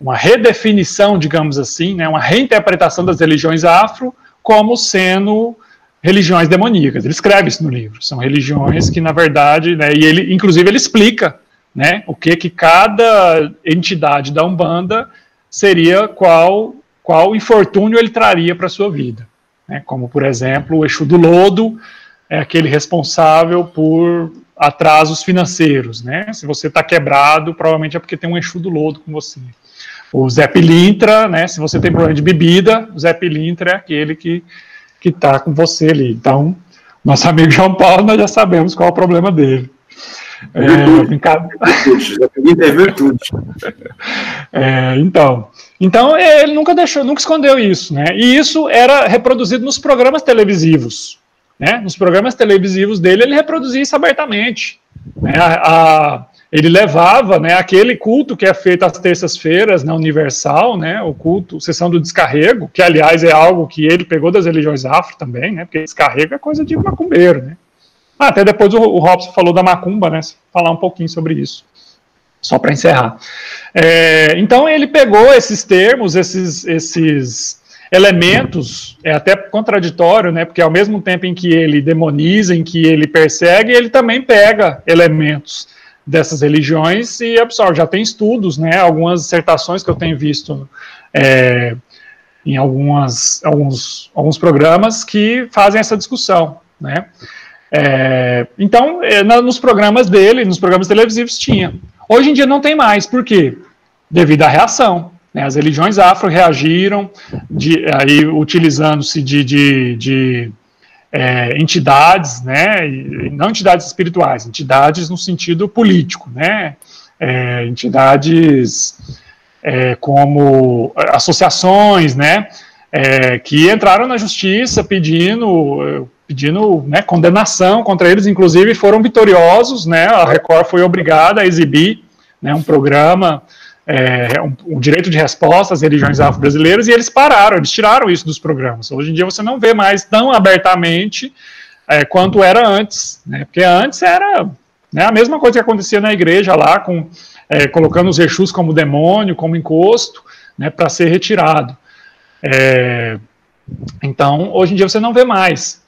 uma redefinição, digamos assim, né, uma reinterpretação das religiões afro como sendo religiões demoníacas. Ele escreve isso no livro. São religiões que, na verdade, né, e ele, inclusive, ele explica né, o que que cada entidade da Umbanda seria qual qual infortúnio ele traria para a sua vida. Né, como, por exemplo, o Exu do Lodo é aquele responsável por atrasos financeiros. Né? Se você está quebrado, provavelmente é porque tem um Exu do Lodo com você. O Zé Pilintra, né? Se você tem problema de bebida, o Zé Pilintra é aquele que que está com você ali. Então, nosso amigo João Paulo, nós já sabemos qual é o problema dele. É, é virtude. É, então, então ele nunca deixou, nunca escondeu isso, né? E isso era reproduzido nos programas televisivos, né? Nos programas televisivos dele ele reproduzia isso abertamente. Né? A, a, ele levava né, aquele culto que é feito às terças-feiras na Universal, né, o culto, sessão do descarrego, que aliás é algo que ele pegou das religiões afro também, né, porque descarrego é coisa de macumbeiro, né. Ah, até depois o, o Robson falou da macumba, né, falar um pouquinho sobre isso, só para encerrar. É, então ele pegou esses termos, esses, esses elementos, é até contraditório, né, porque ao mesmo tempo em que ele demoniza, em que ele persegue, ele também pega elementos dessas religiões e absorve. Já tem estudos, né, algumas dissertações que eu tenho visto é, em algumas, alguns, alguns programas que fazem essa discussão, né. É, então, é, nos programas dele, nos programas televisivos tinha. Hoje em dia não tem mais, por quê? Devido à reação. Né, as religiões afro reagiram, aí utilizando-se de, de, de é, entidades, né, não entidades espirituais, entidades no sentido político, né, é, entidades é, como associações, né, é, que entraram na justiça pedindo, pedindo né, condenação contra eles, inclusive foram vitoriosos, né, a Record foi obrigada a exibir né, um programa, é, um, um, direito de resposta às religiões afro-brasileiras, e eles pararam, eles tiraram isso dos programas. Hoje em dia você não vê mais tão abertamente é, quanto era antes, né, porque antes era né, a mesma coisa que acontecia na igreja lá, com, é, colocando os Exus como demônio, como encosto, né, para ser retirado. É, então, hoje em dia você não vê mais.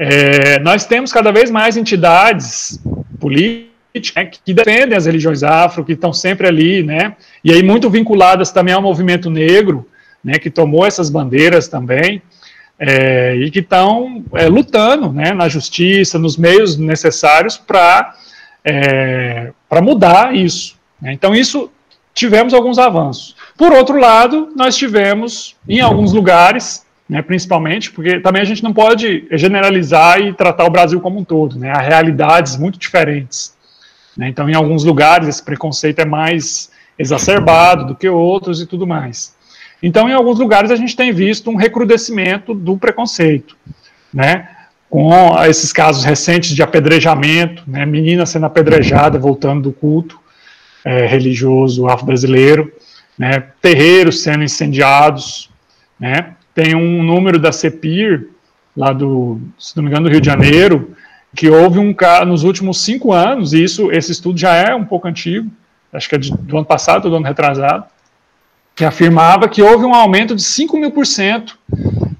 É, nós temos cada vez mais entidades políticas né, que defendem as religiões afro, que estão sempre ali, né, e aí muito vinculadas também ao movimento negro, né, que tomou essas bandeiras também, é, e que estão é, lutando né, na justiça, nos meios necessários para é, mudar isso. Né. Então, isso tivemos alguns avanços. Por outro lado, nós tivemos, em alguns lugares, né, principalmente, porque também a gente não pode generalizar e tratar o Brasil como um todo, né, há realidades muito diferentes. Né, então, em alguns lugares, esse preconceito é mais exacerbado do que outros e tudo mais. Então, em alguns lugares, a gente tem visto um recrudescimento do preconceito, né, com esses casos recentes de apedrejamento, né, menina sendo apedrejada voltando do culto é, religioso afro-brasileiro, né, terreiros sendo incendiados, né, tem um número da CEPIR, lá do, se não me engano, do Rio de Janeiro, que houve um caso nos últimos cinco anos, e isso, esse estudo já é um pouco antigo, acho que é de, do ano passado ou do ano retrasado, que afirmava que houve um aumento de 5 mil por cento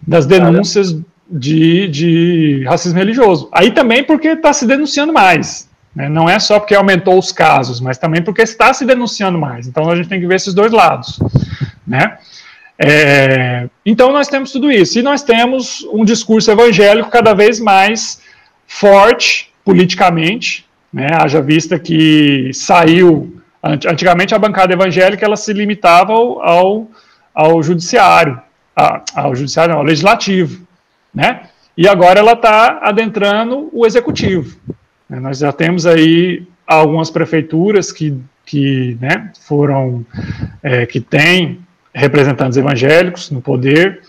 das denúncias de, de racismo religioso. Aí também porque está se denunciando mais. Né? Não é só porque aumentou os casos, mas também porque está se denunciando mais. Então a gente tem que ver esses dois lados. Né? É, então nós temos tudo isso. E nós temos um discurso evangélico cada vez mais forte politicamente, né, haja vista que saiu, antigamente a bancada evangélica ela se limitava ao, ao, ao judiciário, a, ao judiciário não, ao legislativo, né, e agora ela está adentrando o executivo. Né, nós já temos aí algumas prefeituras que, que né, foram, é, que têm representantes evangélicos no poder,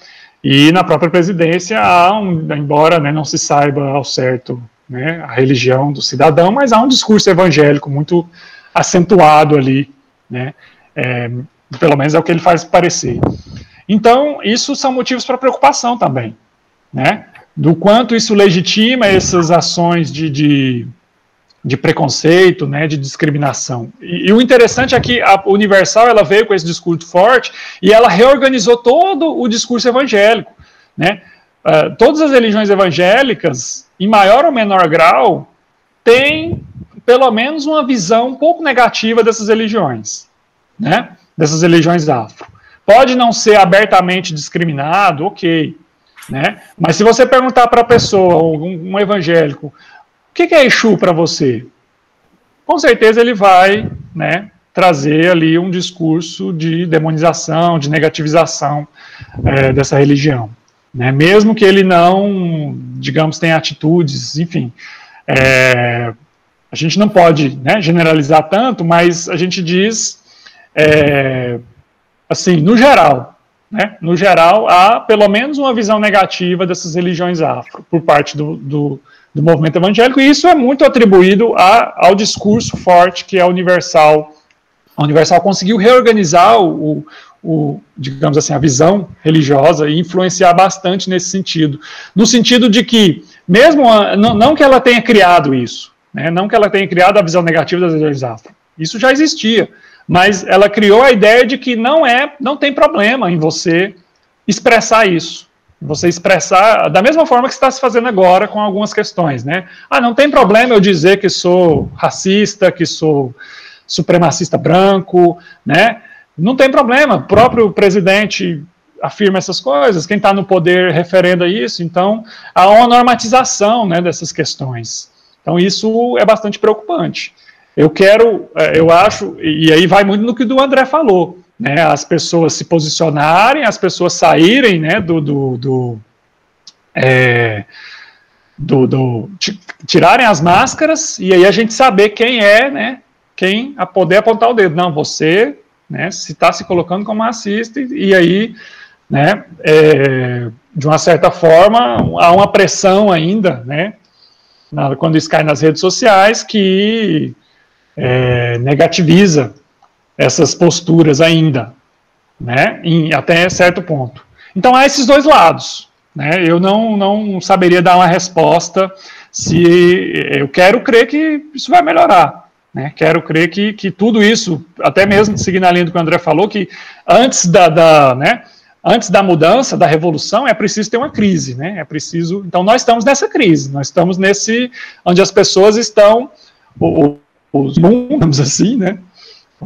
e na própria presidência há, um, embora né, não se saiba ao certo né, a religião do cidadão, mas há um discurso evangélico muito acentuado ali, né, é, pelo menos é o que ele faz parecer. Então, isso são motivos para preocupação também, né, do quanto isso legitima essas ações de, de de preconceito, né, de discriminação. E, e, o interessante é que a Universal ela veio com esse discurso forte e ela reorganizou todo o discurso evangélico, né? Uh, todas as religiões evangélicas, em maior ou menor grau, têm pelo menos uma visão um pouco negativa dessas religiões, né? Dessas religiões afro. Pode não ser abertamente discriminado, ok, né? Mas se você perguntar para a pessoa, um, um evangélico, o que é Exu para você? Com certeza ele vai né, trazer ali um discurso de demonização, de negativização é, dessa religião. Né? Mesmo que ele não, digamos, tenha atitudes, enfim. É, a gente não pode né, generalizar tanto, mas a gente diz, é, assim, no geral, né, no geral, há pelo menos uma visão negativa dessas religiões afro por parte do, do do movimento evangélico, e isso é muito atribuído a, ao discurso forte que a Universal, a Universal conseguiu reorganizar o, o, digamos assim, a visão religiosa e influenciar bastante nesse sentido. No sentido de que, mesmo, a, não, não, que ela tenha criado isso, né, não que ela tenha criado a visão negativa das religiões afro, isso já existia, mas ela criou a ideia de que não é, não tem problema em você expressar isso. Você expressar da mesma forma que está se fazendo agora com algumas questões, né? Ah, não tem problema eu dizer que sou racista, que sou supremacista branco, né? Não tem problema. O próprio presidente afirma essas coisas, quem está no poder referenda isso, então há uma normatização né, dessas questões. Então isso é bastante preocupante. Eu quero, é, eu acho, e aí vai muito no que o André falou né, as pessoas se posicionarem, as pessoas saírem né, do, do, do, é, do, do tirarem as máscaras e aí a gente saber quem é, né, quem a poder apontar o dedo. Não, você, né, se está se colocando como racista e, e aí né, é, de uma certa forma, há uma pressão ainda, né, na, quando isso cai nas redes sociais, que é, negativiza essas posturas ainda, né, em, até certo ponto. Então há esses dois lados. Né, eu não, não saberia dar uma resposta se eu quero crer que isso vai melhorar. Né, quero crer que, que tudo isso, até mesmo seguindo a linha do que o André falou, que antes da, da né, antes da mudança, da revolução, é preciso ter uma crise, né? É preciso. Então nós estamos nessa crise, nós estamos nesse onde as pessoas estão, os mundos assim, né?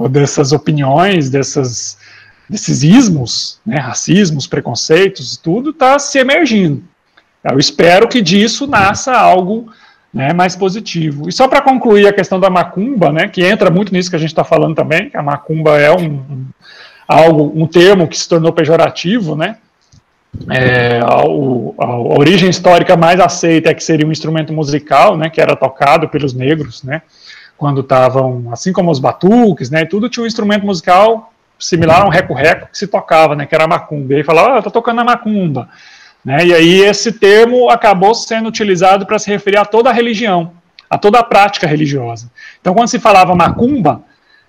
Dessas opiniões, dessas desses ismos, né? Racismos, preconceitos, tudo está se emergindo. Eu espero que disso nasça algo né, mais positivo. E só para concluir a questão da macumba, né, que entra muito nisso que a gente está falando também, que a macumba é um, algo, um termo que se tornou pejorativo, né? É, a, a, origem histórica mais aceita é que seria um instrumento musical, né, que era tocado pelos negros, né, quando estavam, assim como os batuques, né, tudo tinha um instrumento musical similar a um reco-reco que se tocava, né, que era a macumba. E aí falava, ah, tô tocando a macumba, né, e aí esse termo acabou sendo utilizado para se referir a toda a religião, a toda a prática religiosa. Então, quando se falava macumba,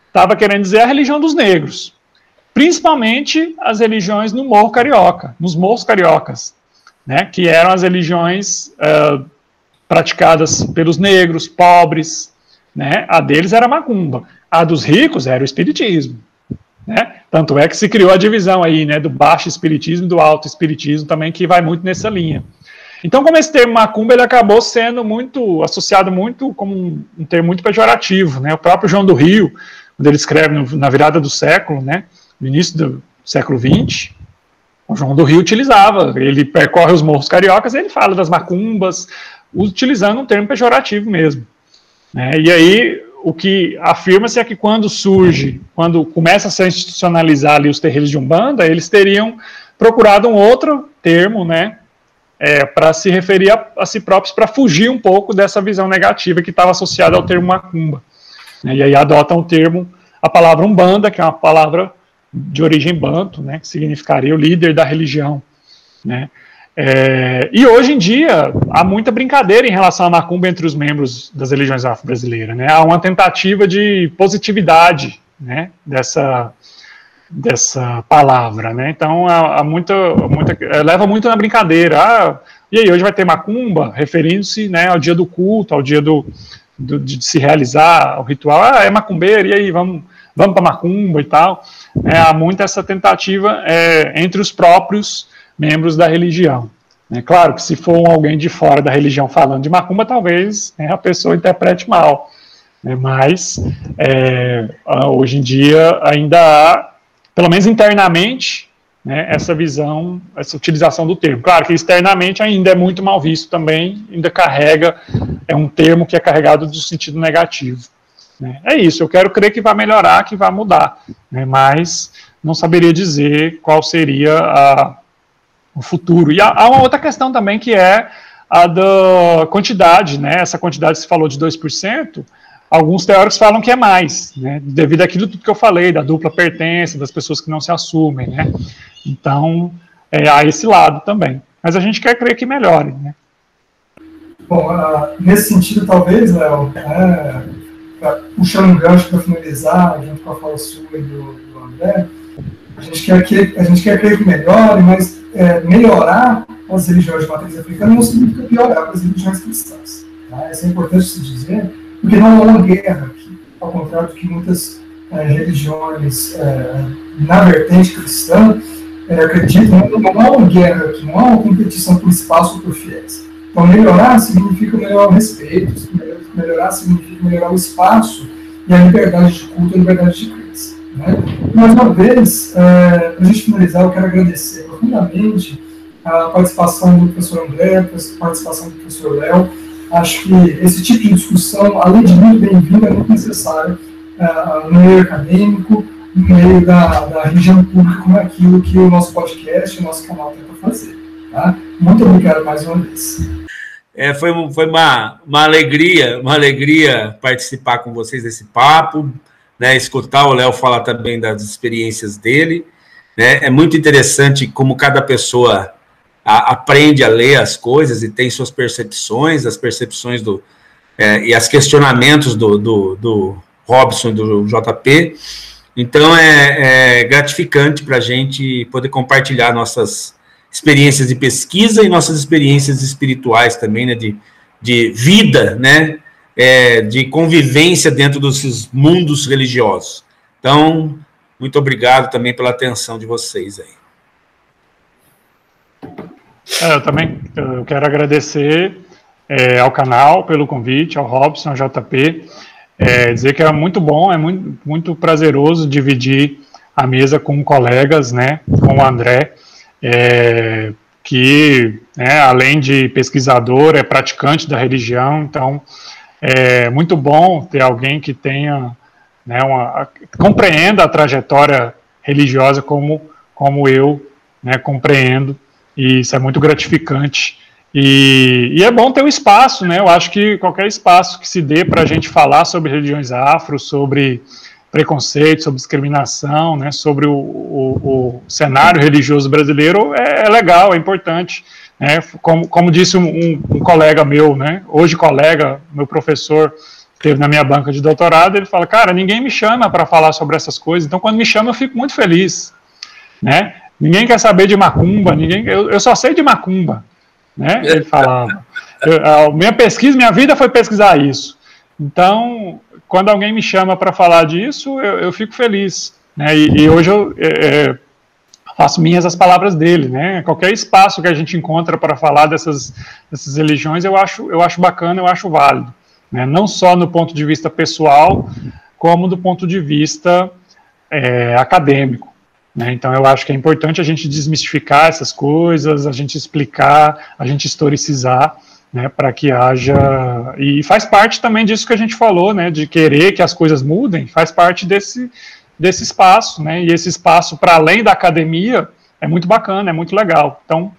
estava querendo dizer a religião dos negros, principalmente as religiões no Morro Carioca, nos morros cariocas, né, que eram as religiões uh, praticadas pelos negros, pobres, né, a deles era macumba, a dos ricos era o espiritismo, né, tanto é que se criou a divisão aí, né, do baixo espiritismo e do alto espiritismo também, que vai muito nessa linha. Então, como esse termo macumba, ele acabou sendo muito, associado muito como um, um termo muito pejorativo, né, o próprio João do Rio, quando ele escreve no, na virada do século, né, no início do século XX, o João do Rio utilizava. Ele percorre os morros cariocas e ele fala das macumbas, utilizando um termo pejorativo mesmo. Né? E aí, o que afirma-se é que quando surge, quando começa a se institucionalizar ali os terreiros de Umbanda, eles teriam procurado um outro termo, né, é, para se referir a, a si próprios, para fugir um pouco dessa visão negativa que estava associada ao termo macumba. Né? E aí adotam o termo, a palavra Umbanda, que é uma palavra de origem banto, né, que significaria o líder da religião, né. É, e hoje em dia há muita brincadeira em relação à macumba entre os membros das religiões afro-brasileiras, né. Há uma tentativa de positividade, né, dessa dessa palavra, né. Então há, há muita, muita é, leva muito na brincadeira. Ah, e aí hoje vai ter macumba, referindo-se, né, ao dia do culto, ao dia do, do de se realizar o ritual. Ah, é macumbeiro, e aí vamos vamos para macumba e tal. É, há muita essa tentativa é, entre os próprios membros da religião. É claro que se for alguém de fora da religião falando de macumba, talvez né, a pessoa interprete mal. Né, mas é, hoje em dia ainda há, pelo menos internamente, né, essa visão, essa utilização do termo. Claro que externamente ainda é muito mal visto também, ainda carrega, é um termo que é carregado do sentido negativo. Né? É isso, eu quero crer que vai melhorar, que vai mudar, né? mas não saberia dizer qual seria a, o futuro. E há, uma outra questão também que é a da quantidade, né? essa quantidade que se falou de 2%, alguns teóricos falam que é mais, né? devido àquilo tudo que eu falei, da dupla pertença, das pessoas que não se assumem. Né? Então, é, há esse lado também. Mas a gente quer crer que melhore. Né? Bom, uh, nesse sentido, talvez, Léo, é, puxando um gancho para finalizar, junto com a fala sua e do, do André, a gente quer que a gente quer crer que melhore, mas é, melhorar as religiões de matriz africana não significa piorar as religiões cristãs. Tá? Isso é importante se dizer, porque não há uma guerra aqui, ao contrário do que muitas é, religiões é, na vertente cristã é, acreditam, não há uma guerra aqui, não há uma competição por espaço por fiéis. Então, melhorar significa melhorar o respeito, melhorar significa melhorar o espaço e a liberdade de culto a liberdade de crença. Né? Mais uma vez, é, para a gente finalizar, eu quero agradecer profundamente a participação do professor André, a participação do professor Léo. Acho que esse tipo de discussão, além de muito bem-vinda, é muito necessário é, no meio acadêmico, no meio da, da região pública, como é aquilo que o nosso podcast, o nosso canal tenta fazer. Tá? Muito obrigado mais uma vez. É, foi foi uma, uma alegria, uma alegria participar com vocês desse papo, né, escutar o Léo falar também das experiências dele. Né? É muito interessante como cada pessoa a, aprende a ler as coisas e tem suas percepções, as percepções do. É, e os questionamentos do, do, do Robson e do JP. Então é, é gratificante para a gente poder compartilhar nossas experiências de pesquisa e nossas experiências espirituais também, né, de, de vida, né, é, de convivência dentro desses mundos religiosos. Então, muito obrigado também pela atenção de vocês aí. É, eu também eu quero agradecer é, ao canal pelo convite, ao Robson, ao JP, é, dizer que é muito bom, é muito, muito prazeroso dividir a mesa com colegas, né, com o André, é, que, né, além de pesquisador, é praticante da religião, então é muito bom ter alguém que tenha, né, uma, compreenda a trajetória religiosa como, como eu né, compreendo, e isso é muito gratificante. E, e, é bom ter um espaço, né? Eu acho que qualquer espaço que se dê para a gente falar sobre religiões afro, sobre preconceito, sobre discriminação, né, sobre o, o, o cenário religioso brasileiro é, é, legal, é importante. Né, como, como disse um, um, colega meu, né, hoje colega, meu professor, esteve na minha banca de doutorado, ele fala, cara, ninguém me chama para falar sobre essas coisas, então quando me chama eu fico muito feliz. Né? Ninguém quer saber de macumba, ninguém, eu, eu só sei de macumba. Né? Ele falava. Eu, a minha pesquisa, minha vida foi pesquisar isso. Então, quando alguém me chama para falar disso, eu, eu, fico feliz. Né? E, e hoje eu é, faço minhas as palavras dele. Né? Qualquer espaço que a gente encontra para falar dessas, dessas religiões, eu acho, eu acho bacana, eu acho válido. Né? Não só no ponto de vista pessoal, como do ponto de vista é, acadêmico. Né? Então, eu acho que é importante a gente desmistificar essas coisas, a gente explicar, a gente historicizar né, para que haja e faz parte também disso que a gente falou, né, de querer que as coisas mudem, faz parte desse desse espaço, né, e esse espaço para além da academia é muito bacana, é muito legal. Então,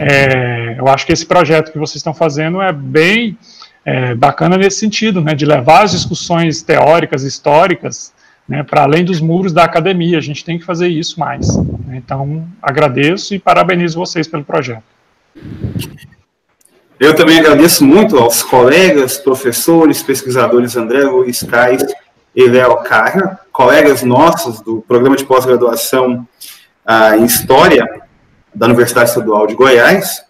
é, eu acho que esse projeto que vocês estão fazendo é bem é, bacana nesse sentido, né, de levar as discussões teóricas, históricas, né, para além dos muros da academia. A gente tem que fazer isso mais. Né, então, agradeço e parabenizo vocês pelo projeto. Eu também agradeço muito aos colegas, professores, pesquisadores André Luiz Cais e Léo Carra, colegas nossos do programa de pós-graduação ah, em História da Universidade Estadual de Goiás.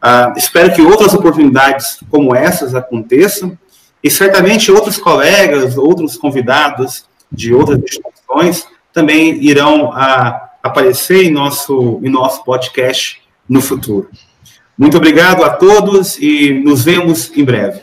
Ah, espero que outras oportunidades como essas aconteçam e certamente outros colegas, outros convidados de outras instituições também irão ah, aparecer em nosso, em nosso podcast no futuro. Muito obrigado a todos e nos vemos em breve.